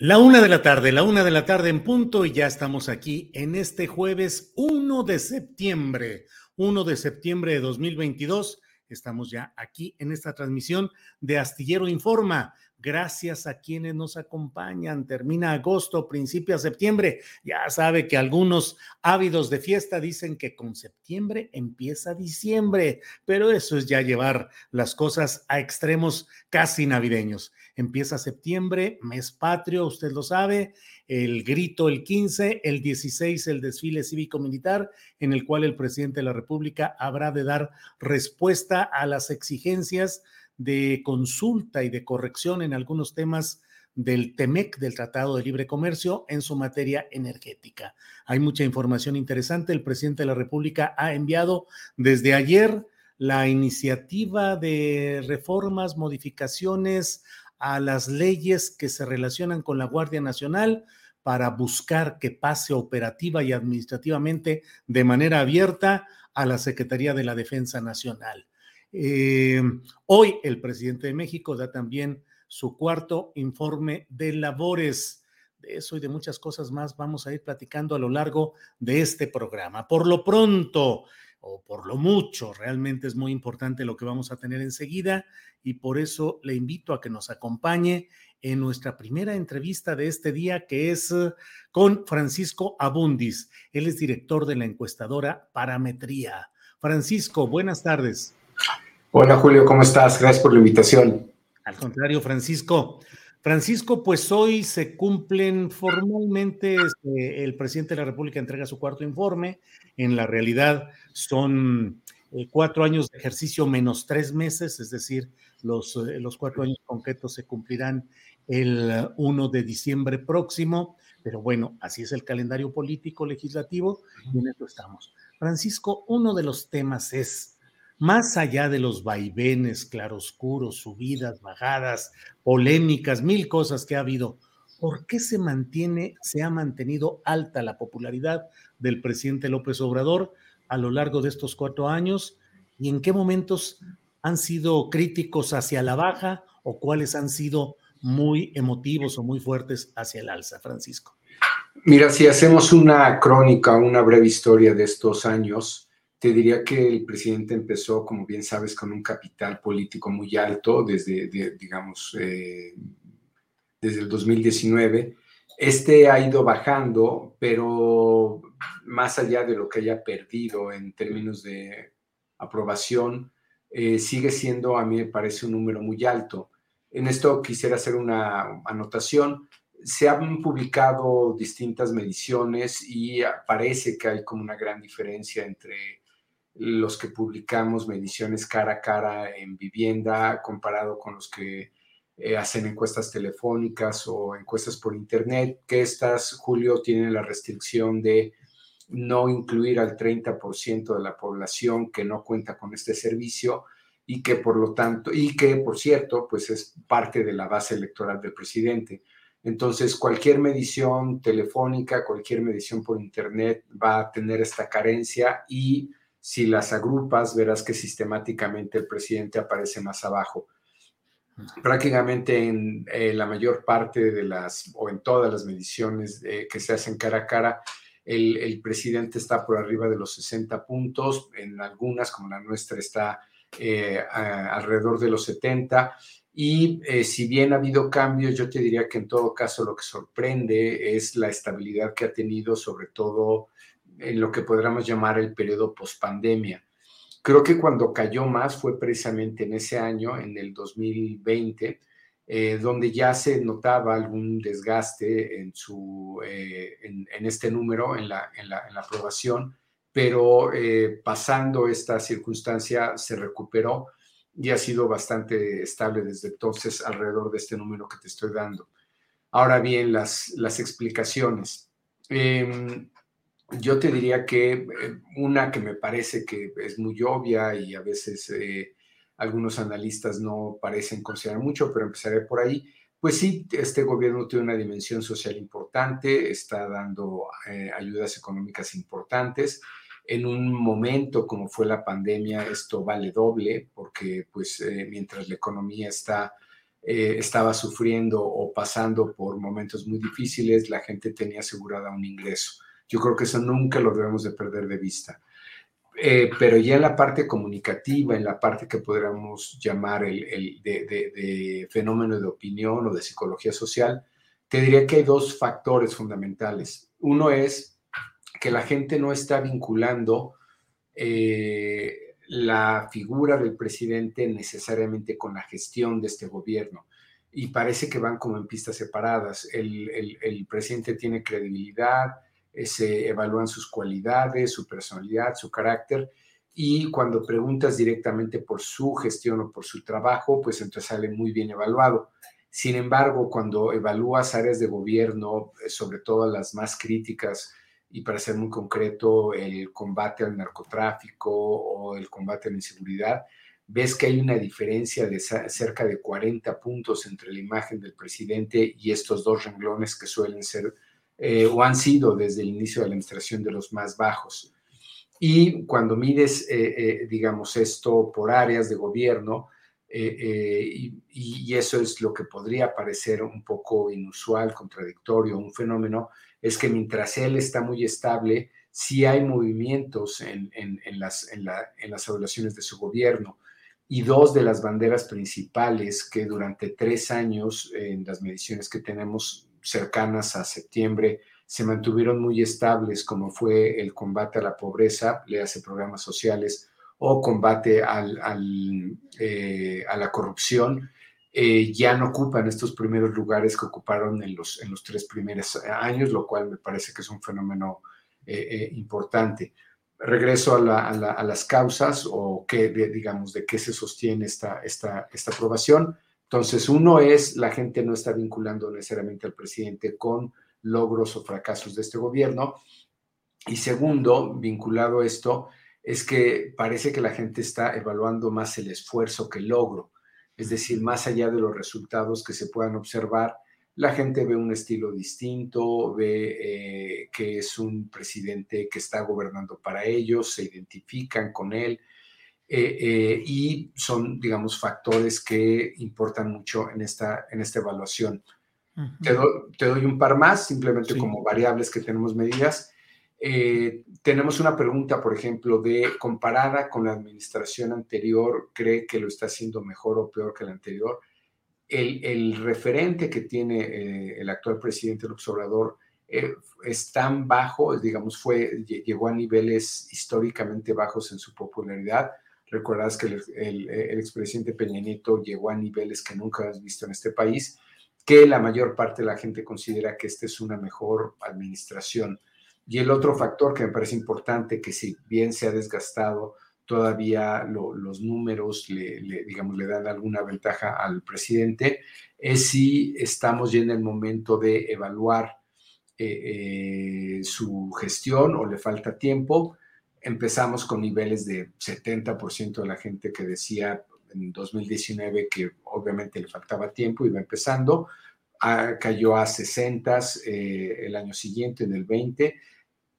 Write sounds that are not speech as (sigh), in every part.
La una de la tarde, la una de la tarde en punto y ya estamos aquí en este jueves 1 de septiembre, 1 de septiembre de 2022. Estamos ya aquí en esta transmisión de Astillero Informa. Gracias a quienes nos acompañan. Termina agosto, principio septiembre. Ya sabe que algunos ávidos de fiesta dicen que con septiembre empieza diciembre, pero eso es ya llevar las cosas a extremos casi navideños. Empieza septiembre, mes patrio, usted lo sabe, el grito el 15, el 16 el desfile cívico-militar, en el cual el presidente de la República habrá de dar respuesta a las exigencias de consulta y de corrección en algunos temas del TEMEC, del Tratado de Libre Comercio, en su materia energética. Hay mucha información interesante. El presidente de la República ha enviado desde ayer la iniciativa de reformas, modificaciones a las leyes que se relacionan con la Guardia Nacional para buscar que pase operativa y administrativamente de manera abierta a la Secretaría de la Defensa Nacional. Eh, hoy el presidente de México da también su cuarto informe de labores. De eso y de muchas cosas más vamos a ir platicando a lo largo de este programa. Por lo pronto, o por lo mucho, realmente es muy importante lo que vamos a tener enseguida y por eso le invito a que nos acompañe en nuestra primera entrevista de este día, que es eh, con Francisco Abundis. Él es director de la encuestadora Parametría. Francisco, buenas tardes. Hola Julio, ¿cómo estás? Gracias por la invitación. Al contrario, Francisco. Francisco, pues hoy se cumplen formalmente, este, el presidente de la República entrega su cuarto informe, en la realidad son eh, cuatro años de ejercicio menos tres meses, es decir, los, eh, los cuatro años concretos se cumplirán el 1 de diciembre próximo, pero bueno, así es el calendario político legislativo y en eso estamos. Francisco, uno de los temas es más allá de los vaivenes, claroscuros, subidas, bajadas, polémicas, mil cosas que ha habido, ¿por qué se mantiene, se ha mantenido alta la popularidad del presidente López Obrador a lo largo de estos cuatro años? ¿Y en qué momentos han sido críticos hacia la baja o cuáles han sido muy emotivos o muy fuertes hacia el alza, Francisco? Mira, si hacemos una crónica, una breve historia de estos años, te diría que el presidente empezó, como bien sabes, con un capital político muy alto desde, digamos, eh, desde el 2019. Este ha ido bajando, pero más allá de lo que haya perdido en términos de aprobación, eh, sigue siendo, a mí me parece, un número muy alto. En esto quisiera hacer una anotación. Se han publicado distintas mediciones y parece que hay como una gran diferencia entre los que publicamos mediciones cara a cara en vivienda comparado con los que eh, hacen encuestas telefónicas o encuestas por internet, que estas, Julio, tienen la restricción de no incluir al 30% de la población que no cuenta con este servicio y que por lo tanto, y que por cierto, pues es parte de la base electoral del presidente. Entonces, cualquier medición telefónica, cualquier medición por Internet va a tener esta carencia y si las agrupas, verás que sistemáticamente el presidente aparece más abajo. Prácticamente en eh, la mayor parte de las, o en todas las mediciones que se hacen cara a cara, el, presidente está por arriba de los 60 puntos, en algunas, como la nuestra, está eh, alrededor de los 70 y eh, si bien ha habido cambios, yo te diría que en todo caso lo que sorprende es la estabilidad que ha tenido, sobre todo en lo que podríamos llamar el periodo pospandemia. Creo que cuando cayó más fue precisamente en ese año, en el 2020, eh, donde ya se notaba algún desgaste en, su, eh, en, este número, en la, en la, aprobación, pero pasando esta circunstancia se recuperó y ha sido bastante estable desde entonces alrededor de este número que te estoy dando. Ahora bien, las, las explicaciones. Em, yo te diría que eh, una que me parece que es muy obvia y a veces eh, algunos analistas no parecen considerar mucho, pero empezaré por ahí. Pues sí, este gobierno tiene una dimensión social importante, está dando eh, ayudas económicas importantes en un momento como fue la pandemia, esto vale doble, porque pues mientras la economía está, estaba sufriendo o pasando por momentos muy difíciles, la gente tenía asegurada un ingreso. Yo creo que eso nunca lo debemos de perder de vista. Eh, pero ya en la parte comunicativa, en la parte que podríamos llamar el, el de, de fenómeno de opinión o de psicología social, te diría que hay dos factores fundamentales. Uno es que la gente no está vinculando eh, la figura del presidente necesariamente con la gestión de este gobierno. Y parece que van como en pistas separadas. El, presidente tiene credibilidad, se evalúan sus cualidades, su personalidad, su carácter, y cuando preguntas directamente por su gestión o por su trabajo, pues entonces sale muy bien evaluado. Sin embargo, cuando evalúas áreas de gobierno, eh, sobre todo las más críticas, y para ser muy concreto, el combate al narcotráfico o el combate a la inseguridad, ves que hay una diferencia de cerca de 40 puntos entre la imagen del presidente y estos dos renglones que suelen ser eh, o han sido desde el inicio de la administración de los más bajos. Y cuando mides, eh, eh, digamos, esto por áreas de gobierno, y, eso es lo que podría parecer un poco inusual, contradictorio, un fenómeno, es que mientras él está muy estable, sí hay movimientos en, las, en, las evaluaciones de su gobierno. Y dos de las banderas principales que durante tres años, en las mediciones que tenemos cercanas a septiembre, se mantuvieron muy estables, como fue el combate a la pobreza, le hace programas sociales, o combate eh, a la corrupción, eh, ya no ocupan estos primeros lugares que ocuparon en los, en los tres primeros años, lo cual me parece que es un fenómeno eh, importante. Regreso a, las causas o qué, digamos, de qué se sostiene esta, esta, esta aprobación. Entonces, uno es, la gente no está vinculando necesariamente al presidente con logros o fracasos de este gobierno. Y segundo, vinculado a esto, es que parece que la gente está evaluando más el esfuerzo que el logro. Es decir, más allá de los resultados que se puedan observar, la gente ve un estilo distinto, ve eh, que es un presidente que está gobernando para ellos, se identifican con él eh, eh, y son, digamos, factores que importan mucho en esta, en esta evaluación. te, doy un par más, simplemente como variables que tenemos medidas. Eh, tenemos una pregunta, por ejemplo, de comparada con la administración anterior, ¿cree que lo está haciendo mejor o peor que la anterior? El, referente que tiene eh, el actual presidente López Obrador eh, es tan bajo, digamos, fue, llegó a niveles históricamente bajos en su popularidad. Recuerdas que el, el, expresidente Peña Nieto llegó a niveles que nunca has visto en este país, que la mayor parte de la gente considera que esta es una mejor administración. Y el otro factor que me parece importante, que si bien se ha desgastado todavía los números le, digamos, le dan alguna ventaja al presidente, es si estamos ya en el momento de evaluar eh, eh, su gestión o le falta tiempo. Empezamos con niveles de 70% de la gente que decía en 2019 que obviamente le faltaba tiempo, iba empezando, ah, cayó a 60 eh, el año siguiente, en el 20,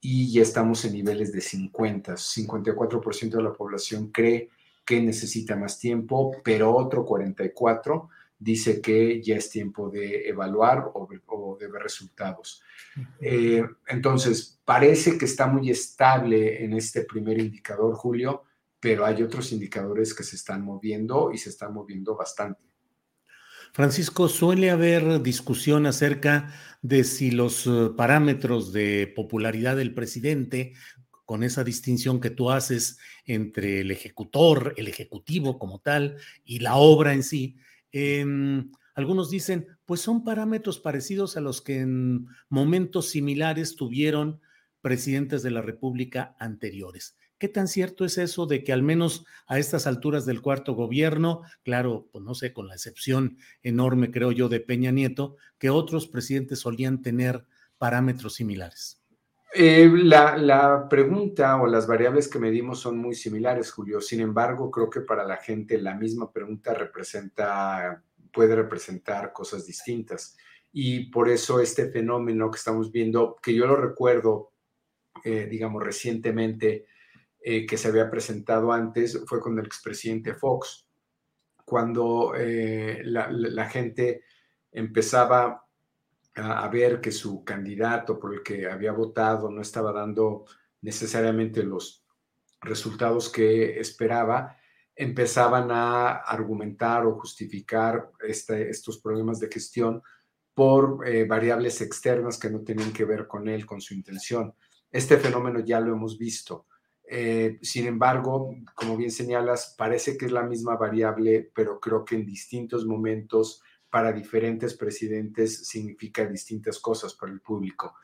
y ya estamos en niveles de 50. 54% de la población cree que necesita más tiempo, pero otro 44 dice que ya es tiempo de evaluar o, de ver resultados. Eh, entonces, parece que está muy estable en este primer indicador, Julio, pero hay otros indicadores que se están moviendo y se están moviendo bastante. Francisco, suele haber discusión acerca de si los eh, parámetros de popularidad del presidente, con esa distinción que tú haces entre el ejecutor, el ejecutivo como tal, y la obra en sí, em, algunos dicen, pues son parámetros parecidos a los que en momentos similares tuvieron presidentes de la República anteriores. ¿Qué tan cierto es eso de que al menos a estas alturas del cuarto gobierno, claro, pues no sé, con la excepción enorme, creo yo, de Peña Nieto, que otros presidentes solían tener parámetros similares? Eh, la, pregunta o las variables que medimos son muy similares, Julio. Sin embargo, creo que para la gente la misma pregunta puede representar cosas distintas. Y por eso este fenómeno que estamos viendo, que yo lo recuerdo, eh, digamos, recientemente, eh, que se había presentado antes fue con el expresidente Fox, cuando la, gente empezaba a, ver que su candidato por el que había votado no estaba dando necesariamente los resultados que esperaba, empezaban a argumentar o justificar este, estos problemas de gestión por eh, variables externas que no tenían que ver con él, con su intención. Este fenómeno ya lo hemos visto. Eh, sin embargo, como bien señalas, parece que es la misma variable, pero creo que en distintos momentos para diferentes presidentes significa distintas cosas para el público.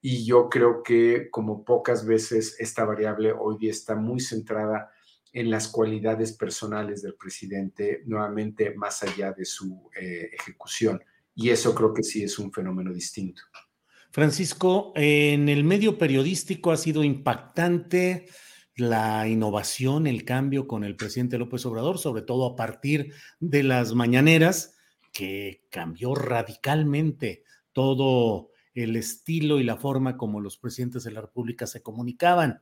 Y yo creo que como pocas veces esta variable hoy día está muy centrada en las cualidades personales del presidente, nuevamente más allá de su eh, ejecución. Y eso creo que sí es un fenómeno distinto. Francisco, en el medio periodístico ha sido impactante la innovación, el cambio con el presidente López Obrador, sobre todo a partir de las mañaneras, que cambió radicalmente todo el estilo y la forma como los presidentes de la República se comunicaban.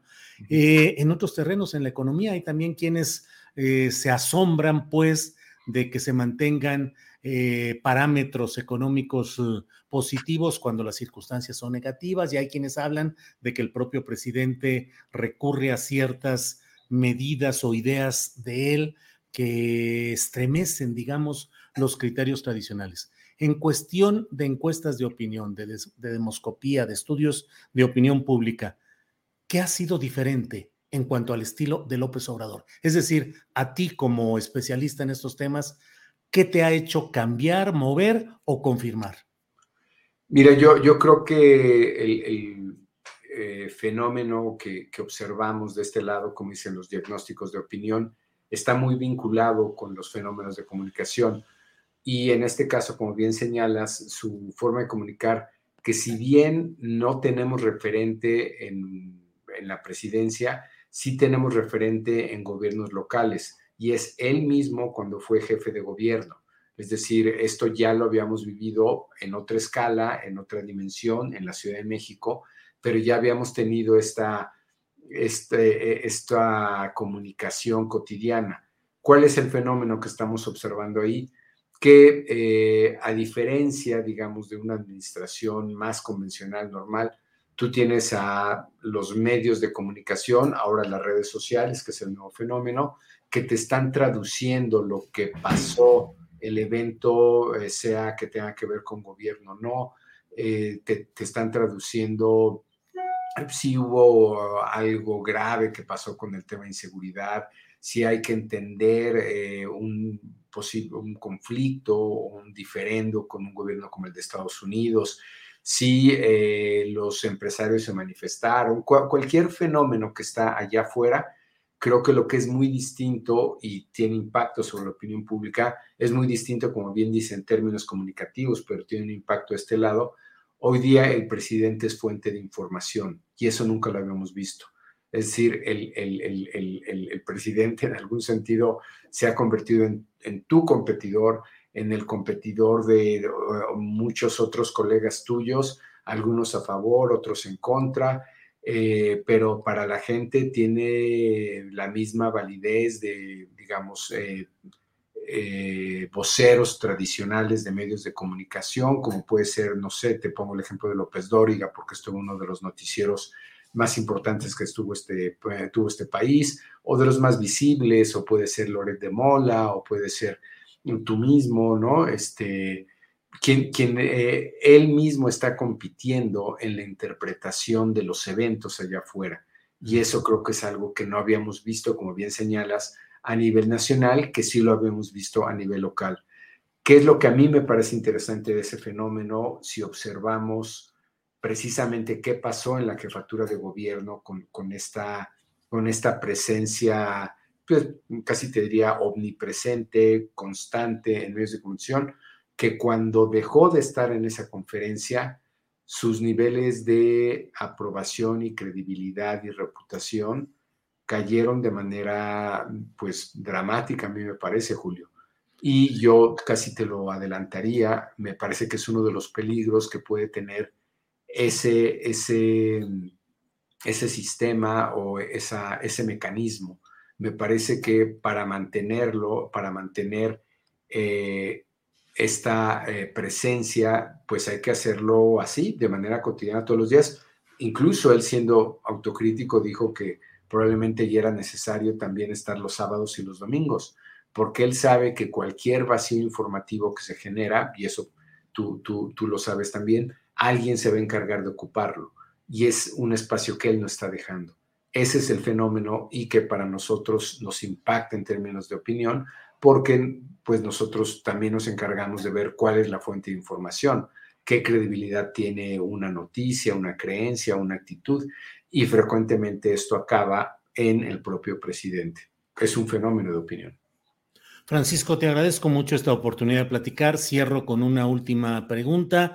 Eh, en otros terrenos, en la economía, hay también quienes eh, se asombran, pues, de que se mantengan eh, parámetros económicos positivos cuando las circunstancias son negativas y hay quienes hablan de que el propio presidente recurre a ciertas medidas o ideas de él que estremecen, digamos, los criterios tradicionales. En cuestión de encuestas de opinión, de, de demoscopía, de estudios de opinión pública, ¿qué ha sido diferente en cuanto al estilo de López Obrador? Es decir, a ti como especialista en estos temas, ¿Qué te ha hecho cambiar, mover o confirmar? Mira, yo, yo creo que el, eh, fenómeno que, observamos de este lado, como dicen los diagnósticos de opinión, está muy vinculado con los fenómenos de comunicación. Y en este caso, como bien señalas, su forma de comunicar, que si bien no tenemos referente en, la presidencia, sí tenemos referente en gobiernos locales y es él mismo cuando fue jefe de gobierno. Es decir, esto ya lo habíamos vivido en otra escala, en otra dimensión, en la Ciudad de México, pero ya habíamos tenido esta, este, esta comunicación cotidiana. ¿Cuál es el fenómeno que estamos observando ahí? Que eh, a diferencia, digamos, de una administración más convencional, normal, tú tienes a los medios de comunicación, ahora las redes sociales, que es el nuevo fenómeno, que te están traduciendo lo que pasó, el evento, eh, sea que tenga que ver con gobierno o no, eh, te, están traduciendo si hubo algo grave que pasó con el tema de inseguridad, si hay que entender eh, un posible un conflicto o un diferendo con un gobierno como el de Estados Unidos, si los empresarios se manifestaron, cualquier fenómeno que está allá afuera creo que lo que es muy distinto y tiene impacto sobre la opinión pública es muy distinto, como bien dice, en términos comunicativos, pero tiene un impacto a este lado. Hoy día el presidente es fuente de información y eso nunca lo habíamos visto. Es decir, el, presidente en algún sentido se ha convertido en, tu competidor, en el competidor de muchos otros colegas tuyos, algunos a favor, otros en contra, eh, pero para la gente tiene la misma validez de, digamos, eh, eh, voceros tradicionales de medios de comunicación, como puede ser, no sé, te pongo el ejemplo de López Dóriga, porque estuvo uno de los noticieros más importantes que estuvo este, tuvo este país, o de los más visibles, o puede ser Loret de Mola, o puede ser tú mismo, ¿no? Este, quien, quien eh, él mismo está compitiendo en la interpretación de los eventos allá afuera. Y eso creo que es algo que no habíamos visto, como bien señalas, a nivel nacional, que sí lo habíamos visto a nivel local. ¿Qué es lo que a mí me parece interesante de ese fenómeno si observamos precisamente qué pasó en la jefatura de gobierno con, con, esta, con esta presencia, pues, casi te diría omnipresente, constante en medios de comunicación? que cuando dejó de estar en esa conferencia, sus niveles de aprobación y credibilidad y reputación cayeron de manera pues dramática, a mí me parece, Julio. Y yo casi te lo adelantaría, me parece que es uno de los peligros que puede tener ese, ese, ese sistema o esa, ese mecanismo. Me parece que para mantenerlo, para mantener eh, esta eh, presencia, pues hay que hacerlo así, de manera cotidiana todos los días. Incluso él siendo autocrítico dijo que probablemente ya era necesario también estar los sábados y los domingos, porque él sabe que cualquier vacío informativo que se genera, y eso tú, tú, tú lo sabes también, alguien se va a encargar de ocuparlo y es un espacio que él no está dejando. Ese es el fenómeno y que para nosotros nos impacta en términos de opinión, porque pues nosotros también nos encargamos de ver cuál es la fuente de información, qué credibilidad tiene una noticia, una creencia, una actitud, y frecuentemente esto acaba en el propio presidente. Es un fenómeno de opinión. Francisco, te agradezco mucho esta oportunidad de platicar. Cierro con una última pregunta.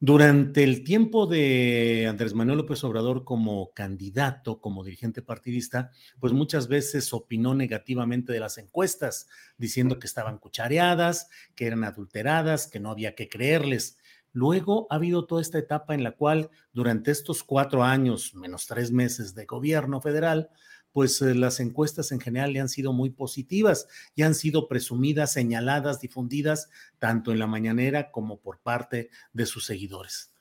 Durante el tiempo de Andrés Manuel López Obrador como candidato, como dirigente partidista, pues muchas veces opinó negativamente de las encuestas, diciendo que estaban cuchareadas, que eran adulteradas, que no había que creerles. Luego ha habido toda esta etapa en la cual durante estos cuatro años, menos tres meses de gobierno federal, pues eh, las encuestas en general le han sido muy positivas y han sido presumidas, señaladas, difundidas, tanto en la mañanera como por parte de sus seguidores.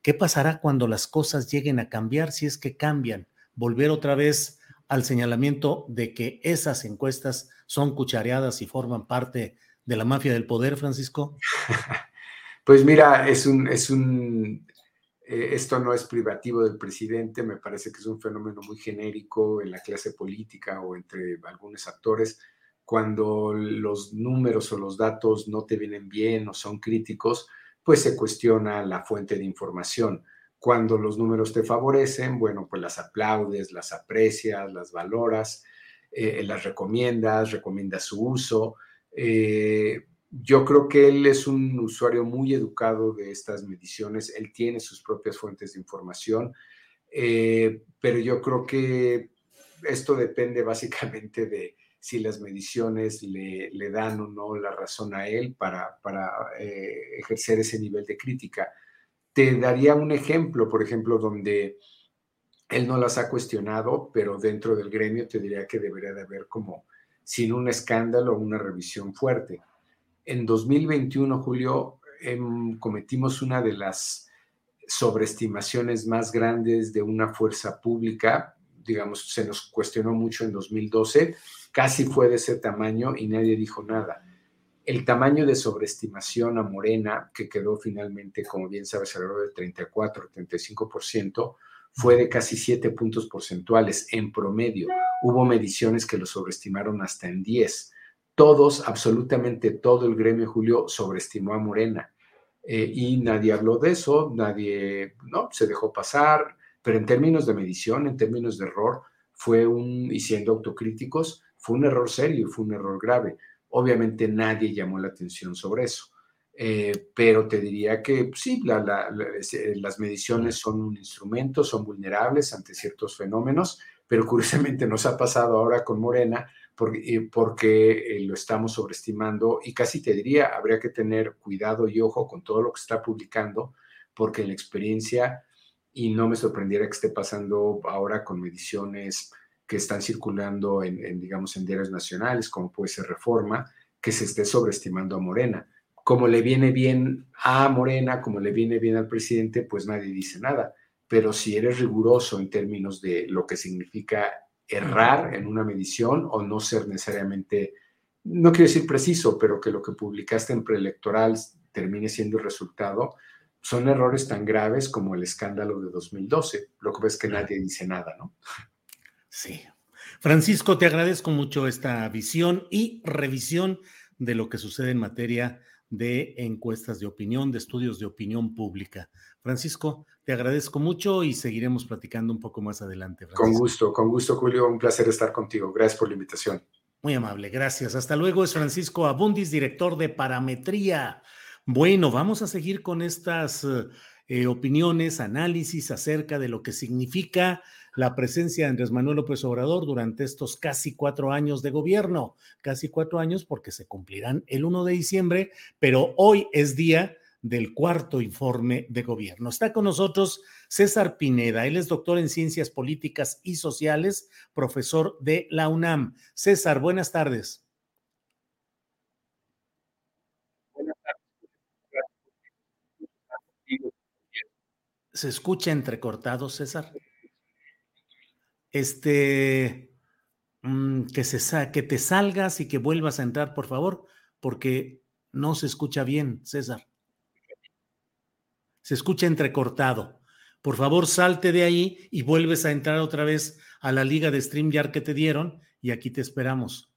¿Qué pasará cuando las cosas lleguen a cambiar si es que cambian? Volver otra vez al señalamiento de que esas encuestas son cuchareadas y forman parte de la mafia del poder, Francisco? (laughs) Pues mira, es un, es un eh, esto no es privativo del presidente, me parece que es un fenómeno muy genérico en la clase política o entre algunos actores. Cuando los números o los datos no te vienen bien o son críticos, pues se cuestiona la fuente de información. Cuando los números te favorecen, bueno, pues las aplaudes, las aprecias, las valoras, eh, las recomiendas, recomiendas su uso. Eh, yo creo que él es un usuario muy educado de estas mediciones, él tiene sus propias fuentes de información, eh, pero yo creo que esto depende básicamente de si las mediciones le, dan o no la razón a él para, para eh, ejercer ese nivel de crítica. Te daría un ejemplo, por ejemplo, donde él no las ha cuestionado, pero dentro del gremio te diría que debería de haber como sin un escándalo una revisión fuerte en 2021, Julio, em, cometimos una de las sobreestimaciones más grandes de una fuerza pública. Digamos, se nos cuestionó mucho en 2012, casi fue de ese tamaño y nadie dijo nada. El tamaño de sobreestimación a Morena, que quedó finalmente, como bien sabes, alrededor del 34, 35%, fue de casi 7 puntos porcentuales en promedio. Hubo mediciones que lo sobreestimaron hasta en 10 todos, absolutamente todo el gremio, Julio, sobreestimó a Morena. Eh, y nadie habló de eso, nadie, no, se dejó pasar, pero en términos de medición, en términos de error, fue un, y siendo autocríticos, fue un error serio fue un error grave. Obviamente nadie llamó la atención sobre eso. Eh, pero te diría que sí, eh, las mediciones son un instrumento, son vulnerables ante ciertos fenómenos, pero curiosamente nos ha pasado ahora con Morena porque, porque lo estamos sobreestimando y casi te diría, habría que tener cuidado y ojo con todo lo que está publicando, porque la experiencia, y no me sorprendiera que esté pasando ahora con mediciones que están circulando en, digamos, en diarios nacionales, como puede ser Reforma, que se esté sobreestimando a Morena. Como le viene bien a Morena, como le viene bien al presidente, pues nadie dice nada. Pero si eres riguroso en términos de lo que significa errar en una medición o no ser necesariamente, no quiero decir preciso, pero que lo que publicaste en preelectoral termine siendo el resultado, son errores tan graves como el escándalo de 2012. Lo que ves es que nadie dice nada, ¿no? Sí. Francisco, te agradezco mucho esta visión y revisión de lo que sucede en materia de encuestas de opinión, de estudios de opinión pública. Francisco, te agradezco mucho y seguiremos platicando un poco más adelante. Con gusto, con gusto, Julio. Un placer estar contigo. Gracias por la invitación. Muy amable, gracias. Hasta luego. Es Francisco Abundis, director de Parametría. Bueno, vamos a seguir con estas eh, opiniones, análisis acerca de lo que significa la presencia de Andrés Manuel López Obrador durante estos casi cuatro años de gobierno. Casi cuatro años porque se cumplirán el 1 de diciembre, pero hoy es día del cuarto informe de gobierno. Está con nosotros César Pineda. Él es doctor en ciencias políticas y sociales, profesor de la UNAM. César, buenas tardes. Se escucha entrecortado, César. Este, mm, que, se, que te salgas y que vuelvas a entrar, por favor, porque no se escucha bien, César. Se escucha entrecortado. Por favor, salte de ahí y vuelves a entrar otra vez a la liga de StreamYard que te dieron y aquí te esperamos.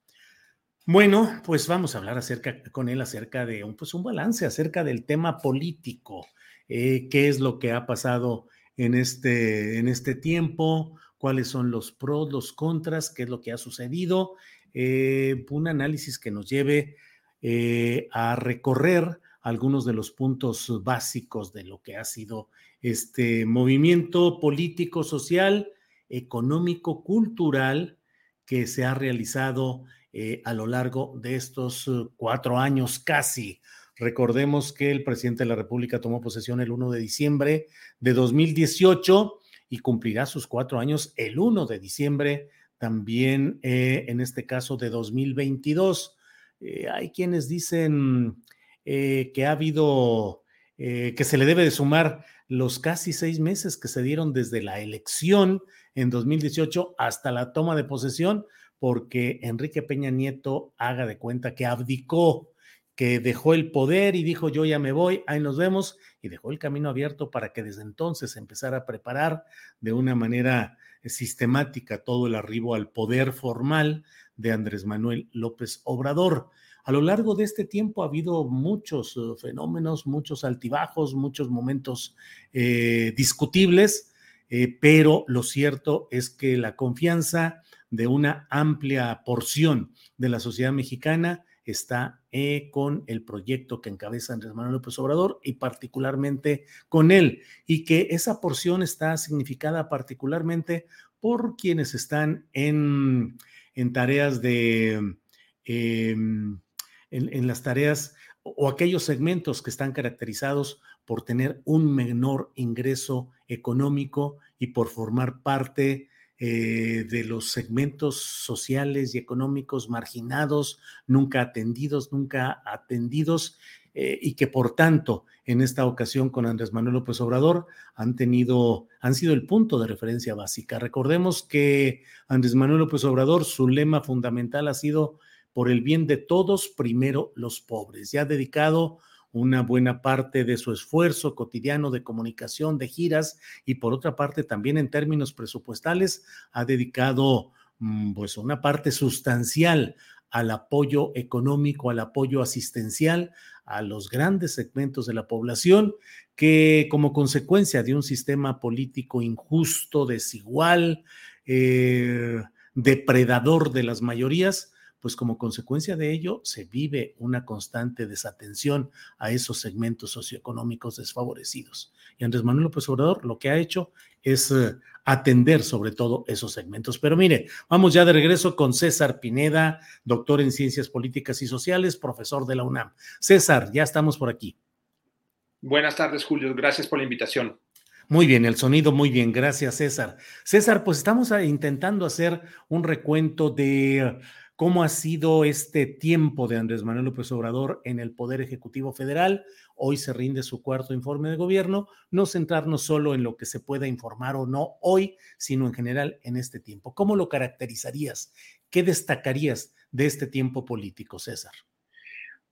Bueno, pues vamos a hablar acerca con él acerca de un, pues un balance acerca del tema político, eh, qué es lo que ha pasado en este, en este tiempo, cuáles son los pros, los contras, qué es lo que ha sucedido, eh, un análisis que nos lleve eh, a recorrer algunos de los puntos básicos de lo que ha sido este movimiento político, social, económico, cultural que se ha realizado eh, a lo largo de estos cuatro años casi. Recordemos que el presidente de la República tomó posesión el 1 de diciembre de 2018 y cumplirá sus cuatro años el 1 de diciembre, también eh, en este caso de 2022. Eh, hay quienes dicen eh, que ha habido, que se le debe de sumar los casi seis meses que se dieron desde la elección en 2018 hasta la toma de posesión, porque Enrique Peña Nieto haga de cuenta que abdicó que dejó el poder y dijo yo ya me voy, ahí nos vemos, y dejó el camino abierto para que desde entonces empezara a preparar de una manera sistemática todo el arribo al poder formal de Andrés Manuel López Obrador. A lo largo de este tiempo ha habido muchos uh, fenómenos, muchos altibajos, muchos momentos eh, discutibles, eh, pero lo cierto es que la confianza de una amplia porción de la sociedad mexicana está eh, con el proyecto que encabeza Andrés Manuel López Obrador y particularmente con él, y que esa porción está significada particularmente por quienes están en, en tareas de, em, en, las tareas o aquellos segmentos que están caracterizados por tener un menor ingreso económico y por formar parte eh, de los segmentos sociales y económicos marginados, nunca atendidos, nunca atendidos, eh, y que por tanto en esta ocasión con Andrés Manuel López Obrador han tenido, han sido el punto de referencia básica. Recordemos que Andrés Manuel López Obrador, su lema fundamental ha sido por el bien de todos, primero los pobres. Ya ha dedicado una buena parte de su esfuerzo cotidiano de comunicación, de giras, y por otra parte también en términos presupuestales ha dedicado mm, pues una parte sustancial al apoyo económico, al apoyo asistencial a los grandes segmentos de la población que como consecuencia de un sistema político injusto, desigual, eh, depredador de las mayorías, pues como consecuencia de ello se vive una constante desatención a esos segmentos socioeconómicos desfavorecidos. Y Andrés Manuel López Obrador lo que ha hecho es eh, atender sobre todo esos segmentos. Pero mire, vamos ya de regreso con César Pineda, doctor en Ciencias Políticas y Sociales, profesor de la UNAM. César, ya estamos por aquí. Buenas tardes, Julio. Gracias por la invitación. Muy bien, el sonido muy bien. Gracias, César. César, pues estamos intentando hacer un recuento de cómo ha sido este tiempo de Andrés Manuel López Obrador en el Poder Ejecutivo Federal. Hoy se rinde su cuarto informe de gobierno, no centrarnos solo en lo que se pueda informar o no hoy, sino en general en este tiempo. ¿Cómo lo caracterizarías? ¿Qué destacarías de este tiempo político, César?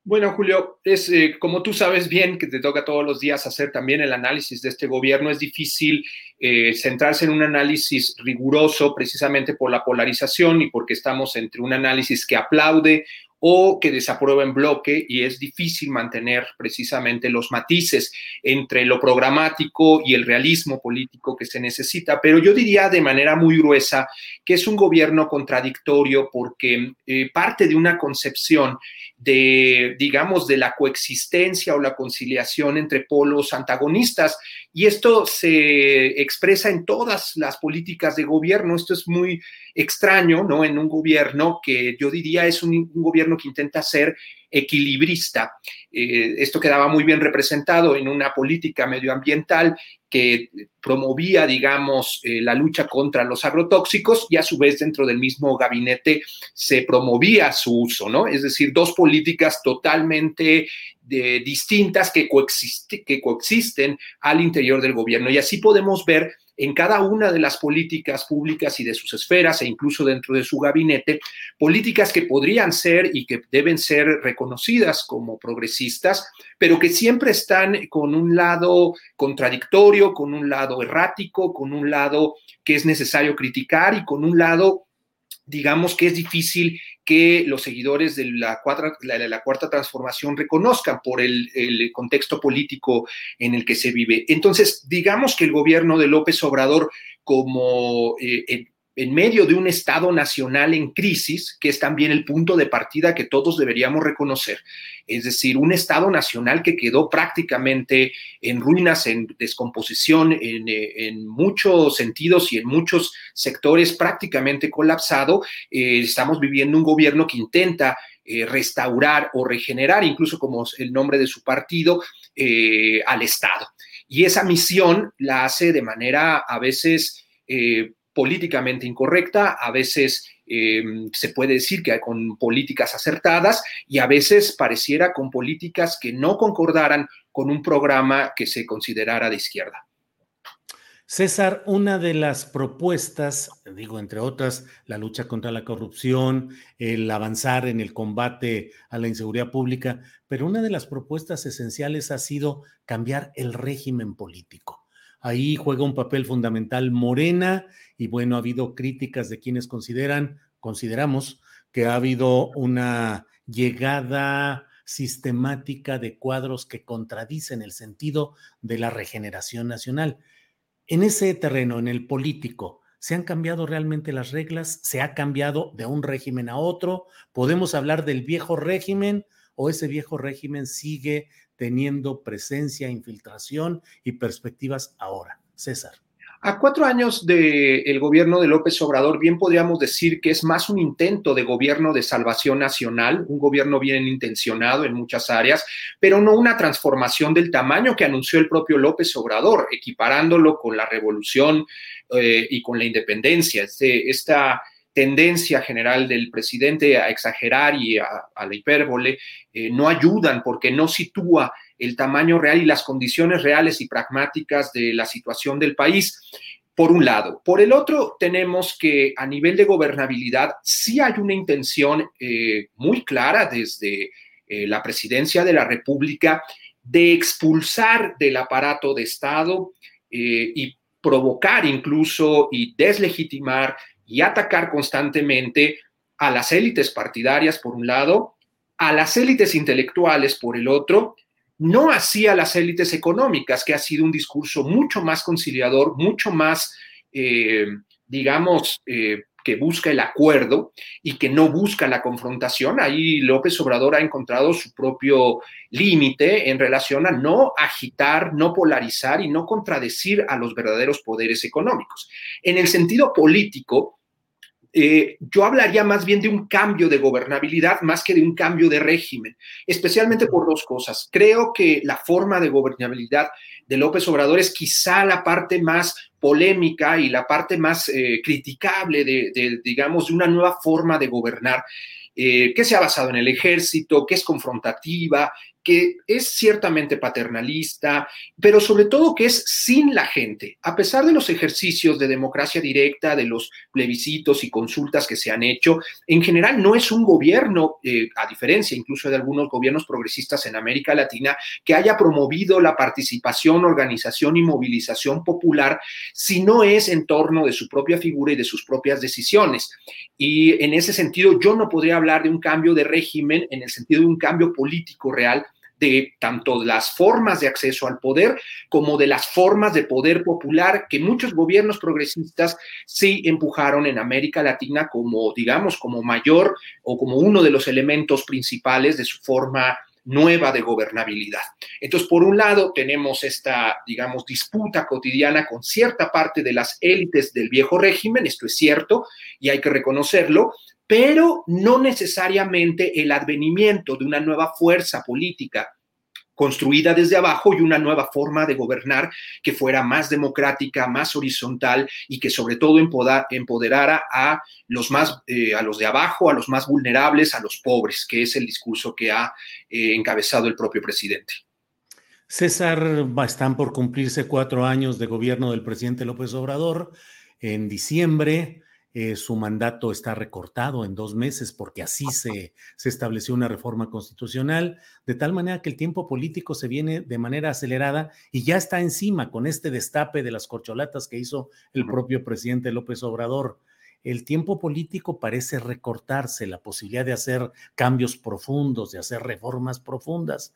Bueno, Julio, es eh, como tú sabes bien que te toca todos los días hacer también el análisis de este gobierno, es difícil eh, centrarse en un análisis riguroso precisamente por la polarización y porque estamos entre un análisis que aplaude o que desaprueba en bloque y es difícil mantener precisamente los matices entre lo programático y el realismo político que se necesita. Pero yo diría de manera muy gruesa que es un gobierno contradictorio porque eh, parte de una concepción de, digamos, de la coexistencia o la conciliación entre polos antagonistas. Y esto se expresa en todas las políticas de gobierno. Esto es muy extraño, ¿no? En un gobierno que yo diría es un, gobierno que intenta ser equilibrista. Eh, esto quedaba muy bien representado en una política medioambiental que promovía, digamos, eh, la lucha contra los agrotóxicos y a su vez dentro del mismo gabinete se promovía su uso, ¿no? Es decir, dos políticas totalmente distintas que coexisten al interior del gobierno. Y así podemos ver en cada una de las políticas públicas y de sus esferas e incluso dentro de su gabinete, políticas que podrían ser y que deben ser reconocidas como progresistas, pero que siempre están con un lado contradictorio, con un lado errático, con un lado que es necesario criticar y con un lado digamos que es difícil que los seguidores de la, cuarta transformación reconozcan por el, contexto político en el que se vive. Entonces, digamos que el gobierno de López Obrador, como eh, en medio de un Estado nacional en crisis, que es también el punto de partida que todos deberíamos reconocer. Es decir, un Estado nacional que quedó prácticamente en ruinas, en descomposición, en, muchos sentidos y en muchos sectores prácticamente colapsado. Eh, estamos viviendo un gobierno que intenta eh, restaurar o regenerar, incluso como el nombre de su partido, eh, al Estado. Y esa misión la hace de manera a veces políticamente incorrecta, a veces eh, se puede decir que con políticas acertadas y a veces pareciera con políticas que no concordaran con un programa que se considerara de izquierda. César, una de las propuestas, digo, entre otras, la lucha contra la corrupción, el avanzar en el combate a la inseguridad pública, pero una de las propuestas esenciales ha sido cambiar el régimen político. Ahí juega un papel fundamental Morena y bueno, ha habido críticas de quienes consideran, consideramos que ha habido una llegada sistemática de cuadros que contradicen el sentido de la regeneración nacional. En ese terreno, en el político, ¿se han cambiado realmente las reglas? ¿Se ha cambiado de un régimen a otro? ¿Podemos hablar del viejo régimen o ese viejo régimen sigue teniendo presencia, infiltración y perspectivas ahora. César. A cuatro años del gobierno de López Obrador, bien podríamos decir que es más un intento de gobierno de salvación nacional, un gobierno bien intencionado en muchas áreas, pero no una transformación del tamaño que anunció el propio López Obrador, equiparándolo con la revolución eh, y con la independencia. Este, esta tendencia general del presidente a exagerar y a, la hipérbole eh, no ayudan porque no sitúa el tamaño real y las condiciones reales y pragmáticas de la situación del país. Por un lado. Por el otro, tenemos que a nivel de gobernabilidad sí hay una intención eh, muy clara desde eh, la presidencia de la República de expulsar del aparato de Estado y provocar incluso y deslegitimar y atacar constantemente a las élites partidarias por un lado, a las élites intelectuales por el otro, no así a las élites económicas, que ha sido un discurso mucho más conciliador, mucho más, eh, digamos, eh, que busca el acuerdo y que no busca la confrontación. Ahí López Obrador ha encontrado su propio límite en relación a no agitar, no polarizar y no contradecir a los verdaderos poderes económicos. En el sentido político, eh, yo hablaría más bien de un cambio de gobernabilidad más que de un cambio de régimen, especialmente por dos cosas. Creo que la forma de gobernabilidad de López Obrador es quizá la parte más polémica y la parte más eh, criticable de, digamos, de una nueva forma de gobernar. Eh, que se ha basado en el ejército, que es confrontativa, que es ciertamente paternalista, pero sobre todo que es sin la gente. A pesar de los ejercicios de democracia directa, de los plebiscitos y consultas que se han hecho, en general no es un gobierno, eh, a diferencia incluso de algunos gobiernos progresistas en América Latina, que haya promovido la participación, organización y movilización popular, si no es en torno de su propia figura y de sus propias decisiones. Y en ese sentido, yo no podría hablar de un cambio de régimen en el sentido de un cambio político real, de tanto las formas de acceso al poder como de las formas de poder popular que muchos gobiernos progresistas sí empujaron en América Latina como, digamos, como mayor o como uno de los elementos principales de su forma nueva de gobernabilidad. Entonces, por un lado, tenemos esta, digamos, disputa cotidiana con cierta parte de las élites del viejo régimen, esto es cierto y hay que reconocerlo, pero no necesariamente el advenimiento de una nueva fuerza política construida desde abajo y una nueva forma de gobernar que fuera más democrática, más horizontal y que sobre todo empoderara a los más, eh, a los de abajo, a los más vulnerables, a los pobres, que es el discurso que ha eh, encabezado el propio presidente. César, están por cumplirse cuatro años de gobierno del presidente López Obrador. En diciembre eh, su mandato está recortado en dos meses porque así se, se, estableció una reforma constitucional, de tal manera que el tiempo político se viene de manera acelerada y ya está encima con este destape de las corcholatas que hizo el propio presidente López Obrador. El tiempo político parece recortarse, la posibilidad de hacer cambios profundos, de hacer reformas profundas.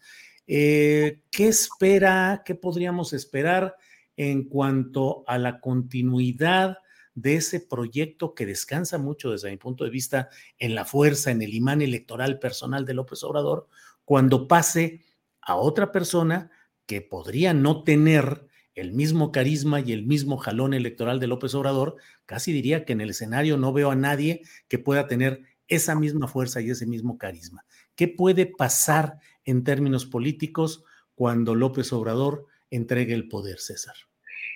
Eh, ¿Qué espera, qué podríamos esperar en cuanto a la continuidad? De ese proyecto que descansa mucho desde mi punto de vista en la fuerza, en el imán electoral personal de López Obrador, cuando pase a otra persona que podría no tener el mismo carisma y el mismo jalón electoral de López Obrador, casi diría que en el escenario no veo a nadie que pueda tener esa misma fuerza y ese mismo carisma. ¿Qué puede pasar en términos políticos cuando López Obrador entregue el poder, César?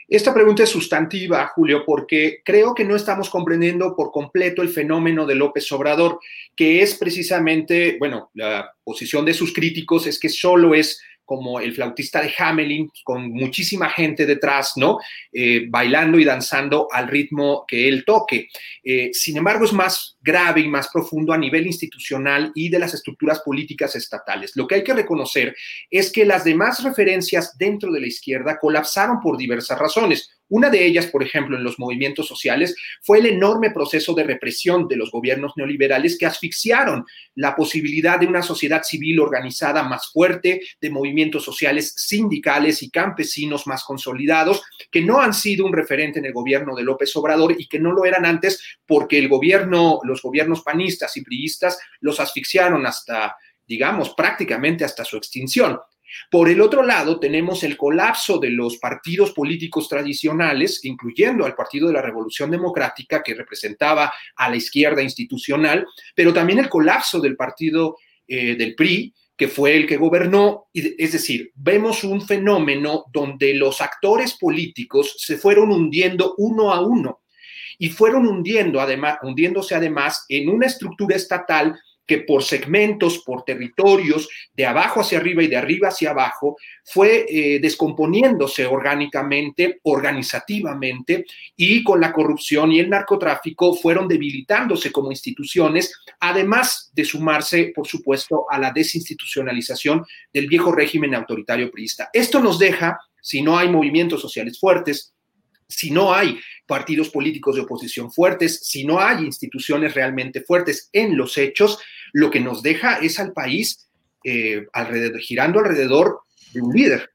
Esta pregunta es sustantiva, Julio, porque creo que no estamos comprendiendo por completo el fenómeno de López Obrador, que es precisamente, bueno, la posición de sus críticos es que solo es como el flautista de Hamelin, con muchísima gente detrás, ¿no? Eh, bailando y danzando al ritmo que él toque. Eh, sin embargo, es más grave y más profundo a nivel institucional y de las estructuras políticas estatales. Lo que hay que reconocer es que las demás referencias dentro de la izquierda colapsaron por diversas razones. Una de ellas, por ejemplo, en los movimientos sociales, fue el enorme proceso de represión de los gobiernos neoliberales que asfixiaron la posibilidad de una sociedad civil organizada más fuerte, de movimientos sociales sindicales y campesinos más consolidados, que no han sido un referente en el gobierno de López Obrador y que no lo eran antes porque el gobierno, los gobiernos panistas y priistas los asfixiaron hasta digamos, prácticamente hasta su extinción. Por el otro lado, tenemos el colapso de los partidos políticos tradicionales, incluyendo al Partido de la Revolución Democrática, que representaba a la izquierda institucional, pero también el colapso del partido eh, del PRI, que fue el que gobernó. Es decir, vemos un fenómeno donde los actores políticos se fueron hundiendo uno a uno y fueron hundiendo además, hundiéndose además en una estructura estatal que por segmentos, por territorios, de abajo hacia arriba y de arriba hacia abajo, fue eh, descomponiéndose orgánicamente, organizativamente, y con la corrupción y el narcotráfico fueron debilitándose como instituciones, además de sumarse, por supuesto, a la desinstitucionalización del viejo régimen autoritario priista. Esto nos deja, si no hay movimientos sociales fuertes, si no hay partidos políticos de oposición fuertes, si no hay instituciones realmente fuertes en los hechos, lo que nos deja es al país eh, girando alrededor de un líder.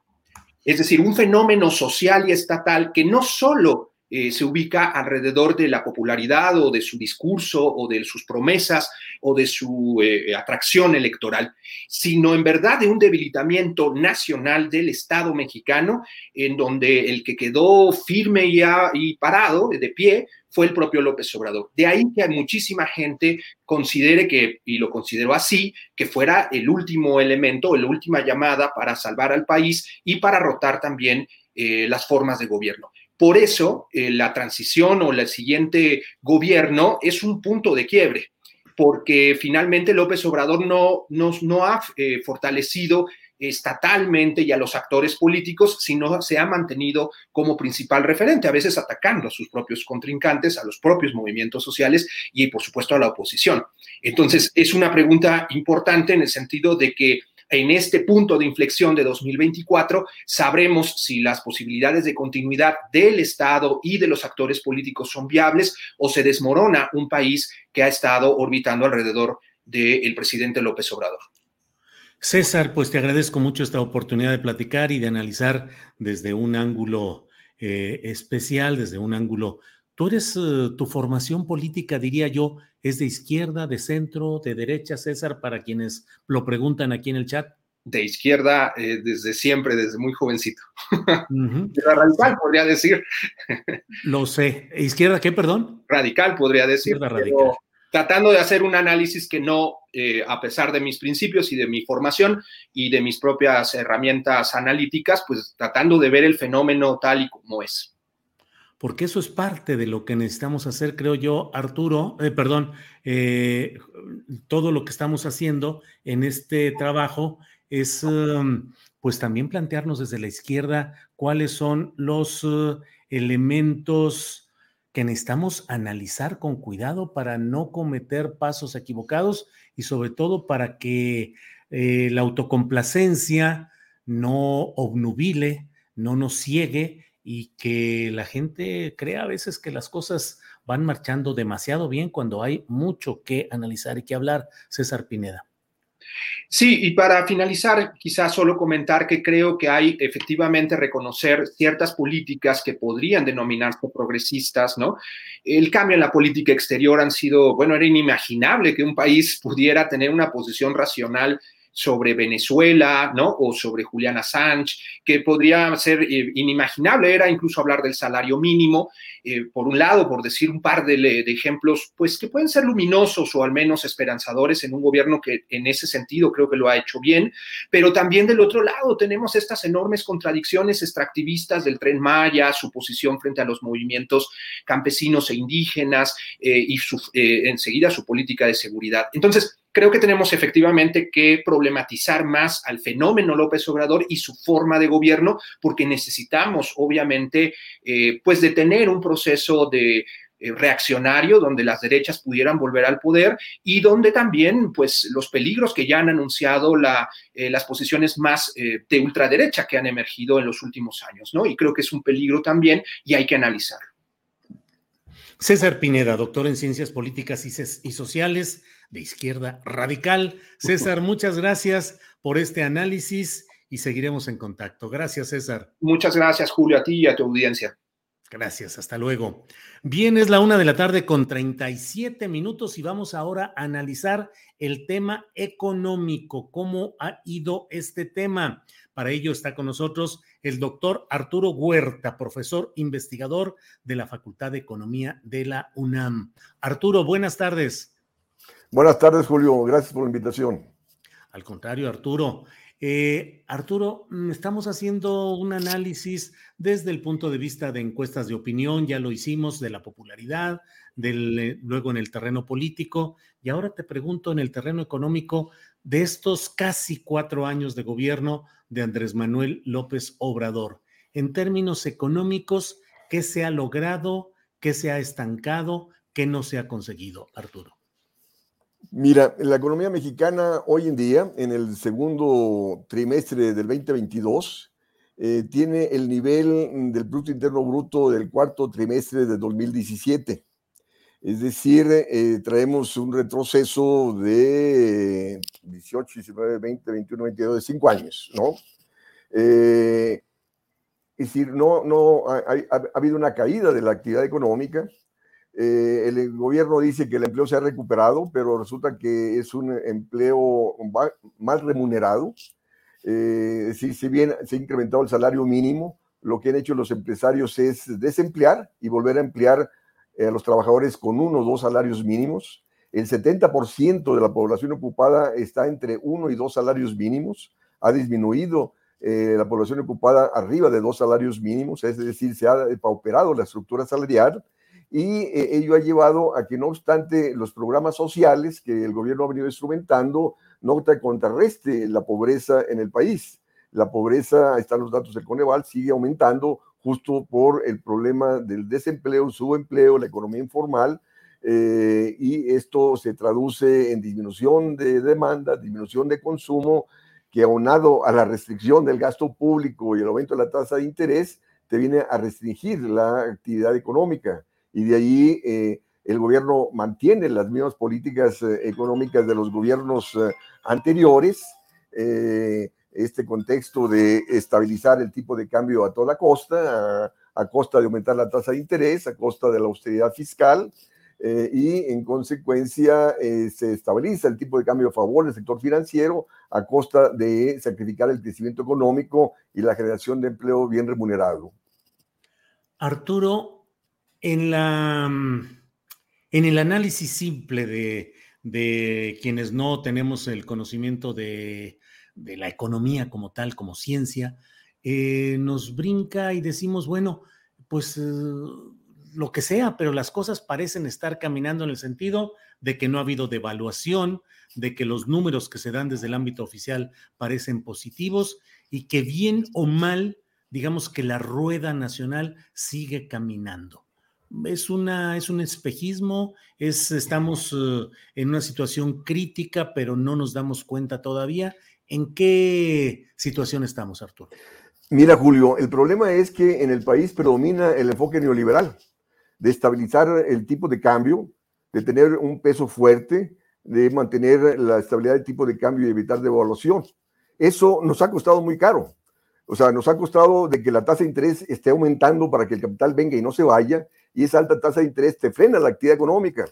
Es decir, un fenómeno social y estatal que no solo eh, se ubica alrededor de la popularidad o de su discurso o de sus promesas o de su eh, atracción electoral, sino en verdad de un debilitamiento nacional del Estado mexicano, en donde el que quedó firme y, y parado, de pie, fue el propio López Obrador. De ahí que muchísima gente considere que, y lo consideró así, que fuera el último elemento, la última llamada para salvar al país y para rotar también eh, las formas de gobierno. Por eso, eh, la transición o el siguiente gobierno es un punto de quiebre, porque finalmente López Obrador no, ha eh, fortalecido estatalmente y a los actores políticos, sino se ha mantenido como principal referente, a veces atacando a sus propios contrincantes, a los propios movimientos sociales y, por supuesto, a la oposición. Entonces, es una pregunta importante en el sentido de que en este punto de inflexión de 2024 sabremos si las posibilidades de continuidad del Estado y de los actores políticos son viables o se desmorona un país que ha estado orbitando alrededor del presidente López Obrador. César, pues te agradezco mucho esta oportunidad de platicar y de analizar desde un ángulo eh, especial, desde un ángulo... Tú eres, eh, tu formación política, diría yo, ¿Es de izquierda, de centro, de derecha, César, para quienes lo preguntan aquí en el chat? De izquierda eh, desde siempre, desde muy jovencito. Radical, podría decir. Lo sé. ¿Izquierda qué, perdón? Radical, podría decir. radical. Tratando de hacer un análisis que no, eh, a pesar de mis principios y de mi formación y de mis propias herramientas analíticas, pues tratando de ver el fenómeno tal y como es porque eso es parte de lo que necesitamos hacer, creo yo, Arturo, eh, perdón, eh, todo lo que estamos haciendo en este trabajo es um, pues también plantearnos desde la izquierda cuáles son los uh, elementos que necesitamos analizar con cuidado para no cometer pasos equivocados y sobre todo para que eh, la autocomplacencia no obnubile, no nos ciegue y que la gente crea a veces que las cosas van marchando demasiado bien cuando hay mucho que analizar y que hablar. César Pineda. Sí, y para finalizar, quizás solo comentar que creo que hay efectivamente reconocer ciertas políticas que podrían denominarse progresistas, ¿no? El cambio en la política exterior han sido, bueno, era inimaginable que un país pudiera tener una posición racional sobre Venezuela, ¿no? O sobre Juliana Assange, que podría ser eh, inimaginable, era incluso hablar del salario mínimo, eh, por un lado, por decir un par de, ejemplos, pues que pueden ser luminosos o al menos esperanzadores en un gobierno que en ese sentido creo que lo ha hecho bien, pero también del otro lado tenemos estas enormes contradicciones extractivistas del tren Maya, su posición frente a los movimientos campesinos e indígenas eh, y enseguida su política de seguridad. Entonces, creo que tenemos efectivamente que problematizar más al fenómeno López Obrador y su forma de gobierno, porque necesitamos, obviamente, eh, pues detener un proceso de eh, reaccionario donde las derechas pudieran volver al poder y donde también pues los peligros que ya han anunciado eh, las posiciones más de ultraderecha que han emergido en los últimos años, ¿no? Y creo que es un peligro también y hay que analizarlo. César Pineda, doctor en Ciencias Políticas y Sociales de izquierda radical. César, muchas gracias por este análisis y seguiremos en contacto. Gracias, César. Muchas gracias, Julio, a ti y a tu audiencia. Gracias, hasta luego. Bien, es la una de la tarde con 37 minutos y vamos ahora a analizar el tema económico, cómo ha ido este tema. Para ello está con nosotros el doctor Arturo Huerta, profesor investigador de la Facultad de Economía de la UNAM. Arturo, buenas tardes. Buenas tardes, Julio. Gracias por la invitación. Al contrario, Arturo. Eh, Arturo, mm, estamos haciendo un análisis desde el punto de vista de encuestas de opinión, ya lo hicimos, de la popularidad, del, eh, luego en el terreno político, y ahora te pregunto en el terreno económico de estos casi cuatro años de gobierno de Andrés Manuel López Obrador. En términos económicos, ¿qué se ha logrado? ¿Qué se ha estancado? ¿Qué no se ha conseguido, Arturo? Mira, la economía mexicana hoy en día, en el segundo trimestre del 2022, eh, tiene el nivel del Producto Interno Bruto del cuarto trimestre de 2017. Es decir, eh, traemos un retroceso de 18, 19, 20, 21, 22, de 5 años, ¿no? Eh, es decir, no, no ha, habido una caída de la actividad económica. Eh, el gobierno dice que el empleo se ha recuperado, pero resulta que es un empleo mal remunerado. Eh, si bien se ha incrementado el salario mínimo, lo que han hecho los empresarios es desemplear y volver a emplear a los trabajadores con uno o dos salarios mínimos. El 70% de la población ocupada está entre uno y dos salarios mínimos. Ha disminuido eh, la población ocupada arriba de dos salarios mínimos, es decir, se ha pauperado la estructura salarial y eh, ello ha llevado a que, no obstante, los programas sociales que el gobierno ha venido instrumentando no te contrarreste la pobreza en el país. La pobreza, están los datos del Coneval, sigue aumentando justo por el problema del desempleo, subempleo, la economía informal, eh, y esto se traduce en disminución de demanda, disminución de consumo, que aunado a la restricción del gasto público y el aumento de la tasa de interés, te viene a restringir la actividad económica. Y de ahí eh, el gobierno mantiene las mismas políticas eh, económicas de los gobiernos anteriores, este contexto de estabilizar el tipo de cambio a toda costa, a costa de aumentar la tasa de interés, a costa de la austeridad fiscal, eh, y en consecuencia eh, se estabiliza el tipo de cambio a favor del sector financiero a costa de sacrificar el crecimiento económico y la generación de empleo bien remunerado. Arturo, en, la, en el análisis simple de, de quienes no tenemos el conocimiento de, de, la economía como tal, como ciencia, eh, nos brinca y decimos, bueno, pues lo que sea, pero las cosas parecen estar caminando en el sentido de que no ha habido devaluación, de que los números que se dan desde el ámbito oficial parecen positivos y que bien o mal, digamos que la rueda nacional sigue caminando. Es, una, es un espejismo, es, estamos uh, en una situación crítica, pero no nos damos cuenta todavía. ¿En qué situación estamos, Arturo? Mira, Julio, el problema es que en el país predomina el enfoque neoliberal de estabilizar el tipo de cambio, de tener un peso fuerte, de mantener la estabilidad del tipo de cambio y evitar devaluación. Eso nos ha costado muy caro. O sea, nos ha costado de que la tasa de interés esté aumentando para que el capital venga y no se vaya, y esa alta tasa de interés te frena la actividad económica,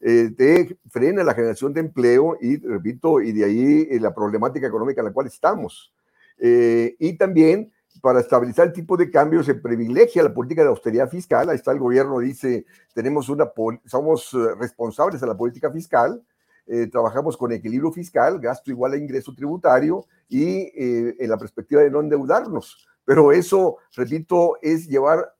eh, te frena la generación de empleo y, repito, y de ahí eh, la problemática económica en la cual estamos. Eh, y también para estabilizar el tipo de cambio se privilegia la política de austeridad fiscal. Ahí está el gobierno, dice, tenemos una, somos eh, responsables de la política fiscal, trabajamos con equilibrio fiscal, gasto igual a ingreso tributario y en la perspectiva de no endeudarnos. Pero eso, repito, es llevar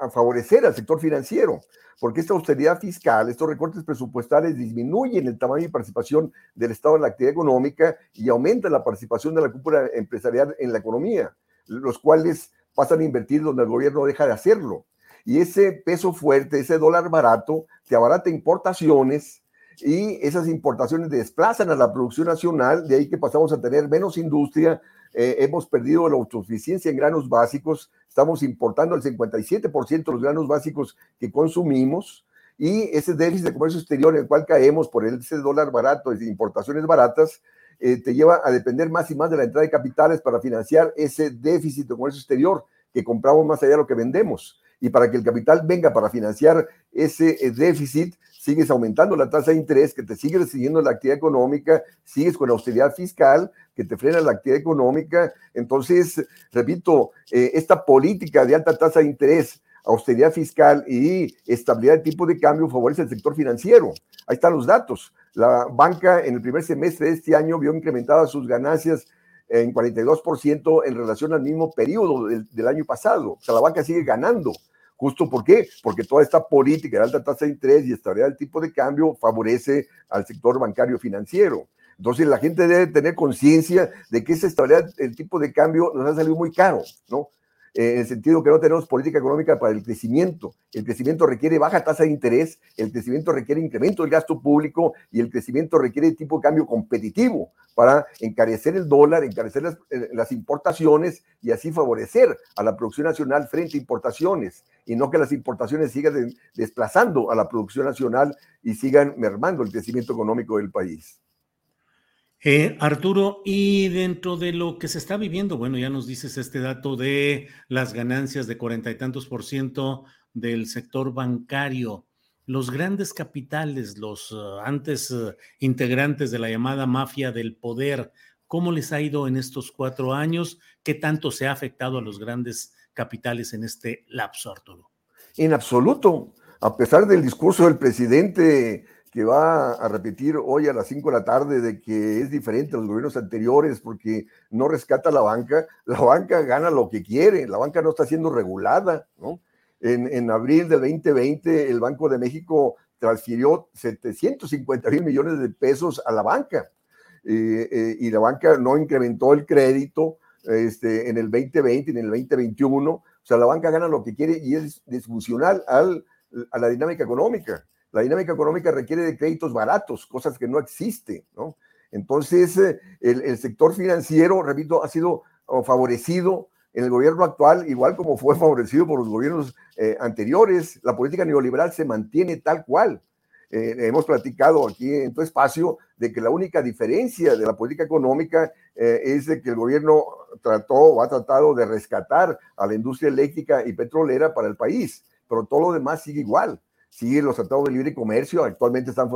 a favorecer al sector financiero, porque esta austeridad fiscal, estos recortes presupuestales disminuyen el tamaño y participación del Estado en la actividad económica y aumentan la participación de la cúpula empresarial en la economía los cuales pasan a invertir donde el gobierno deja de hacerlo. Y ese peso fuerte, ese dólar barato, te abarata importaciones y esas importaciones desplazan a la producción nacional, de ahí que pasamos a tener menos industria, eh, hemos perdido la autosuficiencia en granos básicos, estamos importando el 57% de los granos básicos que consumimos, y ese déficit de comercio exterior en el cual caemos por ese dólar barato y importaciones baratas, eh, te lleva a depender más y más de la entrada de capitales para financiar ese déficit de comercio exterior que compramos más allá de lo que vendemos. Y para que el capital venga para financiar ese eh, déficit, sigues aumentando la tasa de interés, que te sigue recibiendo la actividad económica, sigues con la austeridad fiscal, que te frena la actividad económica. Entonces, repito, eh, esta política de alta tasa de interés, austeridad fiscal y estabilidad de tipo de cambio favorece al sector financiero. Ahí están los datos. La banca en el primer semestre de este año vio incrementadas sus ganancias en 42% en relación al mismo periodo del, año pasado. O sea, la banca sigue ganando. ¿Justo por qué? Porque toda esta política de alta tasa de interés y estabilidad del tipo de cambio favorece al sector bancario financiero. Entonces la gente debe tener conciencia de que esa estabilidad del tipo de cambio nos ha salido muy caro, ¿no? En el sentido que no tenemos política económica para el crecimiento. El crecimiento requiere baja tasa de interés, el crecimiento requiere incremento del gasto público y el crecimiento requiere tipo de cambio competitivo para encarecer el dólar, encarecer las, eh, las importaciones y así favorecer a la producción nacional frente a importaciones y no que las importaciones sigan desplazando a la producción nacional y sigan mermando el crecimiento económico del país. Eh, Arturo, y dentro de lo que se está viviendo, bueno, ya nos dices este dato de las ganancias de cuarenta y tantos por ciento del sector bancario. Los grandes capitales, los uh, antes uh, integrantes de la llamada mafia del poder, ¿cómo les ha ido en estos cuatro años? ¿Qué tanto se ha afectado a los grandes capitales en este lapso, Arturo? En absoluto. A pesar del discurso del presidente que va a repetir hoy a las 5 de la tarde de que es diferente a los gobiernos anteriores porque no rescata la banca, la banca gana lo que quiere, la banca no está siendo regulada, ¿no? En, en abril del 2020 el Banco de México transfirió 750 mil millones de pesos a la banca eh, eh, y la banca no incrementó el crédito este, en el 2020 y en el 2021, o sea, la banca gana lo que quiere y es disfuncional al, a la dinámica económica. La dinámica económica requiere de créditos baratos, cosas que no existen, ¿no? Entonces, eh, el, sector financiero, repito, ha sido oh, favorecido en el gobierno actual, igual como fue (laughs) favorecido por los gobiernos eh, anteriores. La política neoliberal se mantiene tal cual. Eh, hemos platicado aquí en tu espacio de que la única diferencia de la política económica es de que el gobierno trató o ha tratado de rescatar a la industria eléctrica y petrolera para el país, pero todo lo demás sigue igual siguen los tratados de libre comercio. Actualmente están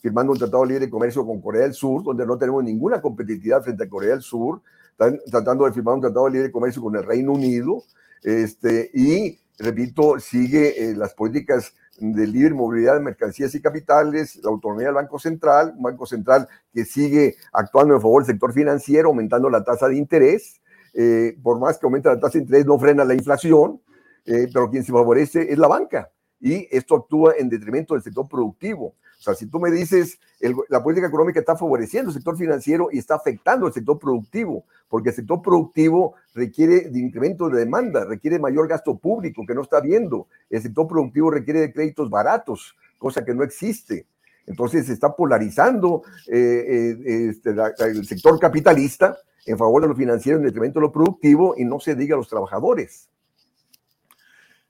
firmando un tratado de libre comercio con Corea del Sur, donde no tenemos ninguna competitividad frente a Corea del Sur. Están tratando de firmar un tratado de libre comercio con el Reino Unido. Este, y, repito, sigue eh, las políticas de libre movilidad de mercancías y capitales, la autonomía del Banco Central, un Banco Central que sigue actuando en favor del sector financiero, aumentando la tasa de interés. Eh, por más que aumente la tasa de interés, no frena la inflación, eh, pero quien se favorece es la banca y esto actúa en detrimento del sector productivo. O sea, si tú me dices, la política económica está favoreciendo el sector financiero y está afectando el sector productivo, porque el sector productivo requiere de incremento de demanda, requiere mayor gasto público que no está viendo. El sector productivo requiere de créditos baratos, cosa que no existe. Entonces se está polarizando eh, eh, este, el sector capitalista en favor de lo financiero en detrimento de lo productivo y no se diga a los trabajadores.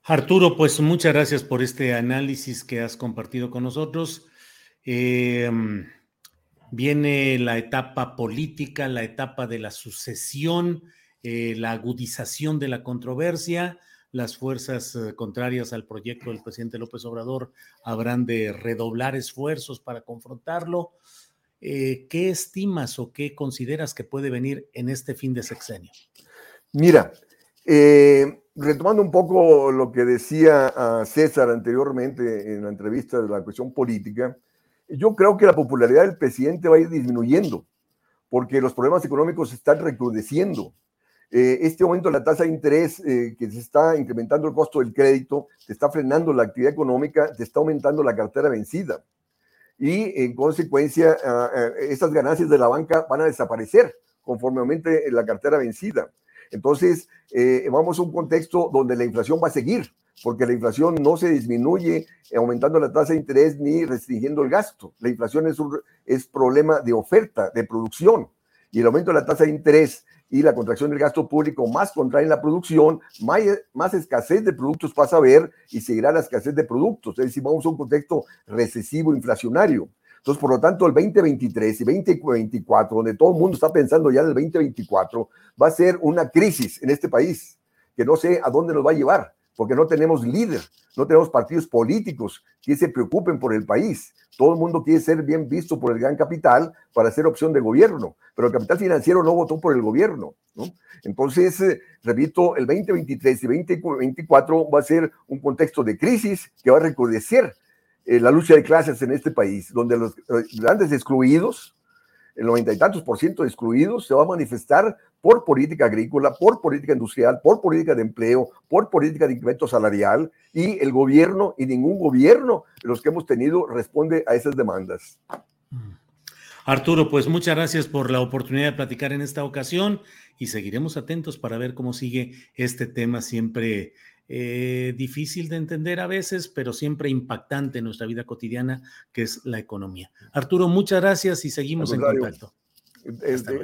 Arturo, pues muchas gracias por este análisis que has compartido con nosotros. Em, viene la etapa política, la etapa de la sucesión, eh, la agudización de la controversia. Las fuerzas eh, contrarias al proyecto del presidente López Obrador habrán de redoblar esfuerzos para confrontarlo. Eh, ¿Qué estimas o qué consideras que puede venir en este fin de sexenio? Mira, retomando un poco lo que decía ah, César anteriormente en la entrevista de la cuestión política, yo creo que la popularidad del presidente va a ir disminuyendo porque los problemas económicos se están recrudeciendo. Eh, este aumento de la tasa de interés eh, que se está incrementando el costo del crédito, te está frenando la actividad económica, te está aumentando la cartera vencida. Y en consecuencia, ah, esas ganancias de la banca van a desaparecer conforme aumente la cartera vencida. Entonces, eh, vamos a un contexto donde la inflación va a seguir, porque la inflación no se disminuye aumentando la tasa de interés ni restringiendo el gasto. La inflación es un es problema de oferta, de producción. Y el aumento de la tasa de interés y la contracción del gasto público más contraen la producción, más, más escasez de productos pasa a haber y seguirá la escasez de productos. Es decir, vamos a un contexto recesivo inflacionario. Entonces, por lo tanto, el 2023 y 2024, donde todo el mundo está pensando ya en el 2024, va a ser una crisis en este país que no sé a dónde nos va a llevar, porque no tenemos líder, no tenemos partidos políticos que se preocupen por el país. Todo el mundo quiere ser bien visto por el gran capital para ser opción de gobierno, pero el capital financiero no votó por el gobierno. Entonces, eh, repito, el 2023 y 2024 va a ser un contexto de crisis que va a recrudecer eh, la lucha de clases en este país, donde los eh, grandes excluidos, el noventa y tantos por ciento de excluidos, se va a manifestar por política agrícola, por política industrial, por política de empleo, por política de incremento salarial, y el gobierno y ningún gobierno de los que hemos tenido responde a esas demandas. Arturo, pues muchas gracias por la oportunidad de platicar en esta ocasión y seguiremos atentos para ver cómo sigue este tema siempre eh, difícil de entender a veces, pero siempre impactante en nuestra vida cotidiana, que es la economía. Arturo, muchas gracias y seguimos en contacto.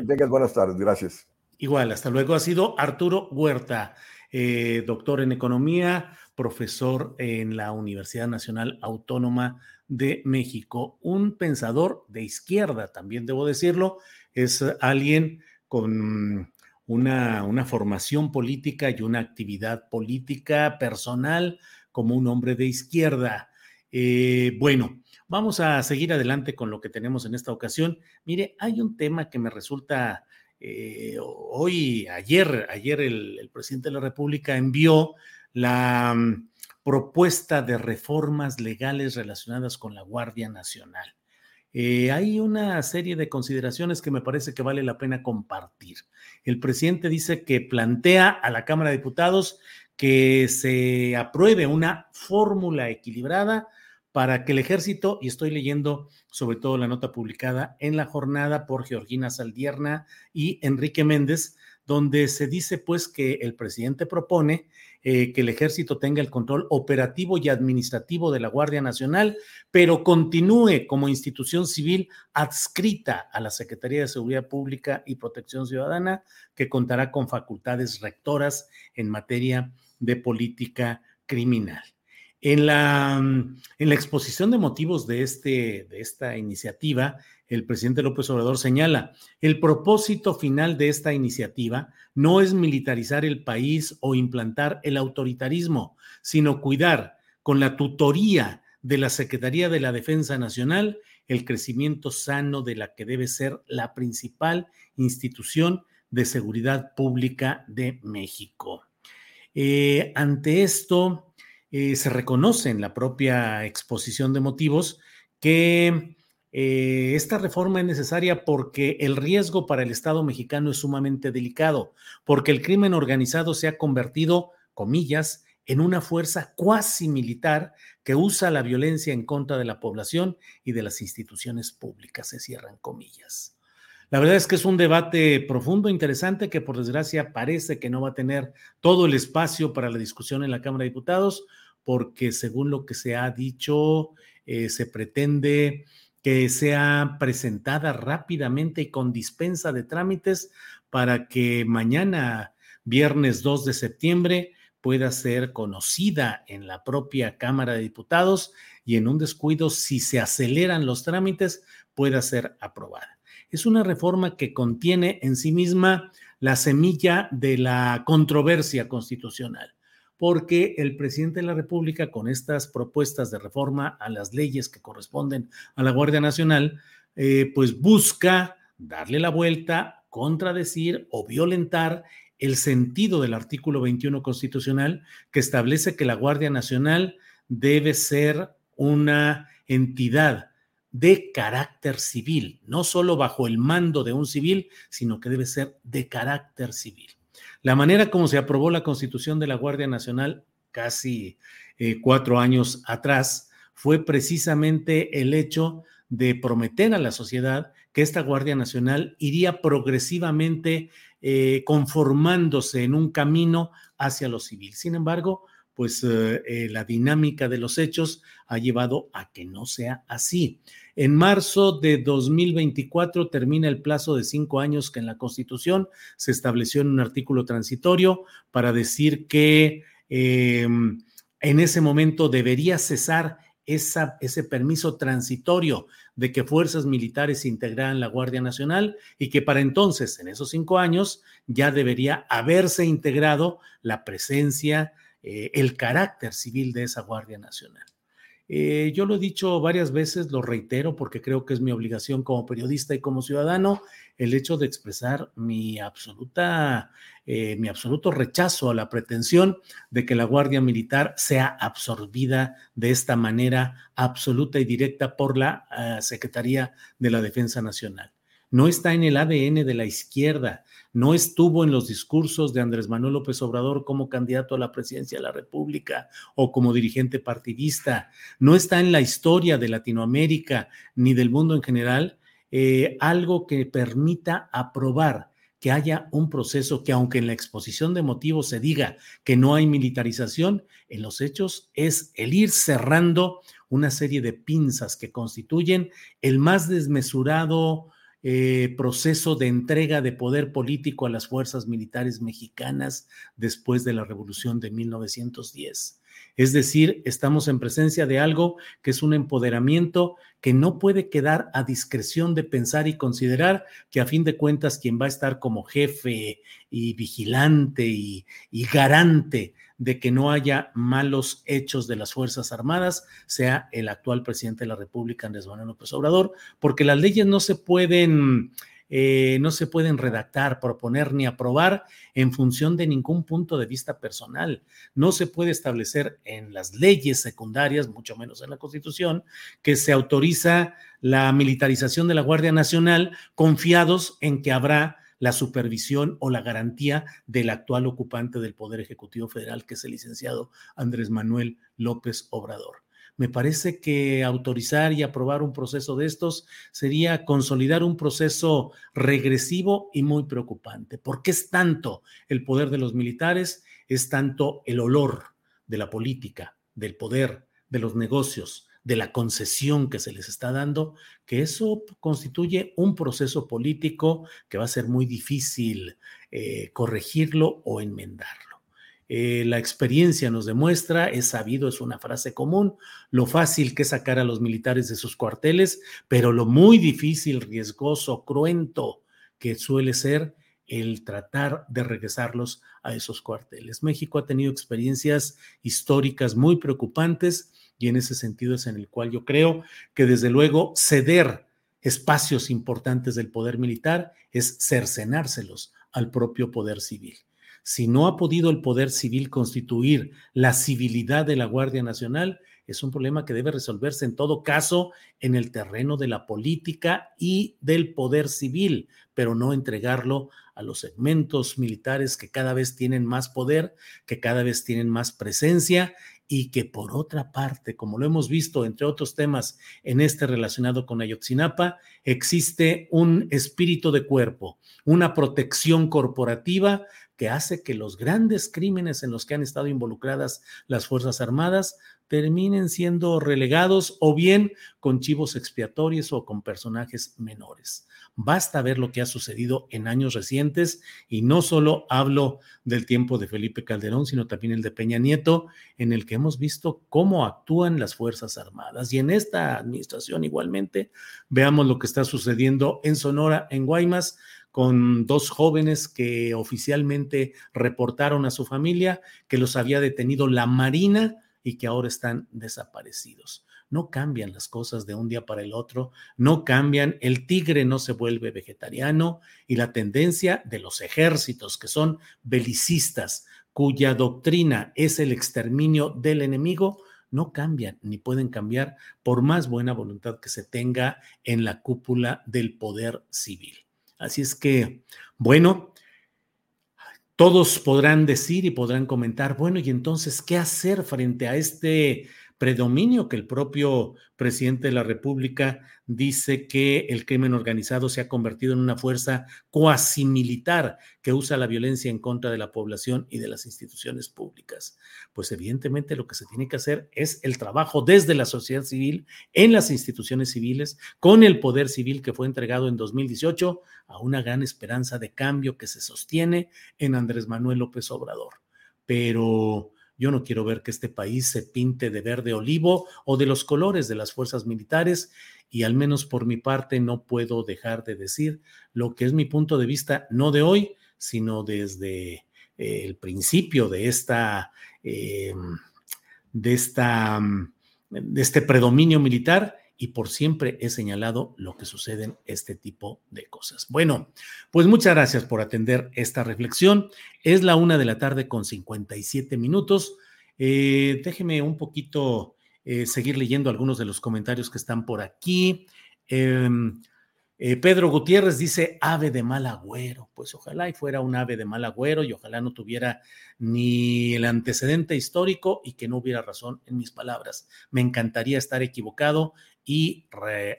Tengas buenas tardes, gracias. Igual, hasta luego. Ha sido Arturo Huerta, eh, doctor en economía, profesor en la Universidad Nacional Autónoma de México, un pensador de izquierda, también debo decirlo, es alguien con una, una formación política y una actividad política personal como un hombre de izquierda. Eh, bueno, vamos a seguir adelante con lo que tenemos en esta ocasión. Mire, hay un tema que me resulta eh, hoy, ayer, ayer el, presidente de la República envió la mm, propuesta de reformas legales relacionadas con la Guardia Nacional. Eh, hay una serie de consideraciones que me parece que vale la pena compartir. El presidente dice que plantea a la Cámara de Diputados que se apruebe una fórmula equilibrada para que el ejército, y estoy leyendo sobre todo la nota publicada en la jornada por Georgina Saldierna y Enrique Méndez, donde se dice pues que el presidente propone eh, que el ejército tenga el control operativo y administrativo de la Guardia Nacional, pero continúe como institución civil adscrita a la Secretaría de Seguridad Pública y Protección Ciudadana, que contará con facultades rectoras en materia de política criminal. En la, en la exposición de motivos de, este, de esta iniciativa, el presidente López Obrador señala, el propósito final de esta iniciativa no es militarizar el país o implantar el autoritarismo, sino cuidar con la tutoría de la Secretaría de la Defensa Nacional el crecimiento sano de la que debe ser la principal institución de seguridad pública de México. Eh, ante esto, eh, se reconoce en la propia exposición de motivos que eh, esta reforma es necesaria porque el riesgo para el Estado mexicano es sumamente delicado, porque el crimen organizado se ha convertido, comillas, en una fuerza cuasi militar que usa la violencia en contra de la población y de las instituciones públicas, se cierran comillas. La verdad es que es un debate profundo, interesante, que por desgracia parece que no va a tener todo el espacio para la discusión en la Cámara de Diputados, porque según lo que se ha dicho, eh, se pretende que sea presentada rápidamente y con dispensa de trámites para que mañana, viernes 2 de septiembre, pueda ser conocida en la propia Cámara de Diputados y en un descuido, si se aceleran los trámites, pueda ser aprobada. Es una reforma que contiene en sí misma la semilla de la controversia constitucional porque el presidente de la República, con estas propuestas de reforma a las leyes que corresponden a la Guardia Nacional, eh, pues busca darle la vuelta, contradecir o violentar el sentido del artículo 21 constitucional que establece que la Guardia Nacional debe ser una entidad de carácter civil, no solo bajo el mando de un civil, sino que debe ser de carácter civil. La manera como se aprobó la constitución de la Guardia Nacional casi eh, cuatro años atrás fue precisamente el hecho de prometer a la sociedad que esta Guardia Nacional iría progresivamente eh, conformándose en un camino hacia lo civil. Sin embargo, pues eh, eh, la dinámica de los hechos ha llevado a que no sea así. En marzo de 2024 termina el plazo de cinco años que en la Constitución se estableció en un artículo transitorio para decir que em, en ese momento debería cesar esa, ese permiso transitorio de que fuerzas militares integraran la Guardia Nacional y que para entonces, en esos cinco años, ya debería haberse integrado la presencia eh, el carácter civil de esa Guardia Nacional. Eh, yo lo he dicho varias veces, lo reitero porque creo que es mi obligación como periodista y como ciudadano el hecho de expresar mi absoluta, eh, mi absoluto rechazo a la pretensión de que la Guardia Militar sea absorbida de esta manera absoluta y directa por la Secretaría de la Defensa Nacional. No está en el ADN de la izquierda, no estuvo en los discursos de Andrés Manuel López Obrador como candidato a la presidencia de la República o como dirigente partidista, no está en la historia de Latinoamérica ni del mundo en general eh, algo que permita aprobar que haya un proceso que aunque en la exposición de motivos se diga que no hay militarización, en los hechos es el ir cerrando una serie de pinzas que constituyen el más desmesurado eh, proceso de entrega de poder político a las fuerzas militares mexicanas después de la revolución de 1910. Es decir, estamos en presencia de algo que es un empoderamiento que no puede quedar a discreción de pensar y considerar que a fin de cuentas quien va a estar como jefe y vigilante y, y garante de que no haya malos hechos de las Fuerzas Armadas sea el actual presidente de la República, Andrés Manuel López Obrador, porque las leyes no se pueden eh, no se pueden redactar, proponer ni aprobar en función de ningún punto de vista personal. No se puede establecer en las leyes secundarias, mucho menos en la Constitución, que se autoriza la militarización de la Guardia Nacional confiados en que habrá la supervisión o la garantía del actual ocupante del Poder Ejecutivo Federal, que es el licenciado Andrés Manuel López Obrador. Me parece que autorizar y aprobar un proceso de estos sería consolidar un proceso regresivo y muy preocupante. porque es tanto el poder de los militares? Es tanto el olor de la política, del poder, de los negocios, de la concesión que se les está dando, que eso constituye un proceso político que va a ser muy difícil eh, corregirlo o enmendarlo. Eh, la experiencia nos demuestra, es sabido, es una frase común, lo fácil que es sacar a los militares de sus cuarteles, pero lo muy difícil, riesgoso, cruento que suele ser el tratar de regresarlos a esos cuarteles. México ha tenido experiencias históricas muy preocupantes y en ese sentido es en el cual yo creo que desde luego ceder espacios importantes del poder militar es cercenárselos al propio poder civil. Si no ha podido el poder civil constituir la civilidad de la Guardia Nacional, es un problema que debe resolverse en todo caso en el terreno de la política y del poder civil, pero no entregarlo a los segmentos militares que cada vez tienen más poder, que cada vez tienen más presencia y que por otra parte, como lo hemos visto entre otros temas en este relacionado con Ayotzinapa, existe un espíritu de cuerpo, una protección corporativa que hace que los grandes crímenes en los que han estado involucradas las Fuerzas Armadas terminen siendo relegados o bien con chivos expiatorios o con personajes menores. Basta ver lo que ha sucedido en años recientes y no solo hablo del tiempo de Felipe Calderón, sino también el de Peña Nieto, en el que hemos visto cómo actúan las Fuerzas Armadas. Y en esta administración igualmente, veamos lo que está sucediendo en Sonora, en Guaymas, con dos jóvenes que oficialmente reportaron a su familia que los había detenido la Marina y que ahora están desaparecidos. No cambian las cosas de un día para el otro, no cambian, el tigre no se vuelve vegetariano y la tendencia de los ejércitos que son belicistas, cuya doctrina es el exterminio del enemigo, no cambian ni pueden cambiar por más buena voluntad que se tenga en la cúpula del poder civil. Así es que, bueno, todos podrán decir y podrán comentar, bueno, y entonces, ¿qué hacer frente a este predominio que el propio presidente de la República dice que el crimen organizado se ha convertido en una fuerza cuasi militar que usa la violencia en contra de la población y de las instituciones públicas. Pues evidentemente lo que se tiene que hacer es el trabajo desde la sociedad civil, en las instituciones civiles, con el poder civil que fue entregado en 2018 a una gran esperanza de cambio que se sostiene en Andrés Manuel López Obrador. Pero yo no quiero ver que este país se pinte de verde olivo o de los colores de las fuerzas militares y al menos por mi parte no puedo dejar de decir lo que es mi punto de vista, no de hoy, sino desde eh, el principio de esta, eh, de esta, de este predominio militar y por siempre he señalado lo que sucede en este tipo de cosas. Bueno, pues muchas gracias por atender esta reflexión. Es la una de la tarde con 57 minutos. Eh, déjeme un poquito eh, seguir leyendo algunos de los comentarios que están por aquí. Em, eh, Pedro Gutiérrez dice ave de mal agüero. Pues ojalá y fuera un ave de mal agüero y ojalá no tuviera ni el antecedente histórico y que no hubiera razón en mis palabras. Me encantaría estar equivocado y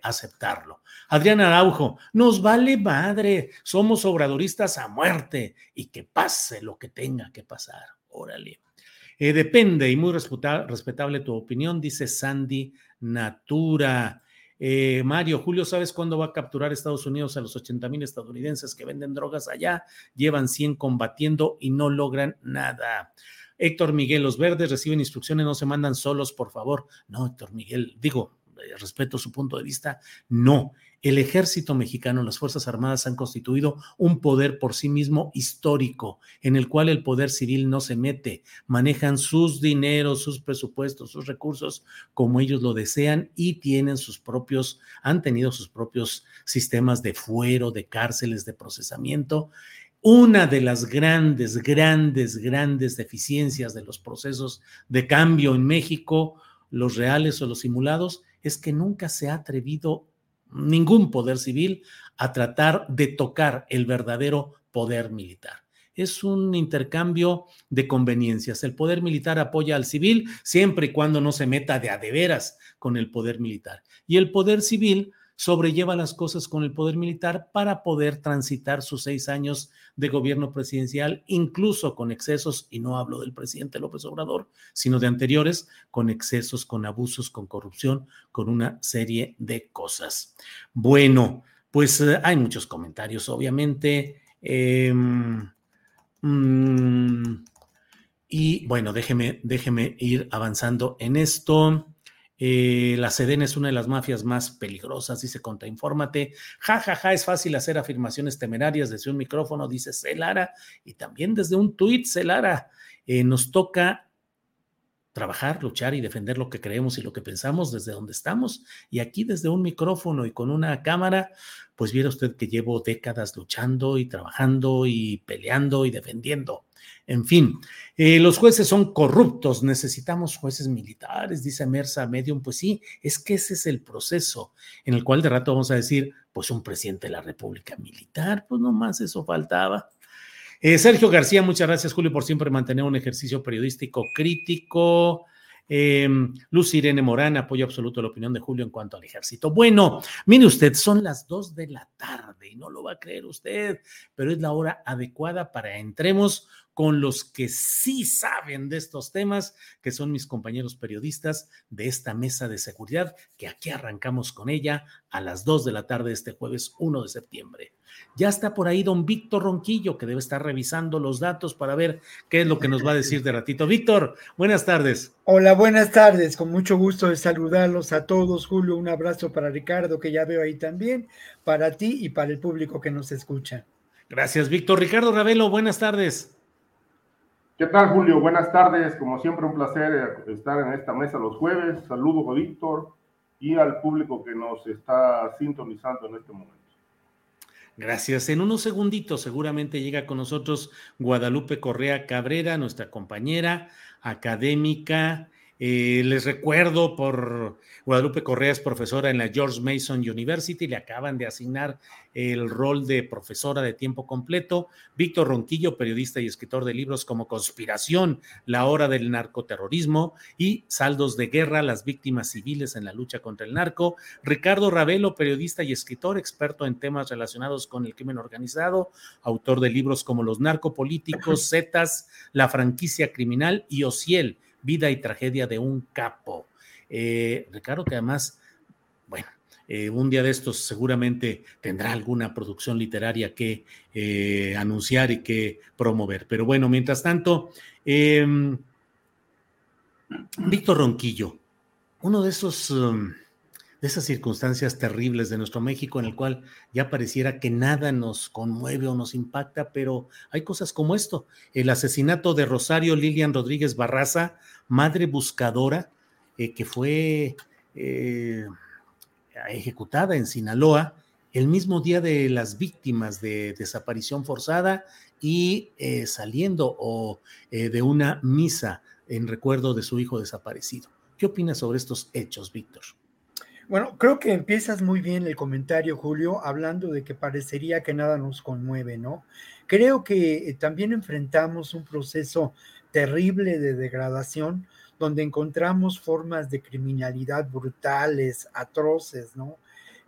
aceptarlo. Adrián Araujo, nos vale madre, somos obradoristas a muerte y que pase lo que tenga que pasar. Órale. Eh, depende y muy respetable tu opinión, dice Sandy Natura. Eh, Mario, Julio, ¿sabes cuándo va a capturar Estados Unidos a los 80 mil estadounidenses que venden drogas allá? Llevan 100 combatiendo y no logran nada. Héctor Miguel, los verdes reciben instrucciones, no se mandan solos, por favor. No, Héctor Miguel, digo, respeto su punto de vista, no. El ejército mexicano, las Fuerzas Armadas han constituido un poder por sí mismo histórico, en el cual el poder civil no se mete, manejan sus dineros, sus presupuestos, sus recursos como ellos lo desean y tienen sus propios, han tenido sus propios sistemas de fuero, de cárceles, de procesamiento. Una de las grandes, grandes, grandes deficiencias de los procesos de cambio en México, los reales o los simulados, es que nunca se ha atrevido ningún poder civil a tratar de tocar el verdadero poder militar. Es un intercambio de conveniencias. El poder militar apoya al civil siempre y cuando no se meta de a de veras con el poder militar. Y el poder civil sobrelleva las cosas con el poder militar para poder transitar sus seis años de gobierno presidencial, incluso con excesos, y no hablo del presidente López Obrador, sino de anteriores, con excesos, con abusos, con corrupción, con una serie de cosas. Bueno, pues eh, hay muchos comentarios, obviamente. Em, mm, y bueno, déjeme, déjeme ir avanzando en esto. Eh, la Sedena es una de las mafias más peligrosas, dice Contrainfórmate. Ja, ja, ja, es fácil hacer afirmaciones temerarias desde un micrófono, dice Celara, y también desde un tuit, Celara. Eh, nos toca trabajar, luchar y defender lo que creemos y lo que pensamos desde donde estamos. Y aquí desde un micrófono y con una cámara, pues viera usted que llevo décadas luchando y trabajando y peleando y defendiendo en fin, eh, los jueces son corruptos, necesitamos jueces militares, dice Mersa Medium. Pues sí, es que ese es el proceso en el cual de rato vamos a decir, pues un presidente de la República militar, pues nomás eso faltaba. Eh, Sergio García, muchas gracias, Julio, por siempre mantener un ejercicio periodístico crítico. Eh, Luz Irene Morán, apoyo absoluto a la opinión de Julio en cuanto al ejército. Bueno, mire usted, son las dos de la tarde y no lo va a creer usted, pero es la hora adecuada para entremos con los que sí saben de estos temas, que son mis compañeros periodistas de esta mesa de seguridad, que aquí arrancamos con ella a las 2 de la tarde este jueves 1 de septiembre. Ya está por ahí don Víctor Ronquillo, que debe estar revisando los datos para ver qué es lo que nos va a decir de ratito. Víctor, buenas tardes. Hola, buenas tardes. Con mucho gusto de saludarlos a todos. Julio, un abrazo para Ricardo, que ya veo ahí también, para ti y para el público que nos escucha. Gracias, Víctor. Ricardo Ravelo, buenas tardes. ¿Qué tal, Julio? Buenas tardes. Como siempre, un placer estar en esta mesa los jueves. Saludos a Víctor y al público que nos está sintonizando en este momento. Gracias. En unos segunditos seguramente llega con nosotros Guadalupe Correa Cabrera, nuestra compañera académica, eh, les recuerdo por Guadalupe Correa es profesora en la George Mason University, le acaban de asignar el rol de profesora de tiempo completo. Víctor Ronquillo, periodista y escritor de libros como Conspiración, La hora del narcoterrorismo y Saldos de guerra, las víctimas civiles en la lucha contra el narco. Ricardo Ravelo, periodista y escritor, experto en temas relacionados con el crimen organizado, autor de libros como Los narcopolíticos, (laughs) Zetas, La franquicia criminal y Ociel Vida y tragedia de un capo. Eh, Ricardo, que además, bueno, eh, un día de estos seguramente tendrá alguna producción literaria que eh, anunciar y que promover. Pero bueno, mientras tanto, em, Víctor Ronquillo, uno de esos... Um, de esas circunstancias terribles de nuestro México en el cual ya pareciera que nada nos conmueve o nos impacta, pero hay cosas como esto. El asesinato de Rosario Lilian Rodríguez Barraza, madre buscadora, eh, que fue eh, ejecutada en Sinaloa el mismo día de las víctimas de desaparición forzada y eh, saliendo o, de una misa en recuerdo de su hijo desaparecido. ¿Qué opinas sobre estos hechos, Víctor? Bueno, creo que empiezas muy bien el comentario, Julio, hablando de que parecería que nada nos conmueve, ¿no? Creo que eh, también enfrentamos un proceso terrible de degradación donde encontramos formas de criminalidad brutales, atroces, ¿no?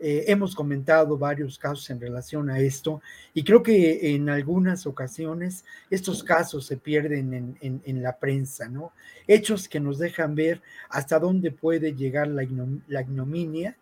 Eh, hemos comentado varios casos en relación a esto y creo que en algunas ocasiones estos casos se pierden en, la prensa, ¿no? Hechos que nos dejan ver hasta dónde puede llegar la, ignominia,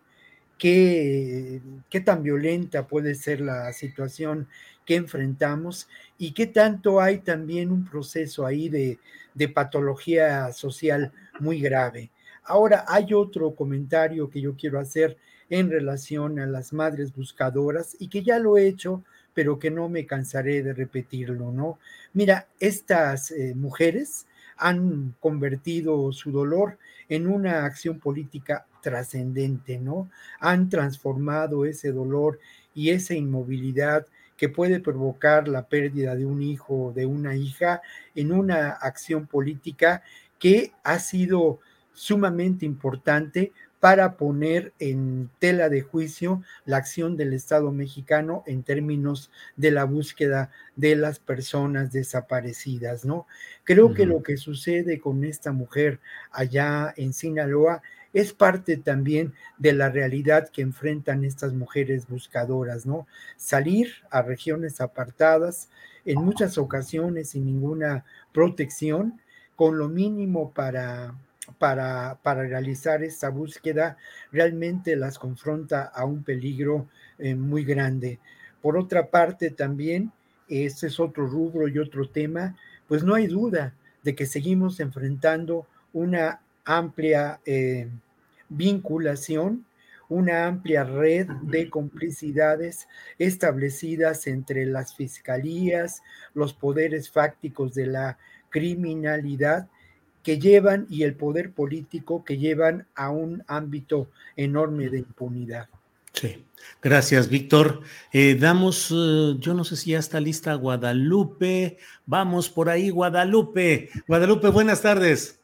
qué, qué tan violenta puede ser la situación que enfrentamos y qué tanto hay también un proceso ahí de, de patología social muy grave. Ahora hay otro comentario que yo quiero hacer en relación a las madres buscadoras y que ya lo he hecho, pero que no me cansaré de repetirlo, ¿no? Mira, estas eh, mujeres han convertido su dolor en una acción política trascendente, ¿no? Han transformado ese dolor y esa inmovilidad que puede provocar la pérdida de un hijo o de una hija en una acción política que ha sido sumamente importante para poner en tela de juicio la acción del Estado mexicano en términos de la búsqueda de las personas desaparecidas, ¿no? Creo que lo que sucede con esta mujer allá en Sinaloa es parte también de la realidad que enfrentan estas mujeres buscadoras, ¿no? Salir a regiones apartadas, en muchas ocasiones sin ninguna protección, con lo mínimo para para, realizar esta búsqueda realmente las confronta a un peligro eh, muy grande. Por otra parte, también, este es otro rubro y otro tema, pues no hay duda de que seguimos enfrentando una amplia eh, vinculación, una amplia red de complicidades establecidas entre las fiscalías, los poderes fácticos de la criminalidad que llevan y el poder político que llevan a un ámbito enorme de impunidad. Sí, gracias, Víctor. Eh, damos, eh, yo no sé si ya está lista Guadalupe. Vamos por ahí, Guadalupe. Guadalupe, buenas tardes.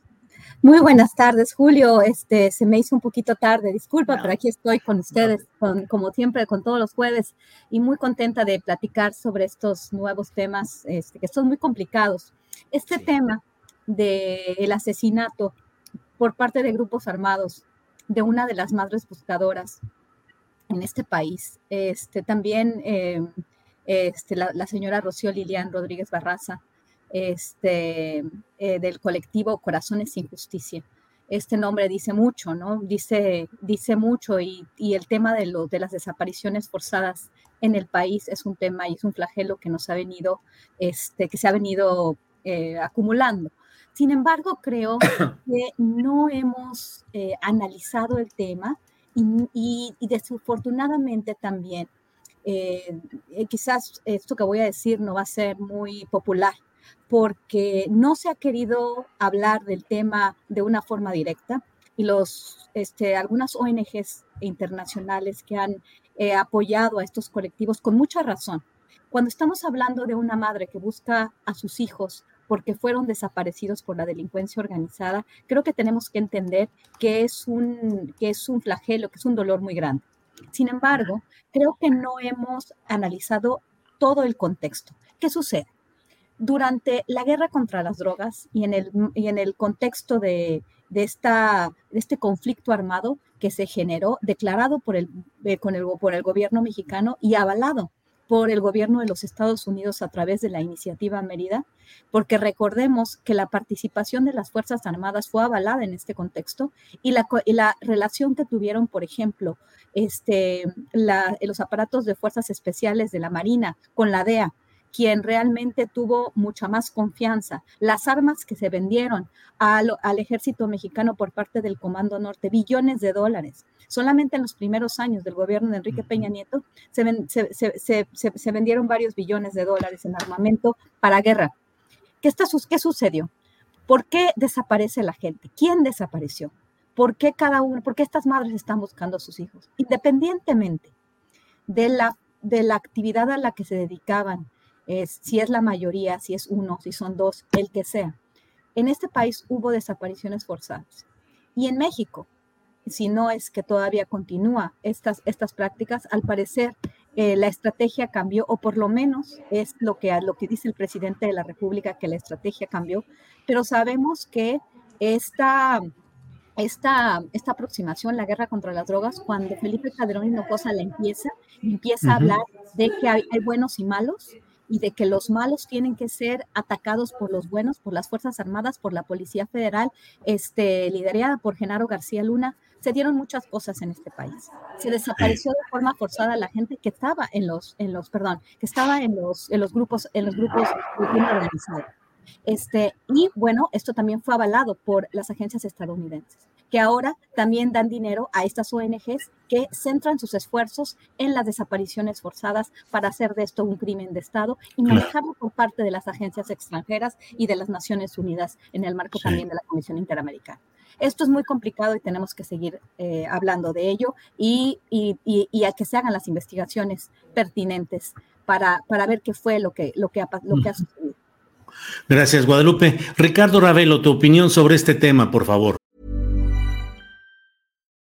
Muy buenas tardes, Julio. Este se me hizo un poquito tarde, disculpa, pero aquí estoy con ustedes, con, como siempre, con todos los jueves, y muy contenta de platicar sobre estos nuevos temas este, que son muy complicados. Este tema del asesinato por parte de grupos armados de una de las madres buscadoras en este país. Este, también eh, este, la, señora Rocío Lilian Rodríguez Barraza, este, eh, del colectivo Corazones sin Justicia. Este nombre dice mucho, ¿no? Dice, dice mucho y, el tema de, lo, de las desapariciones forzadas en el país es un tema y es un flagelo que nos ha venido, este, que se ha venido eh, acumulando. Sin embargo, creo que no hemos eh, analizado el tema y, desafortunadamente también, eh, eh, quizás esto que voy a decir no va a ser muy popular, porque no se ha querido hablar del tema de una forma directa y los, este, algunas ONGs internacionales que han apoyado a estos colectivos con mucha razón. Cuando estamos hablando de una madre que busca a sus hijos porque fueron desaparecidos por la delincuencia organizada, creo que tenemos que entender que es un, que es un flagelo, que es un dolor muy grande. Sin embargo, creo que no hemos analizado todo el contexto. ¿Qué sucede? Durante la guerra contra las drogas y en el, y en el contexto de, de, esta, de este conflicto armado que se generó, declarado por el, eh, con el, por el gobierno mexicano y avalado por el gobierno de los Estados Unidos a través de la iniciativa Mérida, porque recordemos que la participación de las Fuerzas Armadas fue avalada en este contexto y la, la relación que tuvieron, por ejemplo, este, los aparatos de fuerzas especiales de la Marina con la DEA, quien realmente tuvo mucha más confianza. Las armas que se vendieron al, ejército mexicano por parte del Comando Norte, billones de dólares. Solamente en los primeros años del gobierno de Enrique Peña Nieto se, vendieron varios billones de dólares en armamento para guerra. ¿Qué, está, ¿Qué sucedió? ¿Por qué desaparece la gente? ¿Quién desapareció? ¿Por qué cada uno, por qué estas madres están buscando a sus hijos? Independientemente de la, de la actividad a la que se dedicaban, si es la mayoría, si es uno, si son dos, el que sea. En este país hubo desapariciones forzadas. Y en México, si no es que todavía continúa estas, estas prácticas, al parecer eh, la estrategia cambió, o por lo menos es lo que, lo que dice el presidente de la República, que la estrategia cambió, pero sabemos que esta, esta, esta aproximación, la guerra contra las drogas, cuando Felipe Calderón Hinojosa la empieza, empieza a hablar de que hay buenos y malos, y de que los malos tienen que ser atacados por los buenos, por las Fuerzas Armadas, por la Policía Federal, este, liderada por Genaro García Luna, se dieron muchas cosas en este país. Se desapareció de forma forzada la gente que estaba en los, en los, perdón, que estaba en los, en los grupos, en los grupos organizados. Este, y bueno, esto también fue avalado por las agencias estadounidenses que ahora también dan dinero a estas ONGs que centran sus esfuerzos en las desapariciones forzadas para hacer de esto un crimen de Estado y manejarlo por parte de las agencias extranjeras y de las Naciones Unidas en el marco también de la Comisión Interamericana. Esto es muy complicado y tenemos que seguir eh, hablando de ello y, y, y, a que se hagan las investigaciones pertinentes para, para ver qué fue lo que, lo que, ha, lo que ha sucedido. Gracias, Guadalupe. Ricardo Ravelo, tu opinión sobre este tema, por favor.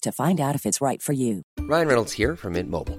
to find out if it's right for you. Ryan Reynolds here from Mint Mobile.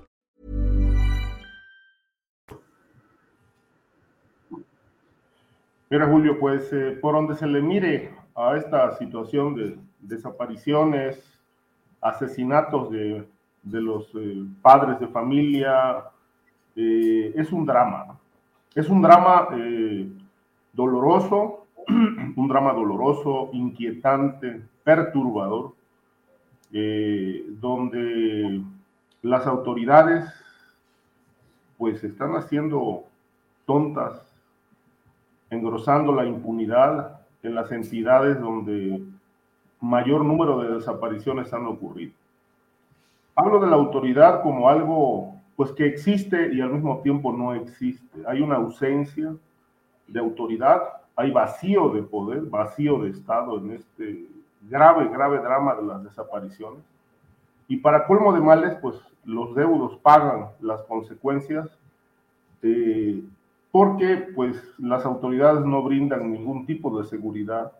Mira, Julio, pues eh, por donde se le mire a esta situación de desapariciones, asesinatos de, de los eh, padres de familia, eh, es un drama. Es un drama doloroso, (clears throat) un drama doloroso, inquietante, perturbador, donde las autoridades pues están haciendo tontas, engrosando la impunidad en las entidades donde mayor número de desapariciones han ocurrido. Hablo de la autoridad como algo pues que existe y al mismo tiempo no existe. Hay una ausencia de autoridad, hay vacío de poder, vacío de Estado en este grave, grave drama de las desapariciones. Y para colmo de males, pues los deudos pagan las consecuencias eh, porque pues las autoridades no brindan ningún tipo de seguridad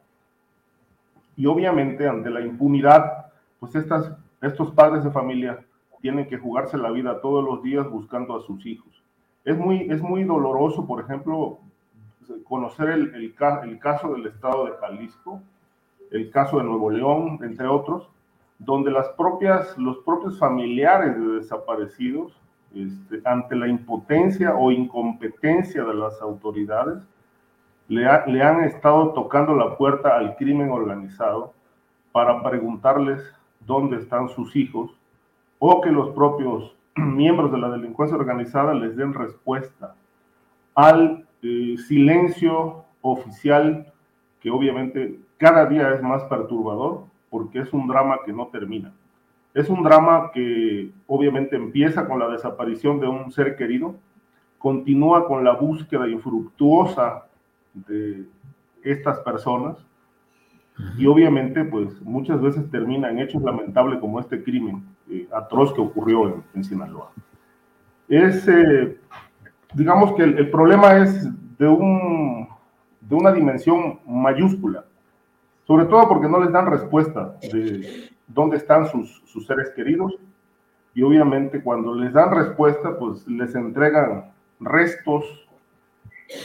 y obviamente ante la impunidad, pues estos padres de familia tienen que jugarse la vida todos los días buscando a sus hijos. Es muy, es muy doloroso, por ejemplo, conocer el, el caso del estado de Jalisco, el caso de Nuevo León, entre otros, donde las propias, los propios familiares de desaparecidos, este, ante la impotencia o incompetencia de las autoridades, le, ha, le, han estado tocando la puerta al crimen organizado para preguntarles dónde están sus hijos o que los propios (clears throat) miembros de la delincuencia organizada les den respuesta al eh, silencio oficial que obviamente cada día es más perturbador porque es un drama que no termina. Es un drama que obviamente empieza con la desaparición de un ser querido, continúa con la búsqueda infructuosa de estas personas y obviamente pues muchas veces termina en hechos lamentables como este crimen eh, atroz que ocurrió en, en Sinaloa. Es, eh, digamos que el, el, problema es de, un, de una dimensión mayúscula, sobre todo porque no les dan respuesta de dónde están sus, sus seres queridos. Y obviamente cuando les dan respuesta pues les entregan restos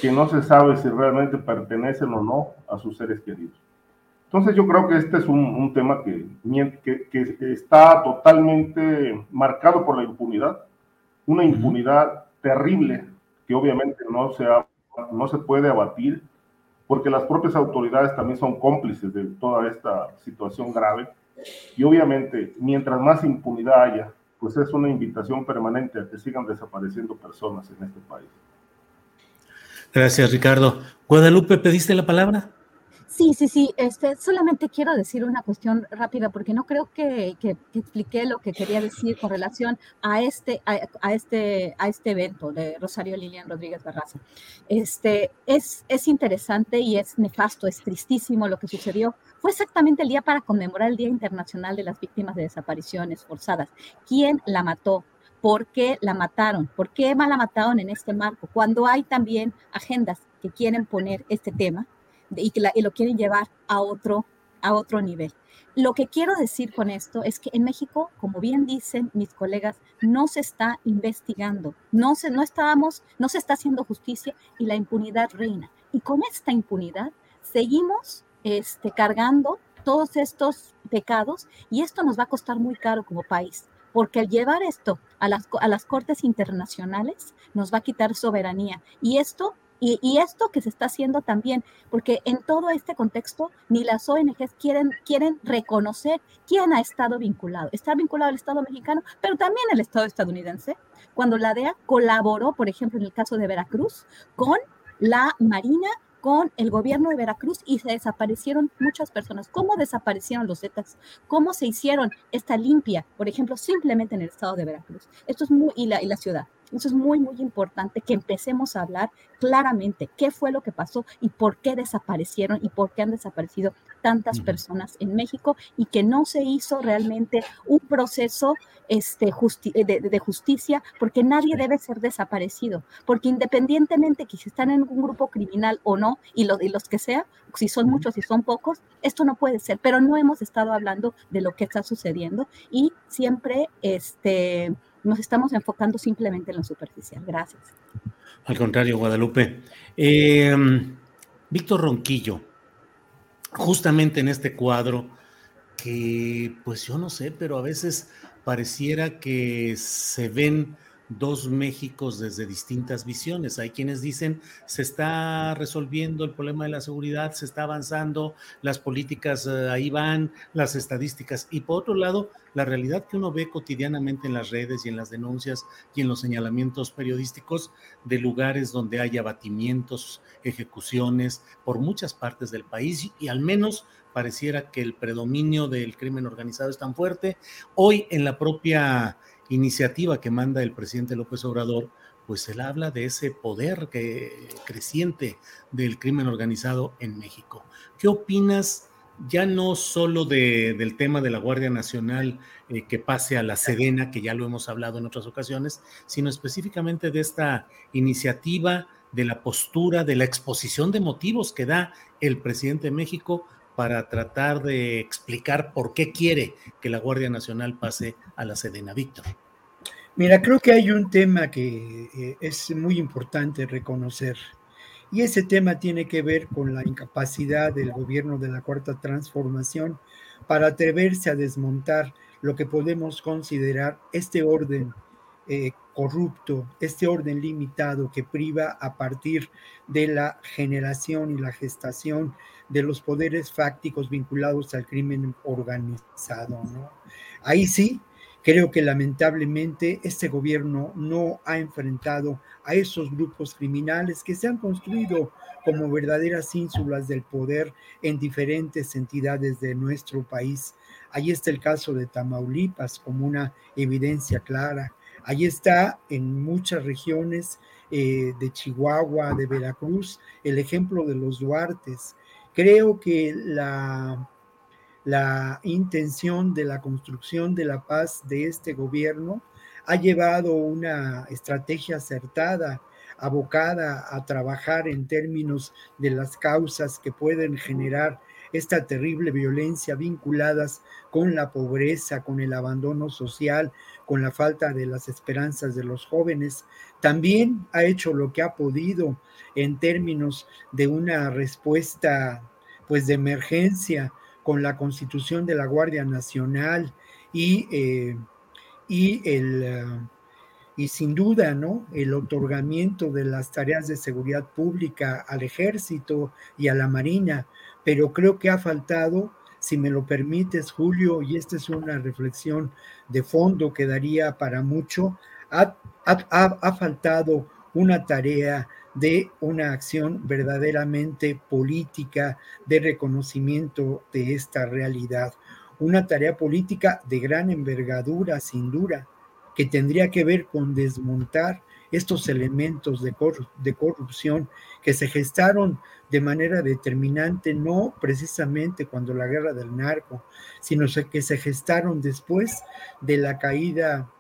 que no se sabe si realmente pertenecen o no a sus seres queridos. Entonces yo creo que este es un, tema que, que, está totalmente marcado por la impunidad, una impunidad terrible que obviamente no se, no se puede abatir porque las propias autoridades también son cómplices de toda esta situación grave y obviamente mientras más impunidad haya, pues es una invitación permanente a que sigan desapareciendo personas en este país. Gracias, Ricardo. Guadalupe, ¿pediste la palabra? Sí, sí, sí. Este, solamente quiero decir una cuestión rápida porque no creo que, que, expliqué lo que quería decir con relación a este, a, este, a este evento de Rosario Lilian Rodríguez Barraza. Este, es, es interesante y es nefasto, es tristísimo lo que sucedió. Fue exactamente el día para conmemorar el Día Internacional de las Víctimas de Desapariciones Forzadas. ¿Quién la mató? ¿Por qué la mataron? ¿Por qué la mataron en este marco? Cuando hay también agendas que quieren poner este tema y, que lo quieren llevar a otro, a otro nivel. Lo que quiero decir con esto es que en México, como bien dicen mis colegas, no se está investigando, no se, no estábamos, no se está haciendo justicia y la impunidad reina. Y con esta impunidad seguimos este, cargando todos estos pecados y esto nos va a costar muy caro como país, porque al llevar esto a las, a las cortes internacionales nos va a quitar soberanía y esto y, esto que se está haciendo también, porque en todo este contexto ni las ONGs quieren, quieren reconocer quién ha estado vinculado. Está vinculado al Estado mexicano, pero también el Estado estadounidense, cuando la DEA colaboró, por ejemplo, en el caso de Veracruz, con la Marina con el gobierno de Veracruz y se desaparecieron muchas personas. ¿Cómo desaparecieron los Zetas? ¿Cómo se hicieron esta limpia, por ejemplo, simplemente en el estado de Veracruz? Esto es muy, y la, y la ciudad. Eso es muy, muy importante que empecemos a hablar claramente qué fue lo que pasó y por qué desaparecieron y por qué han desaparecido tantas personas en México y que no se hizo realmente un proceso este, de, justicia porque nadie debe ser desaparecido, porque independientemente que si están en un grupo criminal o no, y, lo, y los que sea, si son muchos y son pocos, esto no puede ser, pero no hemos estado hablando de lo que está sucediendo y siempre este, nos estamos enfocando simplemente en lo superficial. Gracias. Al contrario, Guadalupe. Em, Víctor Ronquillo, justamente en este cuadro, que pues yo no sé, pero a veces pareciera que se ven dos Méxicos desde distintas visiones. Hay quienes dicen se está resolviendo el problema de la seguridad, se está avanzando, las políticas eh, ahí van, las estadísticas. Y por otro lado, la realidad que uno ve cotidianamente en las redes y en las denuncias y en los señalamientos periodísticos de lugares donde hay abatimientos, ejecuciones por muchas partes del país y al menos pareciera que el predominio del crimen organizado es tan fuerte. Hoy en la propia iniciativa que manda el presidente López Obrador, pues él habla de ese poder que, creciente del crimen organizado en México. ¿Qué opinas ya no solo del tema de la Guardia Nacional eh, que pase a la Sedena, que ya lo hemos hablado en otras ocasiones, sino específicamente de esta iniciativa, de la postura, de la exposición de motivos que da el presidente de México para tratar de explicar por qué quiere que la Guardia Nacional pase a la Sedena. Víctor. Mira, creo que hay un tema que eh, es muy importante reconocer y ese tema tiene que ver con la incapacidad del gobierno de la Cuarta Transformación para atreverse a desmontar lo que podemos considerar este orden eh, corrupto, este orden limitado que priva a partir de la generación y la gestación de los poderes fácticos vinculados al crimen organizado. Ahí sí, creo que lamentablemente este gobierno no ha enfrentado a esos grupos criminales que se han construido como verdaderas ínsulas del poder en diferentes entidades de nuestro país. Ahí está el caso de Tamaulipas como una evidencia clara. Ahí está en muchas regiones eh, de Chihuahua, de Veracruz, el ejemplo de los Duartes. Creo que la, la intención de la construcción de la paz de este gobierno ha llevado una estrategia acertada, abocada a trabajar en términos de las causas que pueden generar esta terrible violencia vinculadas con la pobreza, con el abandono social, con la falta de las esperanzas de los jóvenes. También ha hecho lo que ha podido en términos de una respuesta pues de emergencia con la constitución de la Guardia Nacional y, eh, y el... Y sin duda, ¿no? El otorgamiento de las tareas de seguridad pública al ejército y a la marina, pero creo que ha faltado, si me lo permites, Julio, y esta es una reflexión de fondo que daría para mucho, ha, ha faltado una tarea de una acción verdaderamente política de reconocimiento de esta realidad. Una tarea política de gran envergadura, sin duda, que tendría que ver con desmontar estos elementos de, corrupción que se gestaron de manera determinante, no precisamente cuando la guerra del narco, sino que se gestaron después de la caída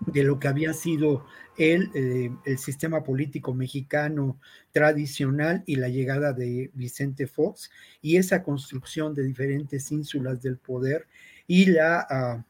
de lo que había sido el, eh, el, sistema político mexicano tradicional y la llegada de Vicente Fox y esa construcción de diferentes ínsulas del poder y la... Ah,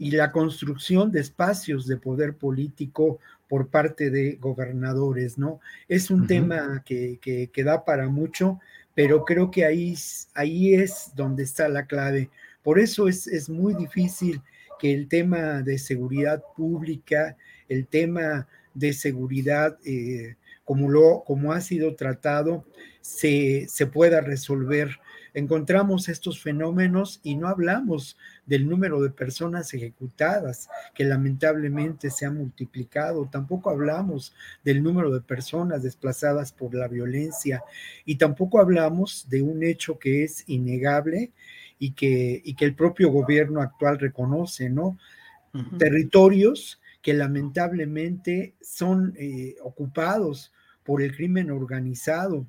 y la construcción de espacios de poder político por parte de gobernadores, ¿no? Es un tema que, que, da para mucho, pero creo que ahí, ahí es donde está la clave. Por eso es, es muy difícil que el tema de seguridad pública, el tema de seguridad, eh, como, lo, como ha sido tratado, se, se pueda resolver encontramos estos fenómenos y no hablamos del número de personas ejecutadas, que lamentablemente se ha multiplicado, tampoco hablamos del número de personas desplazadas por la violencia y tampoco hablamos de un hecho que es innegable y que, y que el propio gobierno actual reconoce, ¿no? Territorios que lamentablemente son eh, ocupados por el crimen organizado,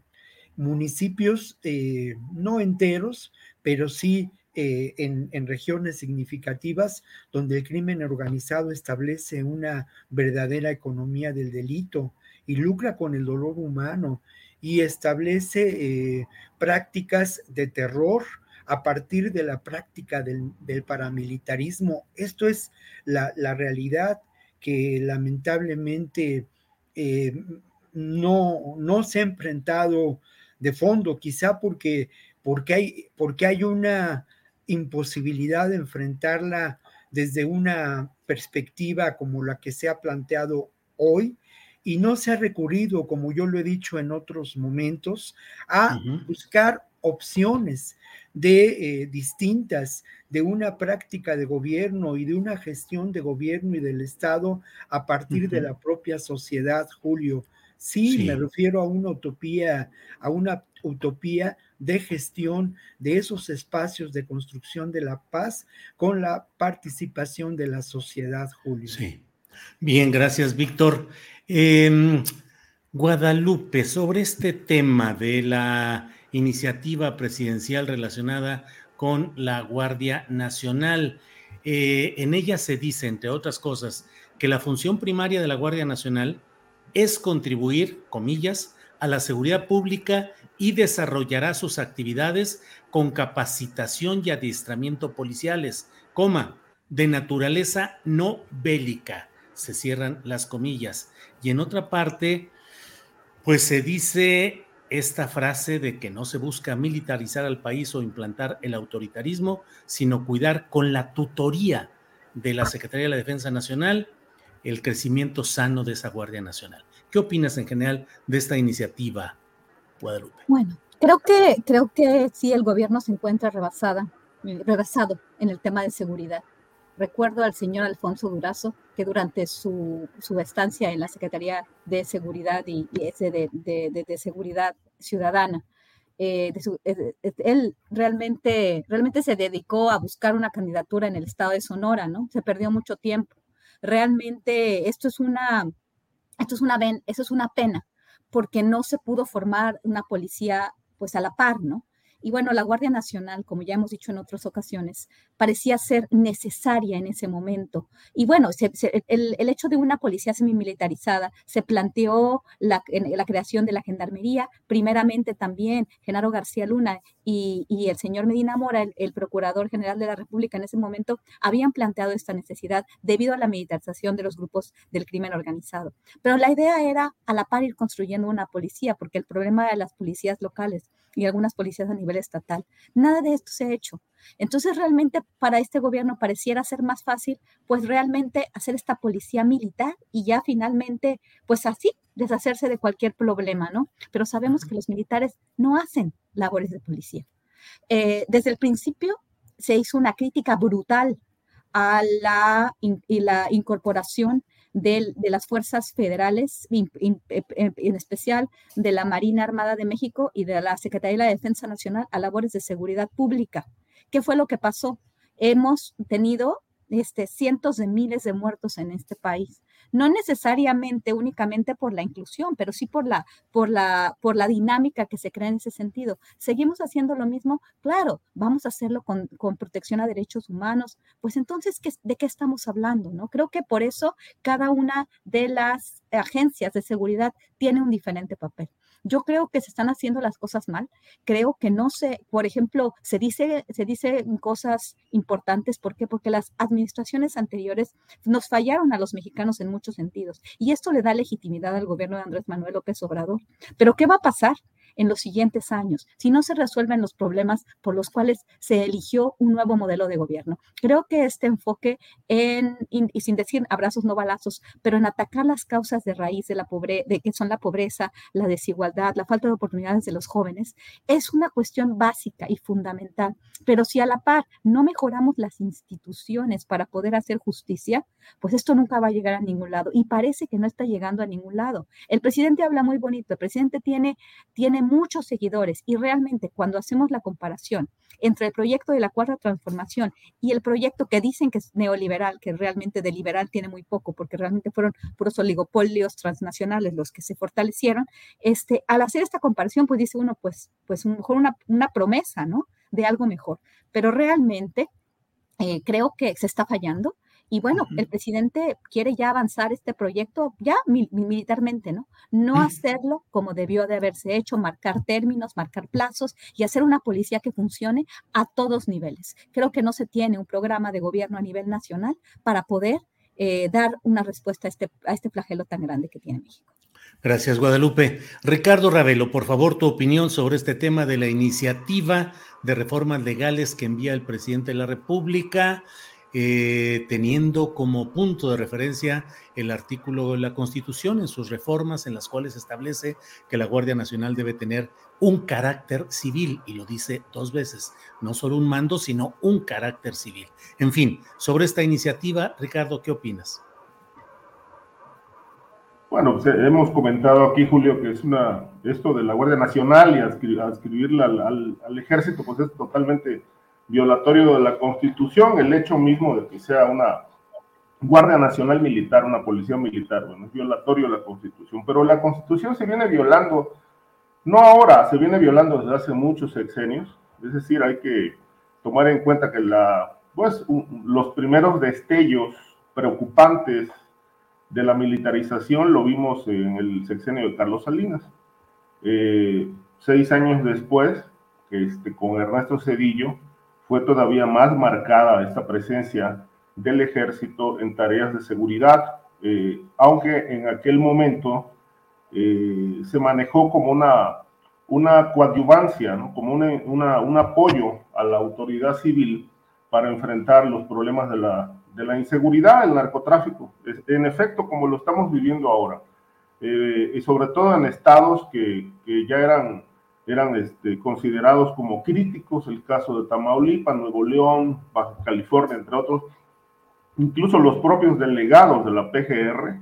municipios eh, no enteros, pero sí eh, en, regiones significativas donde el crimen organizado establece una verdadera economía del delito y lucra con el dolor humano y establece eh, prácticas de terror a partir de la práctica del, paramilitarismo. Esto es la, realidad que lamentablemente no, no se ha enfrentado de fondo, quizá porque, porque, hay, porque hay una imposibilidad de enfrentarla desde una perspectiva como la que se ha planteado hoy y no se ha recurrido, como yo lo he dicho en otros momentos, a buscar opciones de eh, distintas de una práctica de gobierno y de una gestión de gobierno y del Estado a partir de la propia sociedad, Julio. Sí, me refiero a una utopía, a una utopía de gestión de esos espacios de construcción de la paz con la participación de la sociedad, Julio. Sí. Bien, gracias, Víctor. Em, Guadalupe, sobre este tema de la iniciativa presidencial relacionada con la Guardia Nacional, eh, en ella se dice, entre otras cosas, que la función primaria de la Guardia Nacional es contribuir, comillas, a la seguridad pública y desarrollará sus actividades con capacitación y adiestramiento policiales, coma, de naturaleza no bélica. Se cierran las comillas. Y en otra parte, pues se dice esta frase de que no se busca militarizar al país o implantar el autoritarismo, sino cuidar con la tutoría de la Secretaría de la Defensa Nacional el crecimiento sano de esa Guardia Nacional. ¿Qué opinas en general de esta iniciativa, Guadalupe? Bueno, creo que, creo que sí, el gobierno se encuentra rebasada, rebasado en el tema de seguridad. Recuerdo al señor Alfonso Durazo, que durante su, su estancia en la Secretaría de Seguridad y, de, de, Seguridad Ciudadana, eh, eh, él realmente, realmente se dedicó a buscar una candidatura en el estado de Sonora, ¿no? Se perdió mucho tiempo realmente esto es una, esto es una, eso es una pena, porque no se pudo formar una policía pues a la par, ¿no? Y bueno, la Guardia Nacional, como ya hemos dicho en otras ocasiones, parecía ser necesaria en ese momento. Y bueno, el, hecho de una policía semimilitarizada se planteó la, creación de la gendarmería, primeramente también Genaro García Luna y, el señor Medina Mora, el, procurador general de la República en ese momento, habían planteado esta necesidad debido a la militarización de los grupos del crimen organizado. Pero la idea era a la par ir construyendo una policía, porque el problema de las policías locales y algunas policías a nivel estatal. Nada de esto se ha hecho. Entonces, realmente para este gobierno pareciera ser más fácil, pues realmente hacer esta policía militar y ya finalmente, pues así, deshacerse de cualquier problema, ¿no? Pero sabemos que los militares no hacen labores de policía. Eh, desde el principio se hizo una crítica brutal a la, y la incorporación de, las fuerzas federales, en especial de la Marina Armada de México y de la Secretaría de Defensa Nacional a labores de seguridad pública. ¿Qué fue lo que pasó? Hemos tenido este, cientos de miles de muertos en este país no necesariamente únicamente por la inclusión, pero sí por la, por la, por la dinámica que se crea en ese sentido. ¿Seguimos haciendo lo mismo? Claro, vamos a hacerlo con, con protección a derechos humanos. Pues entonces, ¿qué, ¿de qué estamos hablando? ¿no? Creo que por eso cada una de las agencias de seguridad tiene un diferente papel. Yo creo que se están haciendo las cosas mal. Creo que no se, por ejemplo, se dice, se dice cosas importantes. ¿Por qué? Porque las administraciones anteriores nos fallaron a los mexicanos en muchos sentidos. Y esto le da legitimidad al gobierno de Andrés Manuel López Obrador. Pero ¿qué va a pasar? En los siguientes años, si no se resuelven los problemas por los cuales se eligió un nuevo modelo de gobierno. Creo que este enfoque en, y sin decir abrazos no balazos, pero en atacar las causas de raíz de la pobreza, de que son la pobreza, la desigualdad, la falta de oportunidades de los jóvenes, es una cuestión básica y fundamental. Pero si a la par no mejoramos las instituciones para poder hacer justicia, pues esto nunca va a llegar a ningún lado. Y parece que no está llegando a ningún lado. El presidente habla muy bonito, el presidente tiene, tiene muchos seguidores y realmente cuando hacemos la comparación entre el proyecto de la cuarta transformación y el proyecto que dicen que es neoliberal, que realmente de liberal tiene muy poco, porque realmente fueron puros oligopolios transnacionales los que se fortalecieron, este, al hacer esta comparación, pues dice uno, pues, pues mejor una, una promesa, ¿no? De algo mejor. Pero realmente eh, creo que se está fallando y bueno, el presidente quiere ya avanzar este proyecto ya militarmente, ¿no? No hacerlo como debió de haberse hecho, marcar términos, marcar plazos y hacer una policía que funcione a todos niveles. Creo que no se tiene un programa de gobierno a nivel nacional para poder eh, dar una respuesta a este, a este flagelo tan grande que tiene México. Gracias, Guadalupe. Ricardo Ravelo, por favor, tu opinión sobre este tema de la iniciativa de reformas legales que envía el presidente de la República eh, teniendo como punto de referencia el artículo de la Constitución en sus reformas en las cuales establece que la Guardia Nacional debe tener un carácter civil, y lo dice dos veces, no solo un mando, sino un carácter civil. En fin, sobre esta iniciativa, Ricardo, ¿qué opinas? Bueno, pues, eh, hemos comentado aquí, Julio, que es una, esto de la Guardia Nacional y adscribirla al, al ejército, pues es totalmente violatorio de la Constitución, el hecho mismo de que sea una Guardia Nacional Militar, una policía militar, bueno, es violatorio de la Constitución, pero la Constitución se viene violando, no ahora, se viene violando desde hace muchos sexenios, es decir, hay que tomar en cuenta que la, pues, los primeros destellos preocupantes de la militarización lo vimos en el sexenio de Carlos Salinas. Eh, seis años después, este, con Ernesto Cedillo, fue todavía más marcada esta presencia del ejército en tareas de seguridad, eh, aunque en aquel momento eh, se manejó como una, una coadyuvancia, como una, un apoyo a la autoridad civil para enfrentar los problemas de la, de la inseguridad, el narcotráfico, en efecto como lo estamos viviendo ahora, eh, y sobre todo en estados que, que ya eran eran este, considerados como críticos, el caso de Tamaulipas, Nuevo León, Baja California, entre otros. Incluso los propios delegados de la PGR,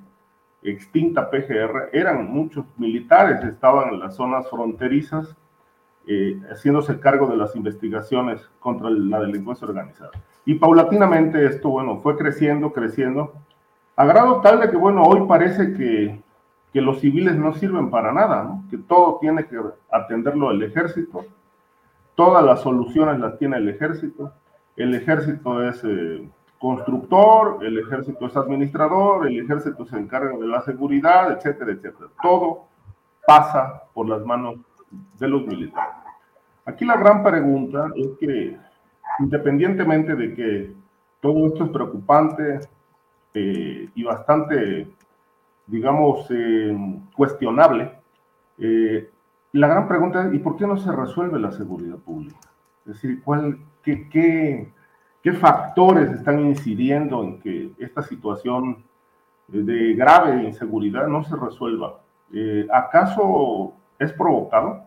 extinta PGR, eran muchos militares, estaban en las zonas fronterizas, eh, haciéndose cargo de las investigaciones contra la delincuencia organizada. Y paulatinamente esto, bueno, fue creciendo, creciendo, a grado tal de que, bueno, hoy parece que que los civiles no sirven para nada, que todo tiene que atenderlo el ejército, todas las soluciones las tiene el ejército, el ejército es eh, constructor, el ejército es administrador, el ejército se encarga de la seguridad, etcétera, etcétera. Todo pasa por las manos de los militares. Aquí la gran pregunta es que, independientemente de que todo esto es preocupante eh, y bastante digamos, eh, cuestionable, eh, la gran pregunta es, ¿y por qué no se resuelve la seguridad pública? Es decir, ¿cuál, qué, qué, factores están incidiendo en que esta situación de grave inseguridad no se resuelva? Eh, ¿Acaso es provocado?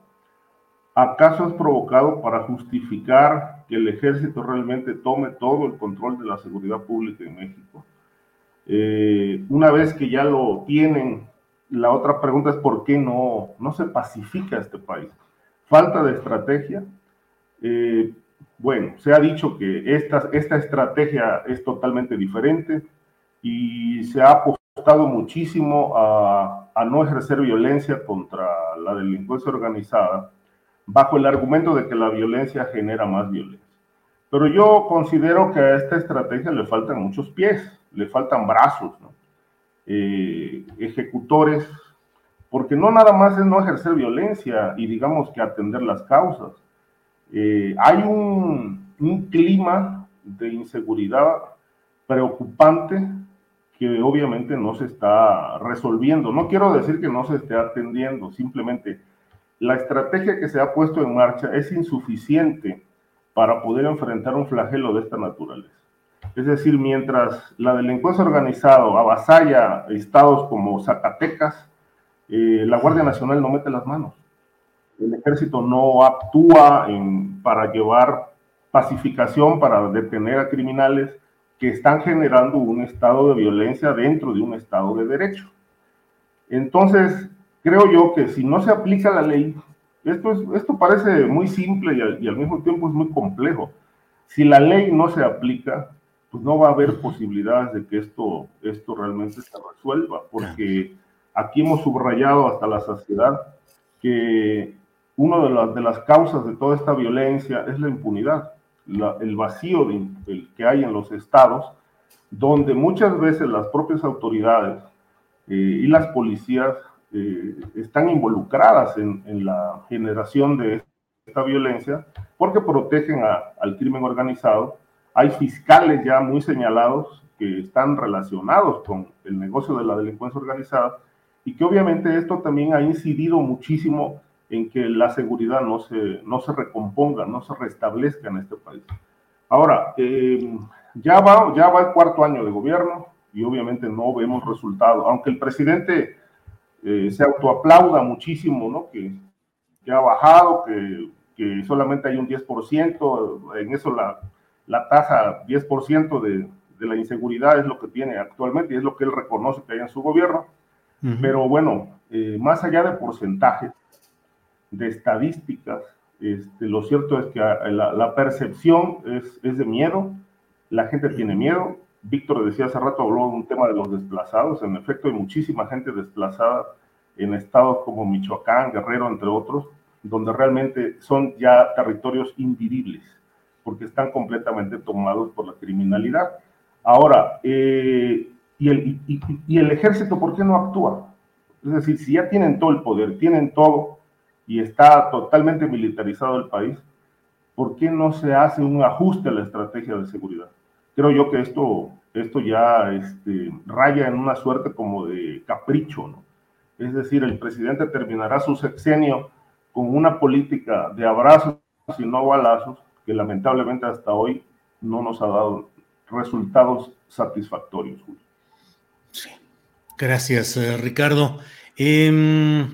¿Acaso es provocado para justificar que el ejército realmente tome todo el control de la seguridad pública en México? Eh, una vez que ya lo tienen, la otra pregunta es por qué no, no se pacifica este país. Falta de estrategia. Eh, bueno, se ha dicho que esta, esta estrategia es totalmente diferente y se ha apostado muchísimo a, a no ejercer violencia contra la delincuencia organizada bajo el argumento de que la violencia genera más violencia. Pero yo considero que a esta estrategia le faltan muchos pies, le faltan brazos, eh, ejecutores, porque no nada más es no ejercer violencia y digamos que atender las causas. Eh, hay un, un clima de inseguridad preocupante que obviamente no se está resolviendo. No quiero decir que no se esté atendiendo, simplemente la estrategia que se ha puesto en marcha es insuficiente para poder enfrentar un flagelo de esta naturaleza. Es decir, mientras la delincuencia organizada avasalla estados como Zacatecas, eh, la Guardia Nacional no mete las manos. El ejército no actúa para llevar pacificación, para detener a criminales que están generando un estado de violencia dentro de un estado de derecho. Entonces, creo yo que si no se aplica la ley, esto, es, esto parece muy simple y al, mismo tiempo es muy complejo. Si la ley no se aplica, pues no va a haber posibilidades de que esto, esto realmente se resuelva, porque aquí hemos subrayado hasta la saciedad que una de, las de las causas de toda esta violencia es la impunidad, el vacío de, que hay en los estados, donde muchas veces las propias autoridades eh, y las policías eh, están involucradas en, la generación de esta violencia porque protegen al crimen organizado. Hay fiscales ya muy señalados que están relacionados con el negocio de la delincuencia organizada y que obviamente esto también ha incidido muchísimo en que la seguridad no se, no se recomponga, no se restablezca en este país. Ahora, eh, ya, va, ya va el cuarto año de gobierno y obviamente no vemos resultados, aunque el presidente eh, se autoaplauda muchísimo, ¿no? Que, que ha bajado, que, que, solamente hay un 10%, en eso la, la tasa 10% de, de, la inseguridad es lo que tiene actualmente y es lo que él reconoce que hay en su gobierno. Pero bueno, eh, más allá de porcentajes, de estadísticas, este, lo cierto es que la, la percepción es, es de miedo, la gente tiene miedo, Víctor decía hace rato, habló de un tema de los desplazados. En efecto, hay muchísima gente desplazada en estados como Michoacán, Guerrero, entre otros, donde realmente son ya territorios invivibles, porque están completamente tomados por la criminalidad. Ahora, eh, ¿y, el, y el ejército por qué no actúa? Es decir, si ya tienen todo el poder, tienen todo y está totalmente militarizado el país, ¿por qué no se hace un ajuste a la estrategia de seguridad? creo yo que esto, esto ya este, raya en una suerte como de capricho, ¿no? Es decir, el presidente terminará su sexenio con una política de abrazos y no balazos que lamentablemente hasta hoy no nos ha dado resultados satisfactorios. Sí. Gracias, eh, Ricardo. Em,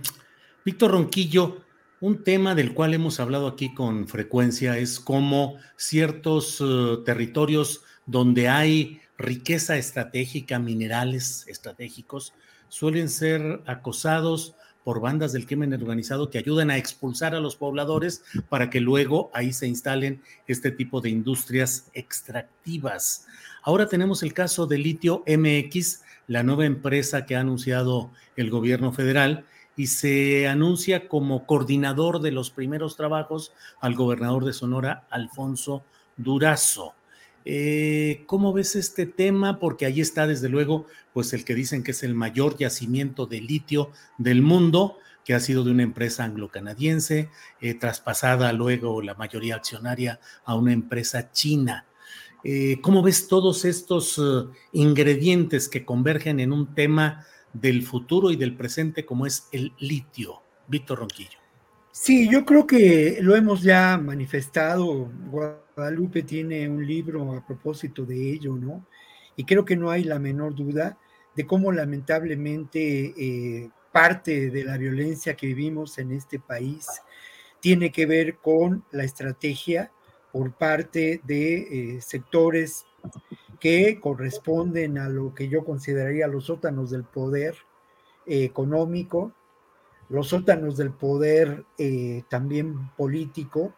Víctor Ronquillo, un tema del cual hemos hablado aquí con frecuencia es cómo ciertos uh, territorios donde hay riqueza estratégica, minerales estratégicos, suelen ser acosados por bandas del crimen organizado que ayudan a expulsar a los pobladores para que luego ahí se instalen este tipo de industrias extractivas. Ahora tenemos el caso de Litio MX, la nueva empresa que ha anunciado el gobierno federal y se anuncia como coordinador de los primeros trabajos al gobernador de Sonora, Alfonso Durazo. Eh, ¿Cómo ves este tema? Porque ahí está, desde luego, pues el que dicen que es el mayor yacimiento de litio del mundo, que ha sido de una empresa anglo-canadiense, eh, traspasada luego la mayoría accionaria a una empresa china. Eh, ¿Cómo ves todos estos ingredientes que convergen en un tema del futuro y del presente como es el litio? Víctor Ronquillo. Sí, yo creo que lo hemos ya manifestado. Guadalupe tiene un libro a propósito de ello, ¿no? Y creo que no hay la menor duda de cómo lamentablemente eh, parte de la violencia que vivimos en este país tiene que ver con la estrategia por parte de eh, sectores que corresponden a lo que yo consideraría los sótanos del poder eh, económico, los sótanos del poder también político,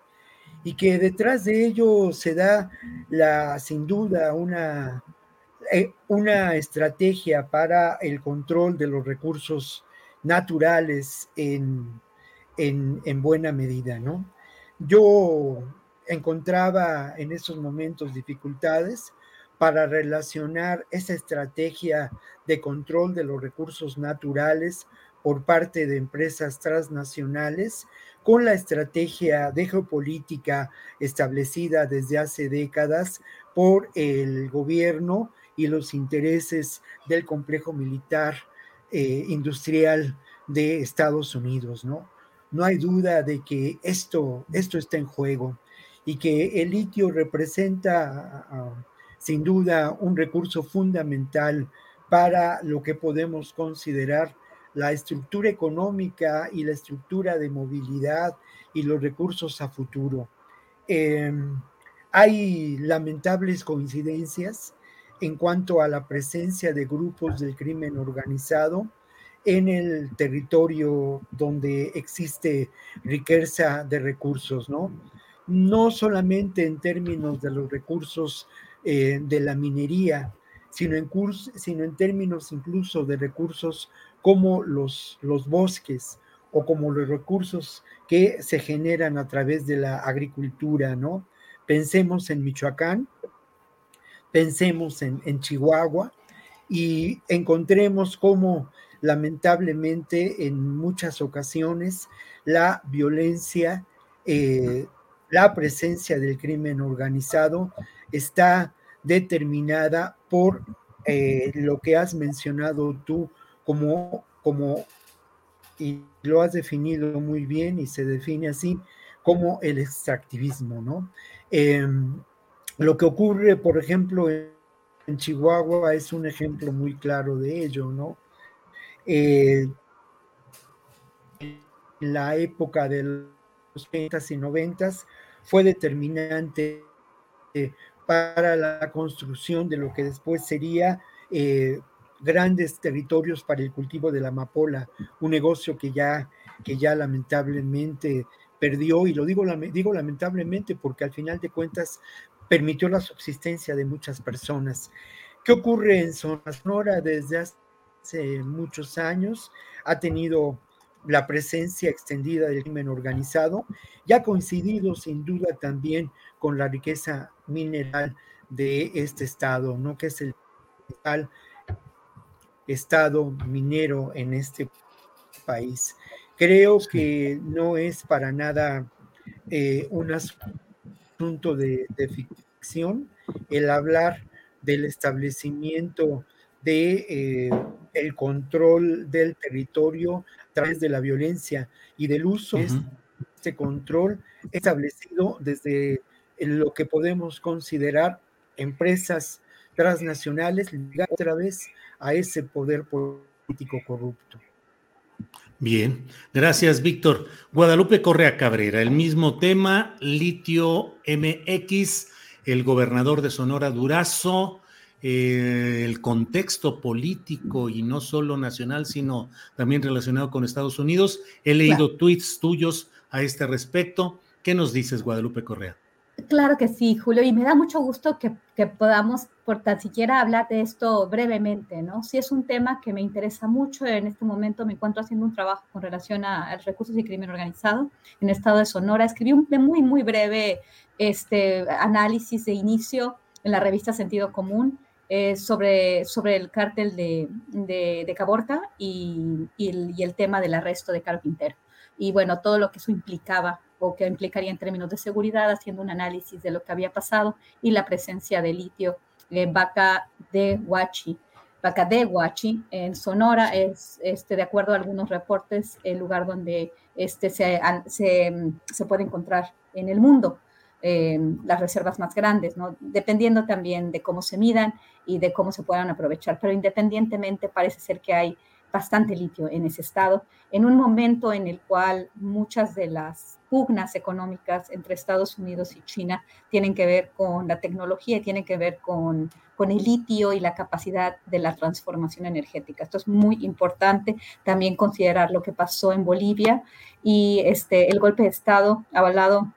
y que detrás de ello se da la, sin duda, una, eh, una estrategia para el control de los recursos naturales en, en, en buena medida, ¿no? Yo encontraba en esos momentos dificultades para relacionar esa estrategia de control de los recursos naturales por parte de empresas transnacionales con la estrategia de geopolítica establecida desde hace décadas por el gobierno y los intereses del complejo militar eh, industrial de Estados Unidos, ¿no? No hay duda de que esto, esto está en juego y que el litio representa sin duda un recurso fundamental para lo que podemos considerar la estructura económica y la estructura de movilidad y los recursos a futuro. Em, hay lamentables coincidencias en cuanto a la presencia de grupos del crimen organizado en el territorio donde existe riqueza de recursos, ¿no? No solamente en términos de los recursos eh, de la minería, sino en, sino en términos incluso de recursos como los, los bosques o como los recursos que se generan a través de la agricultura, ¿no? Pensemos en Michoacán, pensemos en, en Chihuahua y encontremos cómo lamentablemente en muchas ocasiones la violencia, eh, la presencia del crimen organizado está determinada por eh, lo que has mencionado tú como, como, y lo has definido muy bien y se define así, como el extractivismo, ¿no? Em, lo que ocurre, por ejemplo, en, Chihuahua es un ejemplo muy claro de ello, ¿no? Eh, la época de los 80 y 90 fue determinante eh, para la construcción de lo que después sería eh, grandes territorios para el cultivo de la amapola, un negocio que ya, que ya lamentablemente perdió, y lo digo, digo lamentablemente porque al final de cuentas permitió la subsistencia de muchas personas. ¿Qué ocurre en Sonora desde hace muchos años? Ha tenido la presencia extendida del crimen organizado y ha coincidido sin duda también con la riqueza mineral de este estado, ¿no? Que es el estado minero en este país. Creo que no es para nada eh, un asunto de, ficción el hablar del establecimiento de eh, el control del territorio a través de la violencia y del uso de este control establecido desde lo que podemos considerar empresas transnacionales ligadas otra vez a ese poder político corrupto. Bien, gracias Víctor. Guadalupe Correa Cabrera, el mismo tema, litio MX, el gobernador de Sonora Durazo, eh, el contexto político y no solo nacional, sino también relacionado con Estados Unidos. He leído tweets tuyos a este respecto. ¿Qué nos dices, Guadalupe Correa? Claro que sí, Julio, y me da mucho gusto que, podamos, por tan siquiera, hablar de esto brevemente, ¿no? Sí es un tema que me interesa mucho. En este momento me encuentro haciendo un trabajo con relación a, recursos y crimen organizado en el estado de Sonora. Escribí un muy, muy breve este, análisis de inicio en la revista Sentido Común eh, sobre, sobre el cártel de, de, Caborca y, el, y el tema del arresto de Caro Quintero. Y bueno, todo lo que eso implicaba o que implicaría en términos de seguridad, haciendo un análisis de lo que había pasado y la presencia de litio, en vaca de Huachi. Pacadehuachi, en Sonora, es, este, de acuerdo a algunos reportes, el lugar donde este, se, se, puede encontrar en el mundo. Eh, las reservas más grandes, ¿no? dependiendo también de cómo se midan y de cómo se puedan aprovechar. Pero independientemente parece ser que hay bastante litio en ese estado, en un momento en el cual muchas de las pugnas económicas entre Estados Unidos y China tienen que ver con la tecnología tienen que ver con, con el litio y la capacidad de la transformación energética. Esto es muy importante también considerar lo que pasó en Bolivia y este, el golpe de Estado avalado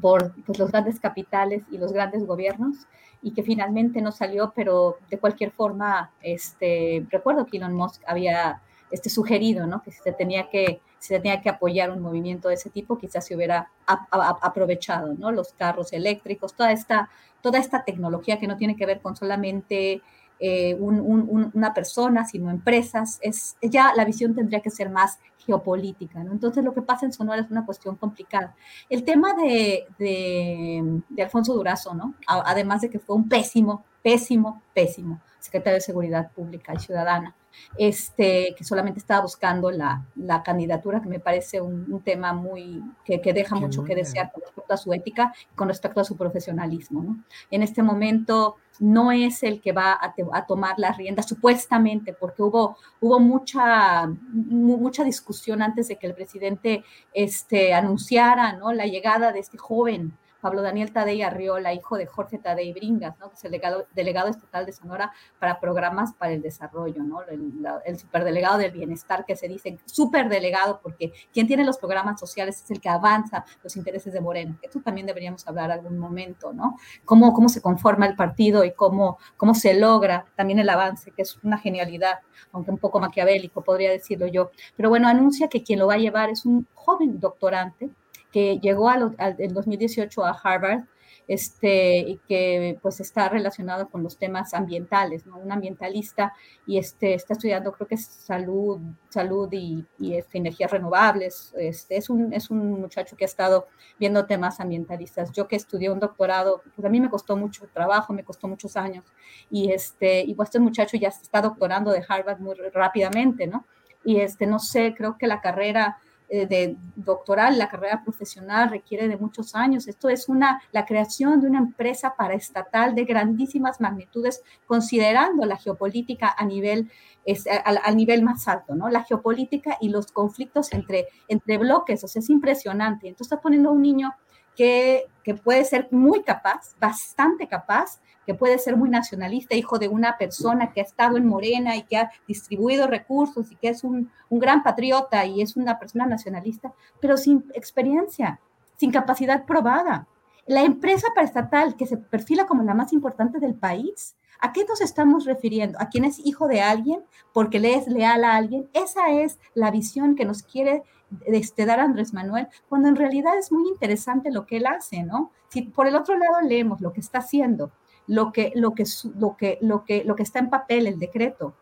por pues, los grandes capitales y los grandes gobiernos y que finalmente no salió, pero de cualquier forma, este, recuerdo que Elon Musk había este, sugerido, ¿no? Que se tenía que, se tenía que apoyar un movimiento de ese tipo, quizás se hubiera aprovechado, ¿no? Los carros eléctricos, toda esta, toda esta tecnología que no tiene que ver con solamente eh, una persona, sino empresas, es, ya la visión tendría que ser más geopolítica. ¿no? Entonces lo que pasa en Sonora es una cuestión complicada. El tema de, de, Alfonso Durazo, ¿no? además de que fue un pésimo, pésimo, pésimo secretario de Seguridad Pública y Ciudadana, este, que solamente estaba buscando la, la candidatura, que me parece un, tema muy, que, que deja mucho que desear con respecto a su ética y con respecto a su profesionalismo. ¿no? En este momento no es el que va a, a, tomar las riendas, supuestamente, porque hubo, hubo mucha, mucha discusión antes de que el presidente este, anunciara ¿no? la llegada de este joven Pablo Daniel Tadei Arriola, hijo de Jorge Tadei Bringas, ¿no? que es el delegado, estatal de Sonora para programas para el desarrollo, ¿no? el, superdelegado del bienestar que se dice superdelegado porque quien tiene los programas sociales es el que avanza los intereses de Moreno. Esto también deberíamos hablar algún momento, ¿no? Cómo, cómo se conforma el partido y cómo, cómo se logra también el avance, que es una genialidad, aunque un poco maquiavélico, podría decirlo yo. Pero bueno, anuncia que quien lo va a llevar es un joven doctorante que llegó al, en 2018 a Harvard este, y que pues está relacionado con los temas ambientales, ¿no? Un ambientalista y este, está estudiando creo que es salud, salud y, y este, energías renovables. Este, es, un, es un muchacho que ha estado viendo temas ambientalistas. Yo que estudié un doctorado, pues a mí me costó mucho trabajo, me costó muchos años y, este, y pues este muchacho ya está doctorando de Harvard muy rápidamente, ¿no? Y este, no sé, creo que la carrera eh, de doctoral, la carrera profesional requiere de muchos años. Esto es una, la creación de una empresa paraestatal de grandísimas magnitudes, considerando la geopolítica a nivel, es, al, nivel más alto, ¿no? La geopolítica y los conflictos entre, entre bloques, o sea, es impresionante. Entonces está poniendo a un niño que, puede ser muy capaz, bastante capaz, que puede ser muy nacionalista, hijo de una persona que ha estado en Morena y que ha distribuido recursos y que es un, gran patriota y es una persona nacionalista, pero sin experiencia, sin capacidad probada. La empresa paraestatal que se perfila como la más importante del país, ¿a qué nos estamos refiriendo? ¿A quién es hijo de alguien porque le es leal a alguien? Esa es la visión que nos quiere este, dar Andrés Manuel, cuando en realidad es muy interesante lo que él hace, ¿no? Si por el otro lado leemos lo que está haciendo, lo que, lo que, lo que, lo que, lo que está en papel, el decreto,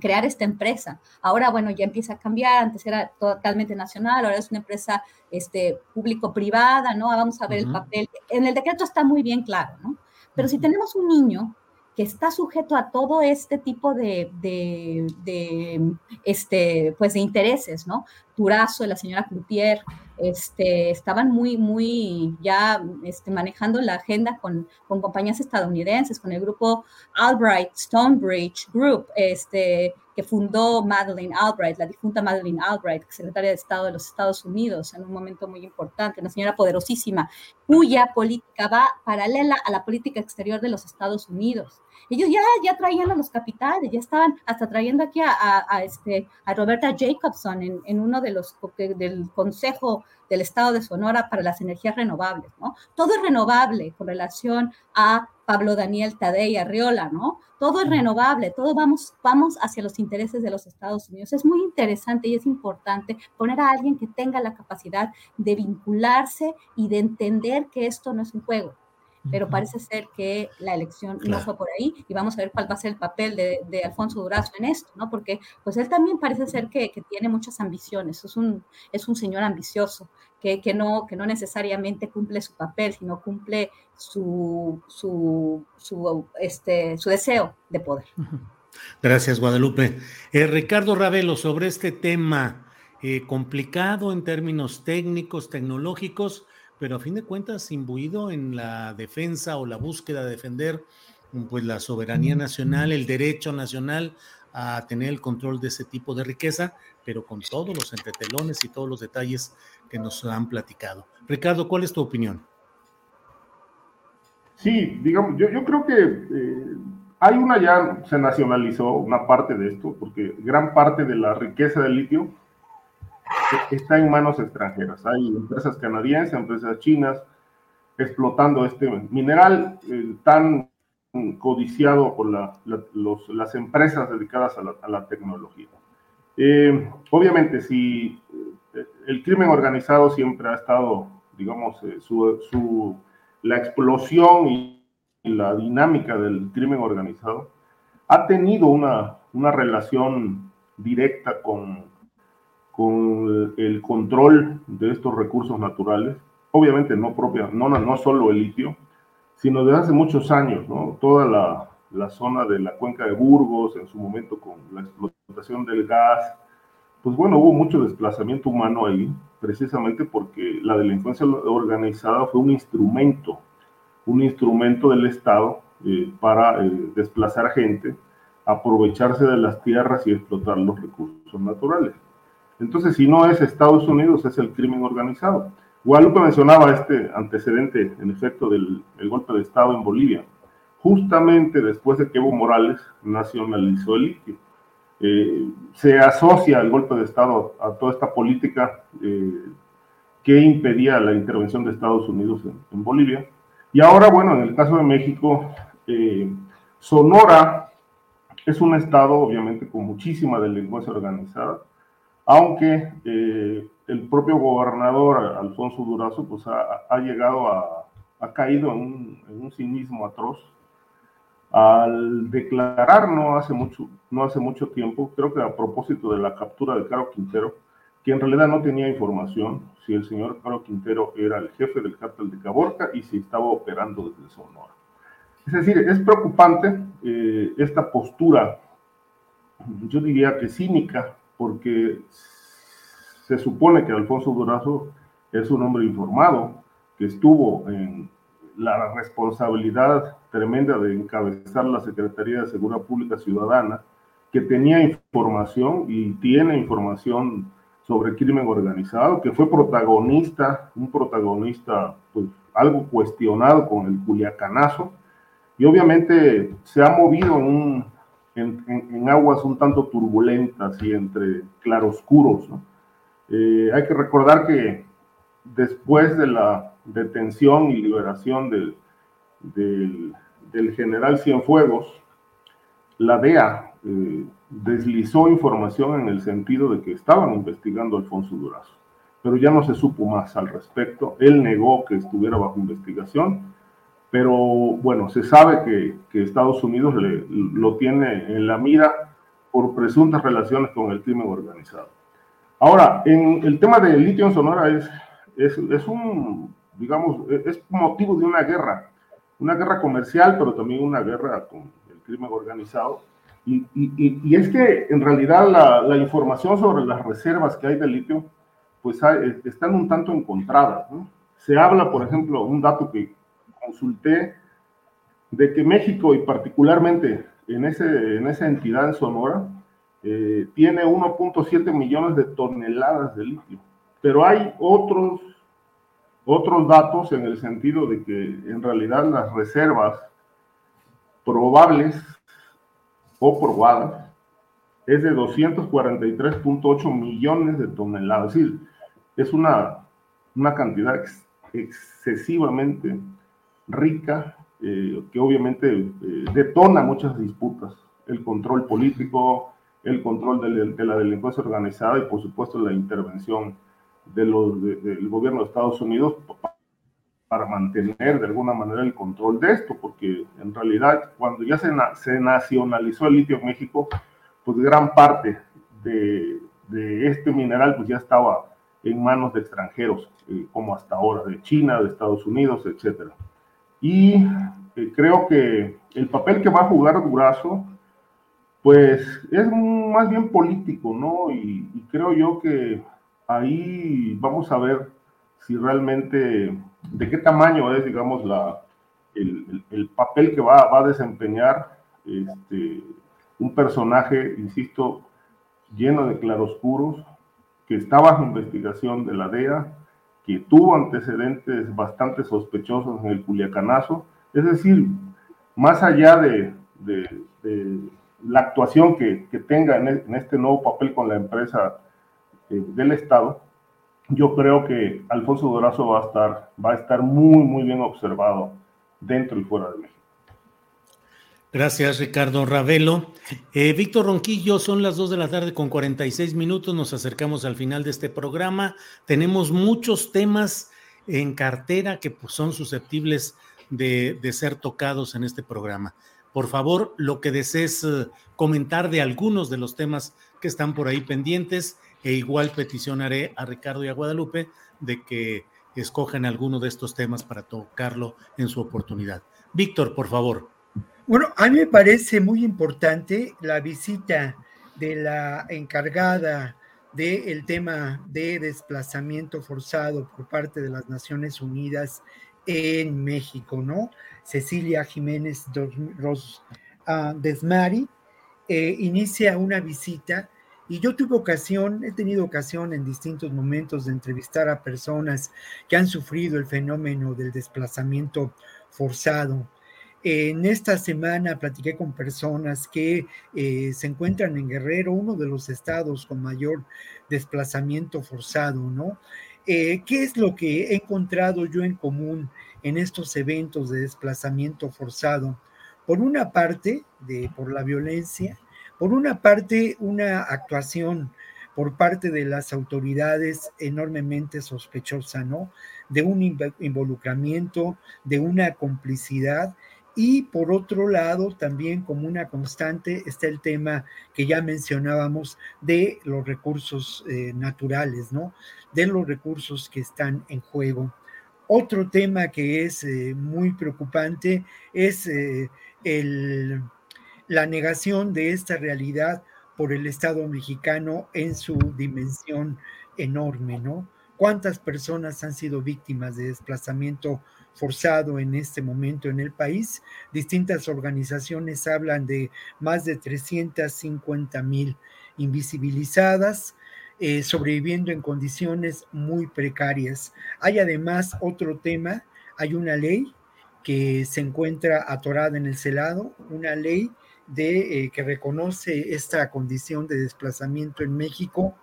crear esta empresa. Ahora, bueno, ya empieza a cambiar, antes era totalmente nacional, ahora es una empresa este, público-privada, ¿no? Vamos a ver el papel. En el decreto está muy bien claro, ¿no? Pero si tenemos un niño que está sujeto a todo este tipo de, de, de, este, pues de intereses, ¿no? Durazo, la señora Cloutier, este, estaban muy, muy ya este, manejando la agenda con, con, compañías estadounidenses, con el grupo Albright Stonebridge Group, este, que fundó Madeleine Albright, la difunta Madeleine Albright, secretaria de Estado de los Estados Unidos, en un momento muy importante, una señora poderosísima, cuya política va paralela a la política exterior de los Estados Unidos. Ellos ya, ya traían a los capitales, ya estaban hasta trayendo aquí a, a, este, a Roberta Jacobson en, en uno de los del Consejo del Estado de Sonora para las energías renovables, ¿no? Todo es renovable con relación a Pablo Daniel Tadei Arriola, ¿no? Todo es renovable, todo vamos, vamos hacia los intereses de los Estados Unidos. Es muy interesante y es importante poner a alguien que tenga la capacidad de vincularse y de entender que esto no es un juego, pero parece ser que la elección no fue por ahí y vamos a ver cuál va a ser el papel de, Alfonso Durazo en esto, ¿no? Porque pues él también parece ser que, tiene muchas ambiciones, es un, es un señor ambicioso que, que, no, que no necesariamente cumple su papel, sino cumple su, su, su, este, su deseo de poder. Gracias, Guadalupe. Eh, Ricardo Ravelo, sobre este tema eh, complicado en términos técnicos, tecnológicos, pero a fin de cuentas imbuido en la defensa o la búsqueda de defender pues, la soberanía nacional, el derecho nacional a tener el control de ese tipo de riqueza, pero con todos los entretelones y todos los detalles que nos han platicado. Ricardo, ¿cuál es tu opinión? Sí, digamos, yo, yo creo que eh, hay una ya, se nacionalizó una parte de esto, porque gran parte de la riqueza del litio está en manos extranjeras. Hay empresas canadienses, empresas chinas, explotando este mineral eh, tan codiciado por las empresas dedicadas a la, tecnología. Eh, obviamente, si eh, el crimen organizado siempre ha estado, digamos, su, la explosión y, la dinámica del crimen organizado ha tenido una, una relación directa con con el control de estos recursos naturales, obviamente no propia, no, no solo el litio, sino desde hace muchos años, ¿no? Toda la, la zona de la cuenca de Burgos, en su momento con la explotación del gas, pues bueno, hubo mucho desplazamiento humano ahí, precisamente porque la delincuencia organizada fue un instrumento, un instrumento del Estado eh, para eh, desplazar gente, aprovecharse de las tierras y explotar los recursos naturales. Entonces, si no es Estados Unidos, es el crimen organizado. Guadalupe mencionaba este antecedente, en efecto, del golpe de Estado en Bolivia, justamente después de que Evo Morales nacionalizó el litio. Eh, se asocia el golpe de Estado a toda esta política eh, que impedía la intervención de Estados Unidos en, Bolivia. Y ahora, bueno, en el caso de México, eh, Sonora es un estado, obviamente, con muchísima delincuencia organizada, aunque eh, el propio gobernador Alfonso Durazo pues ha, llegado a, ha caído en un, cinismo atroz al declarar no hace mucho no hace mucho tiempo creo que a propósito de la captura de Caro Quintero que en realidad no tenía información si el señor Caro Quintero era el jefe del cártel de Caborca y si estaba operando desde Sonora. Es decir es preocupante eh, esta postura yo diría que cínica porque se supone que Alfonso Durazo es un hombre informado, que estuvo en la responsabilidad tremenda de encabezar la Secretaría de Seguridad Pública Ciudadana, que tenía información y tiene información sobre crimen organizado, que fue protagonista, un protagonista pues algo cuestionado con el Culiacanazo, y obviamente se ha movido en un en, aguas un tanto turbulentas y entre claroscuros. Eh, hay que recordar que después de la detención y liberación del, del, general Cienfuegos, la DEA eh, deslizó información en el sentido de que estaban investigando Alfonso Durazo, pero ya no se supo más al respecto. Él negó que estuviera bajo investigación pero bueno, se sabe que, que Estados Unidos le, lo tiene en la mira por presuntas relaciones con el crimen organizado. Ahora, en el tema del litio en Sonora es, es, es, un, digamos, es motivo de una guerra, una guerra comercial, pero también una guerra con el crimen organizado. Y, y, y es que en realidad la, la, información sobre las reservas que hay de litio, pues hay, están un tanto encontradas. ¿no? Se habla, por ejemplo, un dato que, consulté de que México y particularmente en, ese, en esa entidad en Sonora eh, tiene 1.7 millones de toneladas de litio. Pero hay otros, otros datos en el sentido de que en realidad las reservas probables o probadas es de 243.8 millones de toneladas. Es decir, es una, una cantidad excesivamente rica, eh, que obviamente eh, detona muchas disputas, el control político, el control de, la delincuencia organizada y por supuesto la intervención de del gobierno de Estados Unidos para mantener de alguna manera el control de esto, porque en realidad cuando ya se, nacionalizó el litio en México, pues gran parte de, de, este mineral pues ya estaba en manos de extranjeros, eh, como hasta ahora, de China, de Estados Unidos, etcétera. Y eh, creo que el papel que va a jugar Durazo pues es más bien político, ¿no? Y, creo yo que ahí vamos a ver si realmente, de qué tamaño es, digamos, la, el, papel que va, va, a desempeñar este, un personaje, insisto, lleno de claroscuros, que está bajo investigación de la DEA, tuvo antecedentes bastante sospechosos en el Culiacanazo, es decir, más allá de, la actuación que, tenga e, en, este nuevo papel con la empresa eh, del Estado, yo creo que Alfonso Dorazo va a estar, va a estar muy, muy bien observado dentro y fuera de México. Gracias, Ricardo Ravelo. Eh, Víctor Ronquillo, son las 2 de la tarde con 46 minutos. Nos acercamos al final de este programa. Tenemos muchos temas en cartera que pues, son susceptibles de, ser tocados en este programa. Por favor, lo que desees eh, comentar de algunos de los temas que están por ahí pendientes, e igual peticionaré a Ricardo y a Guadalupe de que escojan alguno de estos temas para tocarlo en su oportunidad. Víctor, por favor. Bueno, a mí me parece muy importante la visita de la encargada del tema de desplazamiento forzado por parte de las Naciones Unidas en México, ¿no? Cecilia Jiménez ah, Desmari eh, inicia una visita y yo tuve ocasión, he tenido ocasión en distintos momentos de entrevistar a personas que han sufrido el fenómeno del desplazamiento forzado en esta semana platiqué con personas que eh, se encuentran en Guerrero, uno de los estados con mayor desplazamiento forzado, ¿no? Eh, ¿Qué es lo que he encontrado yo en común en estos eventos de desplazamiento forzado? Por una parte, de, por la violencia, por una parte, una actuación por parte de las autoridades enormemente sospechosa, ¿no? De un involucramiento, de una complicidad y por otro lado, también como una constante está el tema que ya mencionábamos de los recursos eh, naturales, ¿no? De los recursos que están en juego. Otro tema que es eh, muy preocupante es eh, la negación de esta realidad por el Estado mexicano en su dimensión enorme, ¿no? ¿Cuántas personas han sido víctimas de desplazamiento forzado en este momento en el país. Distintas organizaciones hablan de más de 350 mil invisibilizadas, eh, sobreviviendo en condiciones muy precarias. Hay además otro tema, hay una ley que se encuentra atorada en el celado, una ley de, eh, que reconoce esta condición de desplazamiento en México,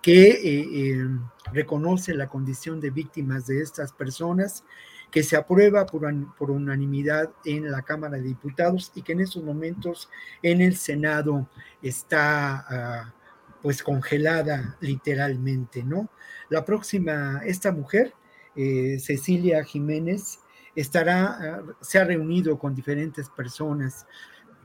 que eh, reconoce la condición de víctimas de estas personas que se aprueba por, unanimidad en la Cámara de Diputados y que en estos momentos en el Senado está ah, pues congelada literalmente, ¿no? La próxima, esta mujer, eh, Cecilia Jiménez, estará, ah, se ha reunido con diferentes personas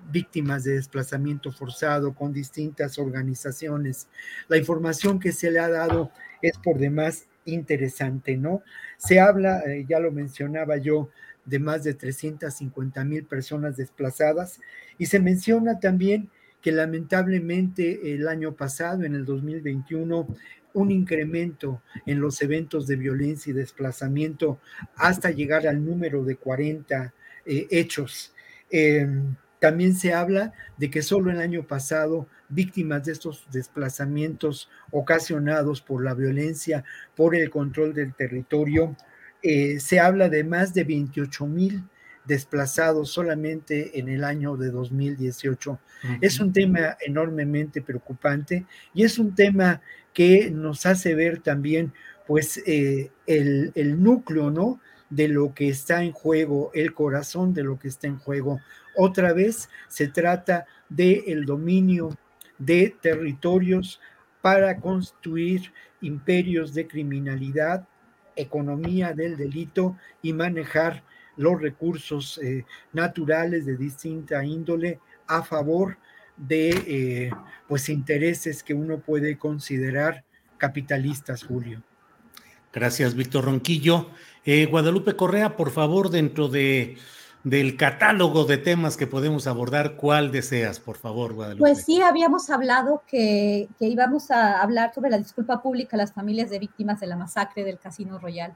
víctimas de desplazamiento forzado, con distintas organizaciones. La información que se le ha dado es por demás interesante, ¿no? Se habla, eh, ya lo mencionaba yo, de más de 350 mil personas desplazadas y se menciona también que lamentablemente el año pasado, en el 2021, un incremento en los eventos de violencia y desplazamiento hasta llegar al número de 40 eh, hechos. Em, también se habla de que solo el año pasado víctimas de estos desplazamientos ocasionados por la violencia, por el control del territorio, eh, se habla de más de 28 mil desplazados solamente en el año de 2018. Es un tema enormemente preocupante y es un tema que nos hace ver también pues eh, el, el núcleo, ¿no? de lo que está en juego, el corazón de lo que está en juego. Otra vez se trata del el dominio de territorios para construir imperios de criminalidad, economía del delito y manejar los recursos eh, naturales de distinta índole a favor de eh, pues intereses que uno puede considerar capitalistas, Julio. Gracias, Víctor Ronquillo. Eh, Guadalupe Correa, por favor, dentro de del catálogo de temas que podemos abordar, ¿cuál deseas, por favor, Guadalupe? Pues sí, habíamos hablado que, que, íbamos a hablar sobre la disculpa pública a las familias de víctimas de la masacre del Casino Royal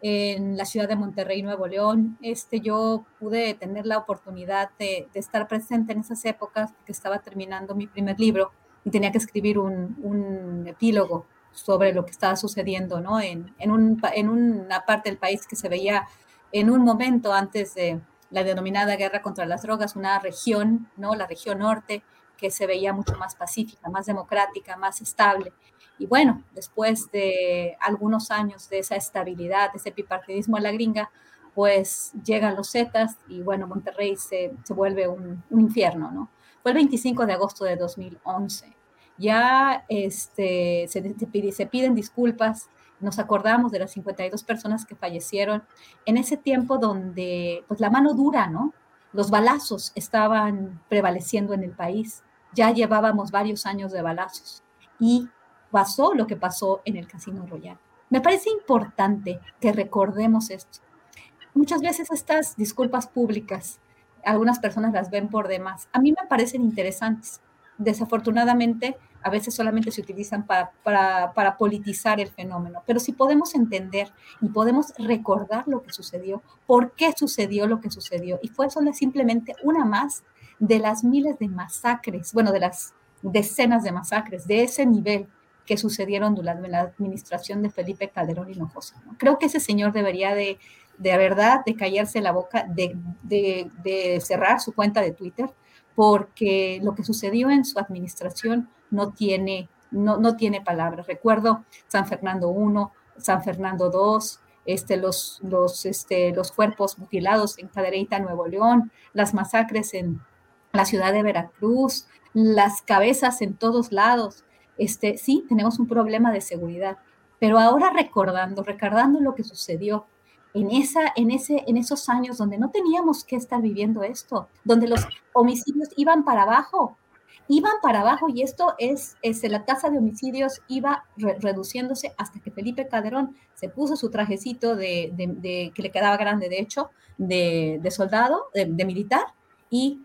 en la ciudad de Monterrey, Nuevo León. Este, yo pude tener la oportunidad de, de estar presente en esas épocas, porque estaba terminando mi primer libro y tenía que escribir un, un epílogo sobre lo que estaba sucediendo ¿no? en, en, un, en una parte del país que se veía en un momento antes de la denominada guerra contra las drogas, una región, ¿no? la región norte, que se veía mucho más pacífica, más democrática, más estable. Y bueno, después de algunos años de esa estabilidad, de ese bipartidismo a la gringa, pues llegan los Zetas y bueno, Monterrey se, se vuelve un, un, infierno, ¿no? Fue el 25 de agosto de 2011. Ya este, se, se, piden disculpas nos acordamos de las 52 personas que fallecieron en ese tiempo donde pues la mano dura, ¿no? Los balazos estaban prevaleciendo en el país. Ya llevábamos varios años de balazos y pasó lo que pasó en el Casino Royal. Me parece importante que recordemos esto. Muchas veces estas disculpas públicas, algunas personas las ven por demás. A mí me parecen interesantes. Desafortunadamente, a veces solamente se utilizan para, para, politizar el fenómeno, pero si podemos entender y podemos recordar lo que sucedió, por qué sucedió lo que sucedió, y fue solo simplemente una más de las miles de masacres, bueno, de las decenas de masacres de ese nivel que sucedieron durante la administración de Felipe Calderón Hinojosa. ¿no? Creo que ese señor debería de, de verdad, de callarse la boca, de, de cerrar su cuenta de Twitter, porque lo que sucedió en su administración no tiene, no, no tiene palabras. Recuerdo San Fernando I, San Fernando II, este, los, los, este, los cuerpos mutilados en Cadereyta, Nuevo León, las masacres en la ciudad de Veracruz, las cabezas en todos lados. Este, sí, tenemos un problema de seguridad, pero ahora recordando, recordando lo que sucedió en, esa, en, ese, en esos años donde no teníamos que estar viviendo esto, donde los homicidios iban para abajo, iban para abajo y esto es, es la tasa de homicidios iba re reduciéndose hasta que Felipe Calderón se puso su trajecito de, que le quedaba grande, de hecho, de, de soldado, de, militar, y,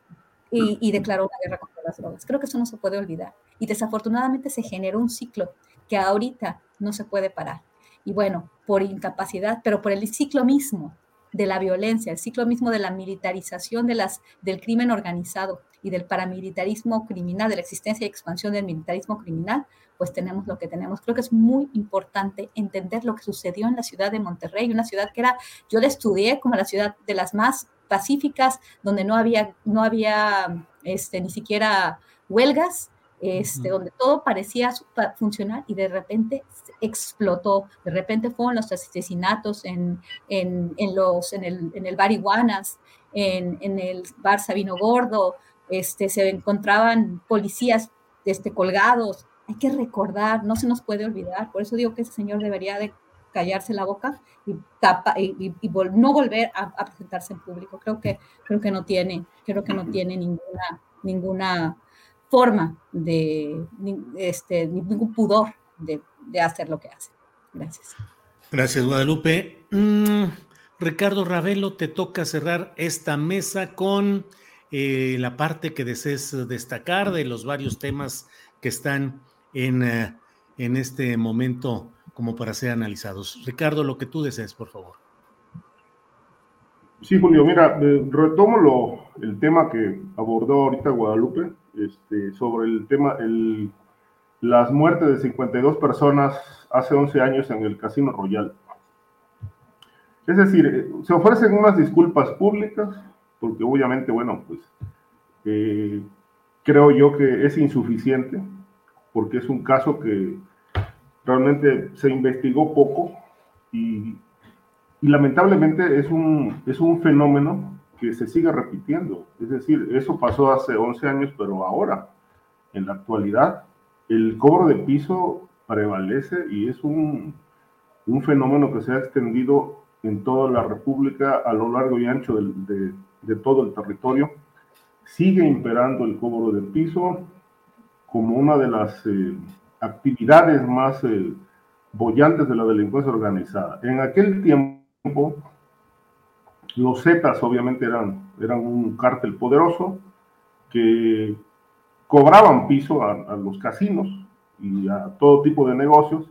y, y, declaró una guerra contra las drogas. Creo que eso no se puede olvidar. Y desafortunadamente se generó un ciclo que ahorita no se puede parar. Y bueno, por incapacidad, pero por el ciclo mismo de la violencia, el ciclo mismo de la militarización de las, del crimen organizado y del paramilitarismo criminal, de la existencia y expansión del militarismo criminal, pues tenemos lo que tenemos. Creo que es muy importante entender lo que sucedió en la ciudad de Monterrey, una ciudad que era, yo la estudié como la ciudad de las más pacíficas, donde no había, no había este, ni siquiera huelgas, este, donde todo parecía funcionar y de repente explotó. De repente fueron los asesinatos en, en, en los, en, el, en el bar Iguanas, en, en el bar Sabino Gordo, este, se encontraban policías este, colgados. Hay que recordar, no se nos puede olvidar. Por eso digo que ese señor debería de callarse la boca y, tapa, y, y, y vol no volver a, a, presentarse en público. Creo que, creo que no tiene, creo que no tiene ninguna, ninguna forma de, este, ningún pudor de, de, hacer lo que hace. Gracias. Gracias, Guadalupe. Mm, Ricardo Ravelo, te toca cerrar esta mesa con eh, la parte que desees destacar de los varios temas que están en, uh, en este momento como para ser analizados. Ricardo, lo que tú desees, por favor. Sí, Julio, mira, eh, retomo lo, el tema que abordó ahorita Guadalupe este, sobre el tema, el, las muertes de 52 personas hace 11 años en el Casino Royal. Es decir, eh, se ofrecen unas disculpas públicas, porque obviamente, bueno, pues eh, creo yo que es insuficiente, porque es un caso que realmente se investigó poco y, y lamentablemente es un, es un fenómeno que se siga repitiendo. Es decir, eso pasó hace 11 años, pero ahora, en la actualidad, el cobro de piso prevalece y es un, un fenómeno que se ha extendido en toda la República a lo largo y ancho de, de, todo el territorio. Sigue imperando el cobro de piso como una de las eh, actividades más eh, bollantes de la delincuencia organizada. En aquel tiempo, los Zetas obviamente eran, eran un cártel poderoso que cobraban piso a, los casinos y a todo tipo de negocios.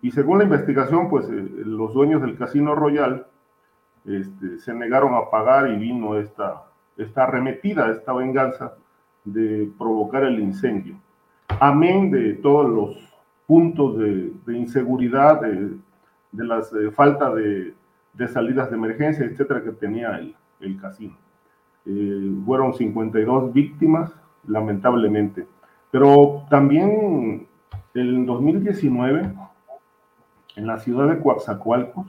Y según la investigación, pues eh, los dueños del Casino Royal este, se negaron a pagar y vino esta, esta arremetida, esta venganza de provocar el incendio. Amén de todos los puntos de, inseguridad, de, de la eh, falta de, de, salidas de emergencia, etcétera, que tenía el, el casino. Eh, fueron 52 víctimas, lamentablemente. Pero también en 2019, en la ciudad de Coatzacoalcos,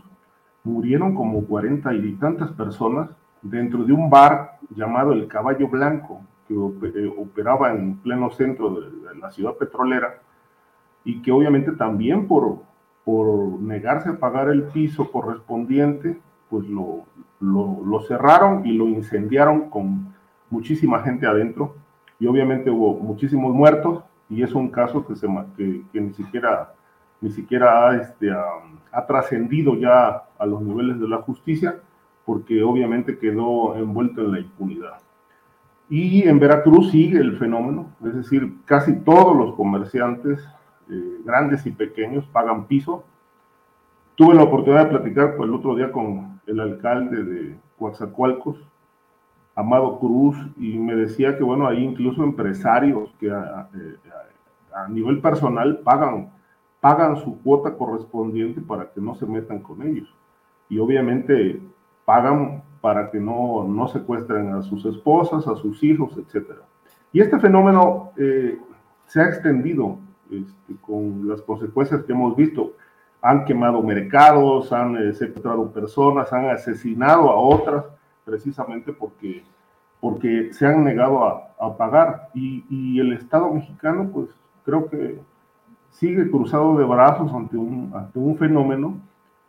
murieron como 40 y tantas personas dentro de un bar llamado El Caballo Blanco, que eh, operaba en pleno centro de la ciudad petrolera y que obviamente también por, por negarse a pagar el piso correspondiente, pues lo, lo, cerraron y lo incendiaron con muchísima gente adentro y obviamente hubo muchísimos muertos y es un caso que, se, que, ni siquiera, ni siquiera ha, este, ha trascendido ya a los niveles de la justicia porque obviamente quedó envuelto en la impunidad. Y en Veracruz sigue el fenómeno, es decir, casi todos los comerciantes, eh, grandes y pequeños, pagan piso. Tuve la oportunidad de platicar el otro día con el alcalde de Coatzacoalcos, Amado Cruz, y me decía que, bueno, hay incluso empresarios que a, eh, a nivel personal pagan, pagan su cuota correspondiente para que no se metan con ellos. Y obviamente pagan para que no, no secuestren a sus esposas, a sus hijos, etc. Y este fenómeno eh, se ha extendido este, con las consecuencias que hemos visto. Han quemado mercados, han eh, secuestrado personas, han asesinado a otras, precisamente porque, porque se han negado a, a pagar. Y, el Estado mexicano, pues creo que sigue cruzado de brazos ante un, ante un fenómeno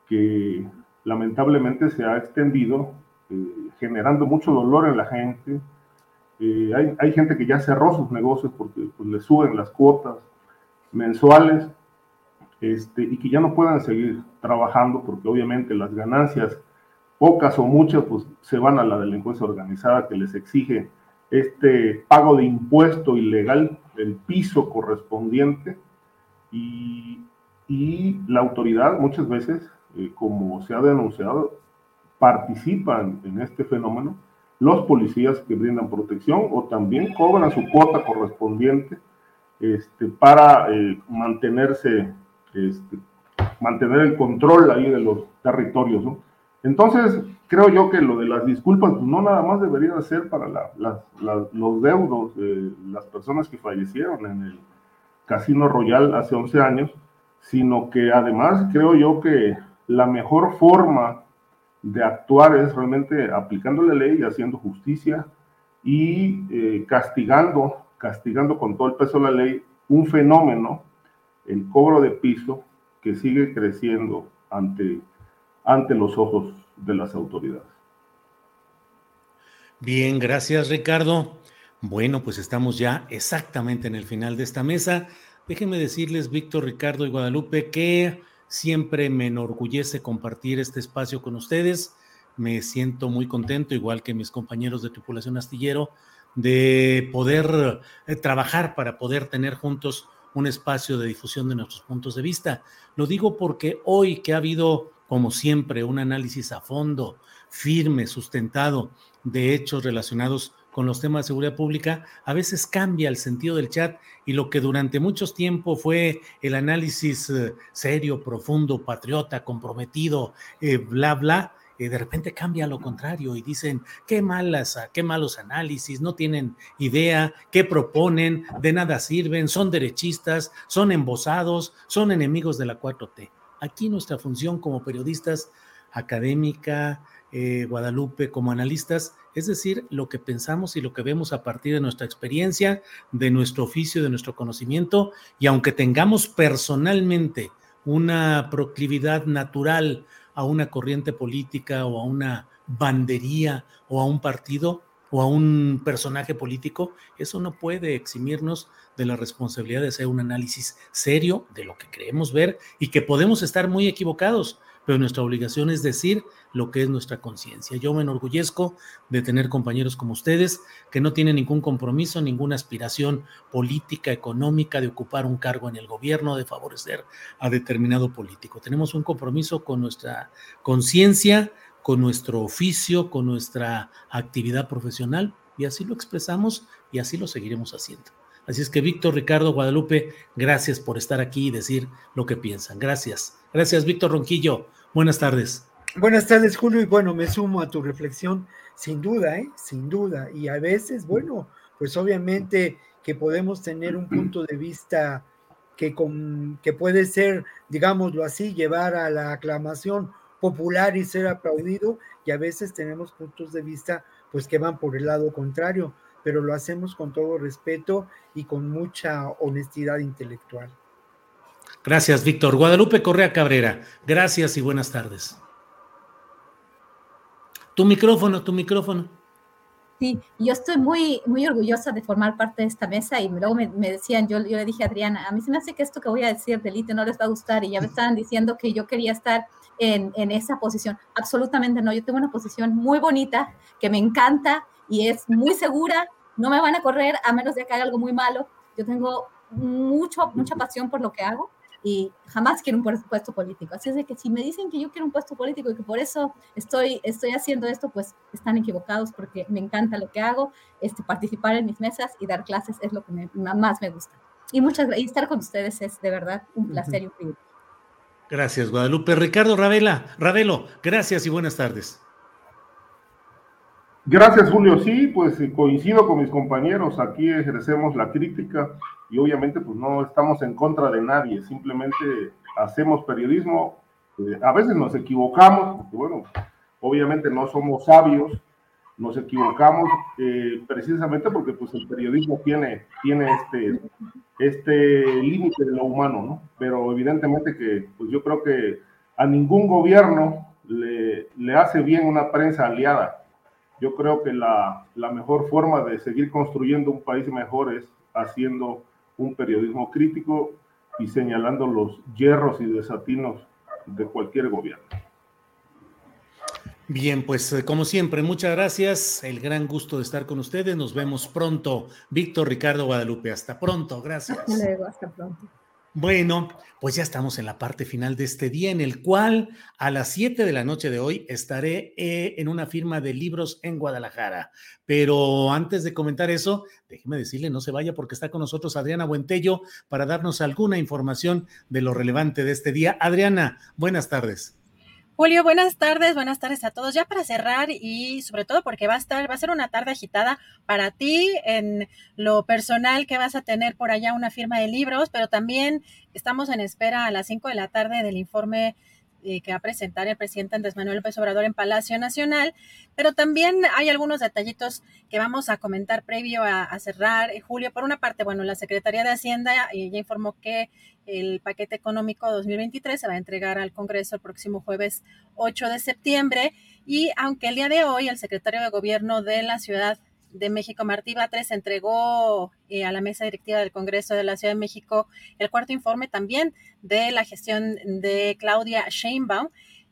que lamentablemente se ha extendido, eh, generando mucho dolor en la gente. Eh, hay, hay, gente que ya cerró sus negocios porque pues, le suben las cuotas mensuales este, y que ya no puedan seguir trabajando porque obviamente las ganancias, pocas o muchas, pues se van a la delincuencia organizada que les exige este pago de impuesto ilegal, el piso correspondiente y, y la autoridad muchas veces eh, como se ha denunciado, participan en este fenómeno los policías que brindan protección o también cobran su cuota correspondiente este, para eh, mantenerse, este, mantener el control ahí de los territorios. Entonces, creo yo que lo de las disculpas pues, no nada más debería ser para los deudos de las personas que fallecieron en el Casino Royal hace 11 años, sino que además creo yo que la mejor forma de actuar es realmente aplicando la ley, haciendo justicia y eh, castigando, castigando con todo el peso de la ley un fenómeno, el cobro de piso, que sigue creciendo ante, ante los ojos de las autoridades. Bien, gracias Ricardo. Bueno, pues estamos ya exactamente en el final de esta mesa. Déjenme decirles, Víctor, Ricardo y Guadalupe, que Siempre me enorgullece compartir este espacio con ustedes. Me siento muy contento, igual que mis compañeros de tripulación astillero, de poder eh, trabajar para poder tener juntos un espacio de difusión de nuestros puntos de vista. Lo digo porque hoy que ha habido, como siempre, un análisis a fondo, firme, sustentado de hechos relacionados con los temas de seguridad pública, a veces cambia el sentido del chat y lo que durante mucho tiempo fue el análisis eh, serio, profundo, patriota, comprometido, eh, bla, bla, de repente cambia lo contrario y dicen, qué malas, qué malos análisis, no tienen idea, qué proponen, de nada sirven, son derechistas, son embosados, son enemigos de la 4T. Aquí nuestra función como periodistas académica, eh, Guadalupe, como analistas, es decir, lo que pensamos y lo que vemos a partir de nuestra experiencia, de nuestro oficio, de nuestro conocimiento, y aunque tengamos personalmente una proclividad natural a una corriente política o a una bandería o a un partido, o a un personaje político, eso no puede eximirnos de la responsabilidad de hacer un análisis serio de lo que creemos ver y que podemos estar muy equivocados, pero nuestra obligación es decir lo que es nuestra conciencia. Yo me enorgullezco de tener compañeros como ustedes que no tienen ningún compromiso, ninguna aspiración política, económica de ocupar un cargo en el gobierno, de favorecer a determinado político. Tenemos un compromiso con nuestra conciencia, con nuestro oficio, con nuestra actividad profesional y así lo expresamos y así lo seguiremos haciendo. Así es que Víctor, Ricardo, Guadalupe, gracias por estar aquí y decir lo que piensan. Gracias. Gracias, Víctor Ronquillo. Buenas tardes. Buenas tardes, Julio, y bueno, me sumo a tu reflexión, sin duda, ¿eh? sin duda. Y a veces, bueno, pues obviamente que podemos tener un punto de vista que, con, que puede ser, digámoslo así, llevar a la aclamación popular y ser aplaudido, y a veces tenemos puntos de vista pues que van por el lado contrario, pero lo hacemos con todo respeto y con mucha honestidad intelectual. Gracias, Víctor. Guadalupe Correa Cabrera, gracias y buenas tardes. Tu micrófono, tu micrófono. Sí, yo estoy muy, muy orgullosa de formar parte de esta mesa y luego me, decían, yo, yo le dije a Adriana, a mí se me hace que esto que voy a decir de Elite no les va a gustar y ya me estaban diciendo que yo quería estar en, en esa posición. Absolutamente no, yo tengo una posición muy bonita que me encanta y es muy segura, no me van a correr a menos de que haga algo muy malo. Yo tengo mucho, mucha pasión por lo que hago y jamás quiero un puesto político. Así es de que si me dicen que yo quiero un puesto político y que por eso estoy, estoy haciendo esto, pues están equivocados porque me encanta lo que hago, este, participar en mis mesas y dar clases es lo que más me gusta. Y muchas y estar con ustedes es de verdad un placer y un privilegio. Gracias, Guadalupe. Ricardo Ravela, Ravelo, gracias y buenas tardes. Gracias, Julio. Sí, pues eh, coincido con mis compañeros. Aquí ejercemos la crítica y obviamente pues no estamos en contra de nadie. Simplemente hacemos periodismo. Eh, a veces nos equivocamos, porque bueno, obviamente no somos sabios. Nos equivocamos eh, precisamente porque pues el periodismo tiene, tiene este, este límite de lo humano, ¿no? Pero evidentemente que pues yo creo que a ningún gobierno le, le hace bien una prensa aliada yo creo que la, mejor forma de seguir construyendo un país mejor es haciendo un periodismo crítico y señalando los hierros y desatinos de cualquier gobierno. Bien, pues eh, como siempre, muchas gracias. El gran gusto de estar con ustedes. Nos vemos pronto. Víctor Ricardo Guadalupe, hasta pronto. Gracias. Hasta luego, hasta pronto. Bueno, pues ya estamos en la parte final de este día en el cual a las 7 de la noche de hoy estaré eh, en una firma de libros en Guadalajara. Pero antes de comentar eso, déjeme decirle, no se vaya porque está con nosotros Adriana Buentello para darnos alguna información de lo relevante de este día. Adriana, buenas tardes. Julio, buenas tardes, buenas tardes a todos. Ya para cerrar y sobre todo porque va a estar, va a ser una tarde agitada para ti en lo personal que vas a tener por allá una firma de libros, pero también estamos en espera a las 5 de la tarde del informe eh, que va a presentar el presidente Andrés Manuel López Obrador en Palacio Nacional, pero también hay algunos detallitos que vamos a comentar previo a, cerrar. Eh, Julio, por una parte, bueno, la Secretaría de Hacienda eh, ya informó que el paquete económico 2023 se va a entregar al Congreso el próximo jueves 8 de septiembre y aunque el día de hoy el secretario de Gobierno de la Ciudad de México, Martí Batres, entregó eh, a la mesa directiva del Congreso de la Ciudad de México el cuarto informe también de la gestión de Claudia Sheinbaum,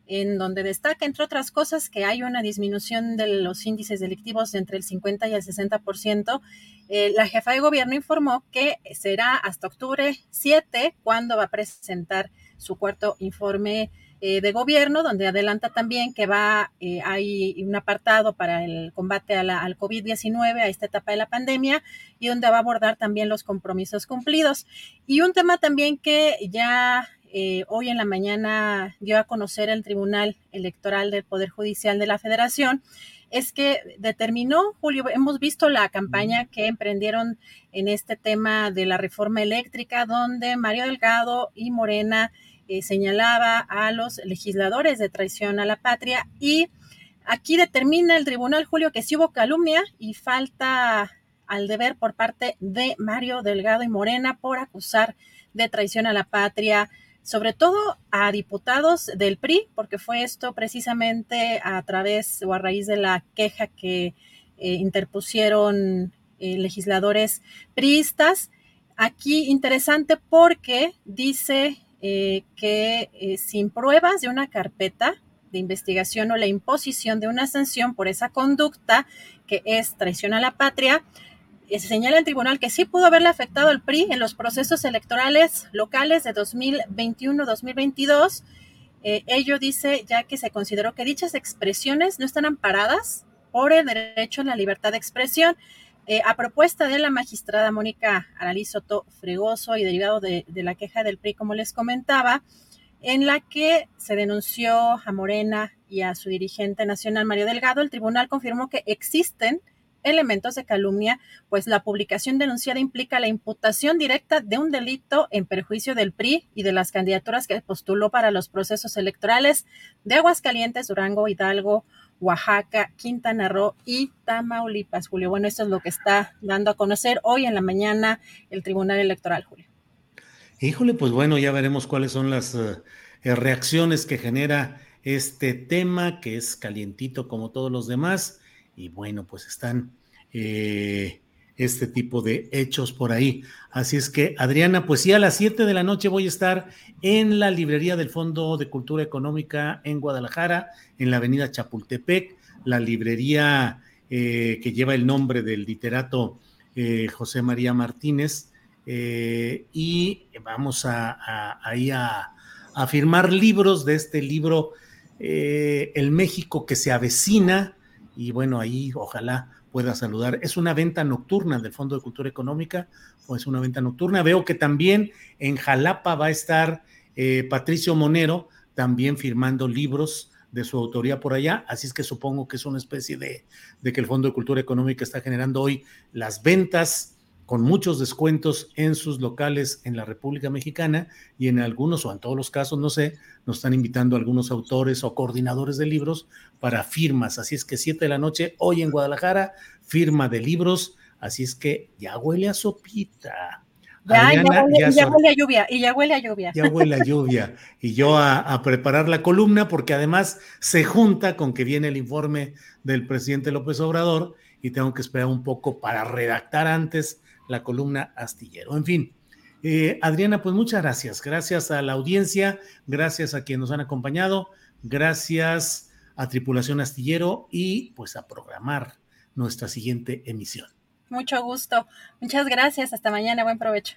en donde destaca, entre otras cosas, que hay una disminución de los índices delictivos entre el 50 y el 60%. Eh, la jefa de gobierno informó que será hasta octubre 7 cuando va a presentar su cuarto informe eh, de gobierno, donde adelanta también que va, eh, hay un apartado para el combate a la, al COVID-19, a esta etapa de la pandemia, y donde va a abordar también los compromisos cumplidos. Y un tema también que ya eh, hoy en la mañana dio a conocer el Tribunal Electoral del Poder Judicial de la Federación, es que determinó, Julio, hemos visto la campaña que emprendieron en este tema de la reforma eléctrica, donde Mario Delgado y Morena eh, señalaba a los legisladores de traición a la patria y aquí determina el tribunal, Julio, que sí hubo calumnia y falta al deber por parte de Mario Delgado y Morena por acusar de traición a la patria, sobre todo a diputados del PRI, porque fue esto precisamente a través o a raíz de la queja que eh, interpusieron eh, legisladores priistas. Aquí interesante porque dice que sin pruebas de una carpeta de investigación o la imposición de una sanción por esa conducta que es traición a la patria, se señala el tribunal que sí pudo haberle afectado al PRI en los procesos electorales locales de 2021-2022. Eh, ello dice ya que se consideró que dichas expresiones no están amparadas por el derecho a la libertad de expresión. Eh, a propuesta de la magistrada Mónica Aralí Soto Fregoso y derivado de, de la queja del PRI, como les comentaba, en la que se denunció a Morena y a su dirigente nacional Mario Delgado, el tribunal confirmó que existen elementos de calumnia, pues la publicación denunciada implica la imputación directa de un delito en perjuicio del PRI y de las candidaturas que postuló para los procesos electorales de Aguascalientes, Durango, Hidalgo, Oaxaca, Quintana Roo y Tamaulipas, Julio. Bueno, esto es lo que está dando a conocer hoy en la mañana el Tribunal Electoral, Julio. Híjole, pues bueno, ya veremos cuáles son las eh, reacciones que genera este tema, que es calientito como todos los demás y bueno, pues están eh, este tipo de hechos por ahí. Así es que, Adriana, pues sí, a las 7 de la noche voy a estar en la librería del Fondo de Cultura Económica en Guadalajara, en la avenida Chapultepec, la librería eh, que lleva el nombre del literato eh, José María Martínez. y vamos a, ahí a, firmar libros de este libro, El México que se avecina, y bueno, ahí ojalá pueda saludar. Es una venta nocturna del Fondo de Cultura Económica, o es una venta nocturna. Veo que también en Jalapa va a estar eh, Patricio Monero, también firmando libros de su autoría por allá, así es que supongo que es una especie de, de que el Fondo de Cultura Económica está generando hoy las ventas con muchos descuentos en sus locales en la República Mexicana y en algunos o en todos los casos, no sé, nos están invitando algunos autores o coordinadores de libros para firmas. Así es que siete de la noche hoy en Guadalajara, firma de libros. Así es que ya huele a sopita. Ya, ya, huele, a lluvia, y ya huele a lluvia. Ya huele a lluvia. Y yo a, a, preparar la columna, porque además se junta con que viene el informe del presidente López Obrador y tengo que esperar un poco para redactar antes la columna astillero. En fin, eh, Adriana, pues muchas gracias. Gracias a la audiencia, gracias a quienes nos han acompañado, gracias a Tripulación Astillero y pues a programar nuestra siguiente emisión. Mucho gusto. Muchas gracias. Hasta mañana. Buen provecho.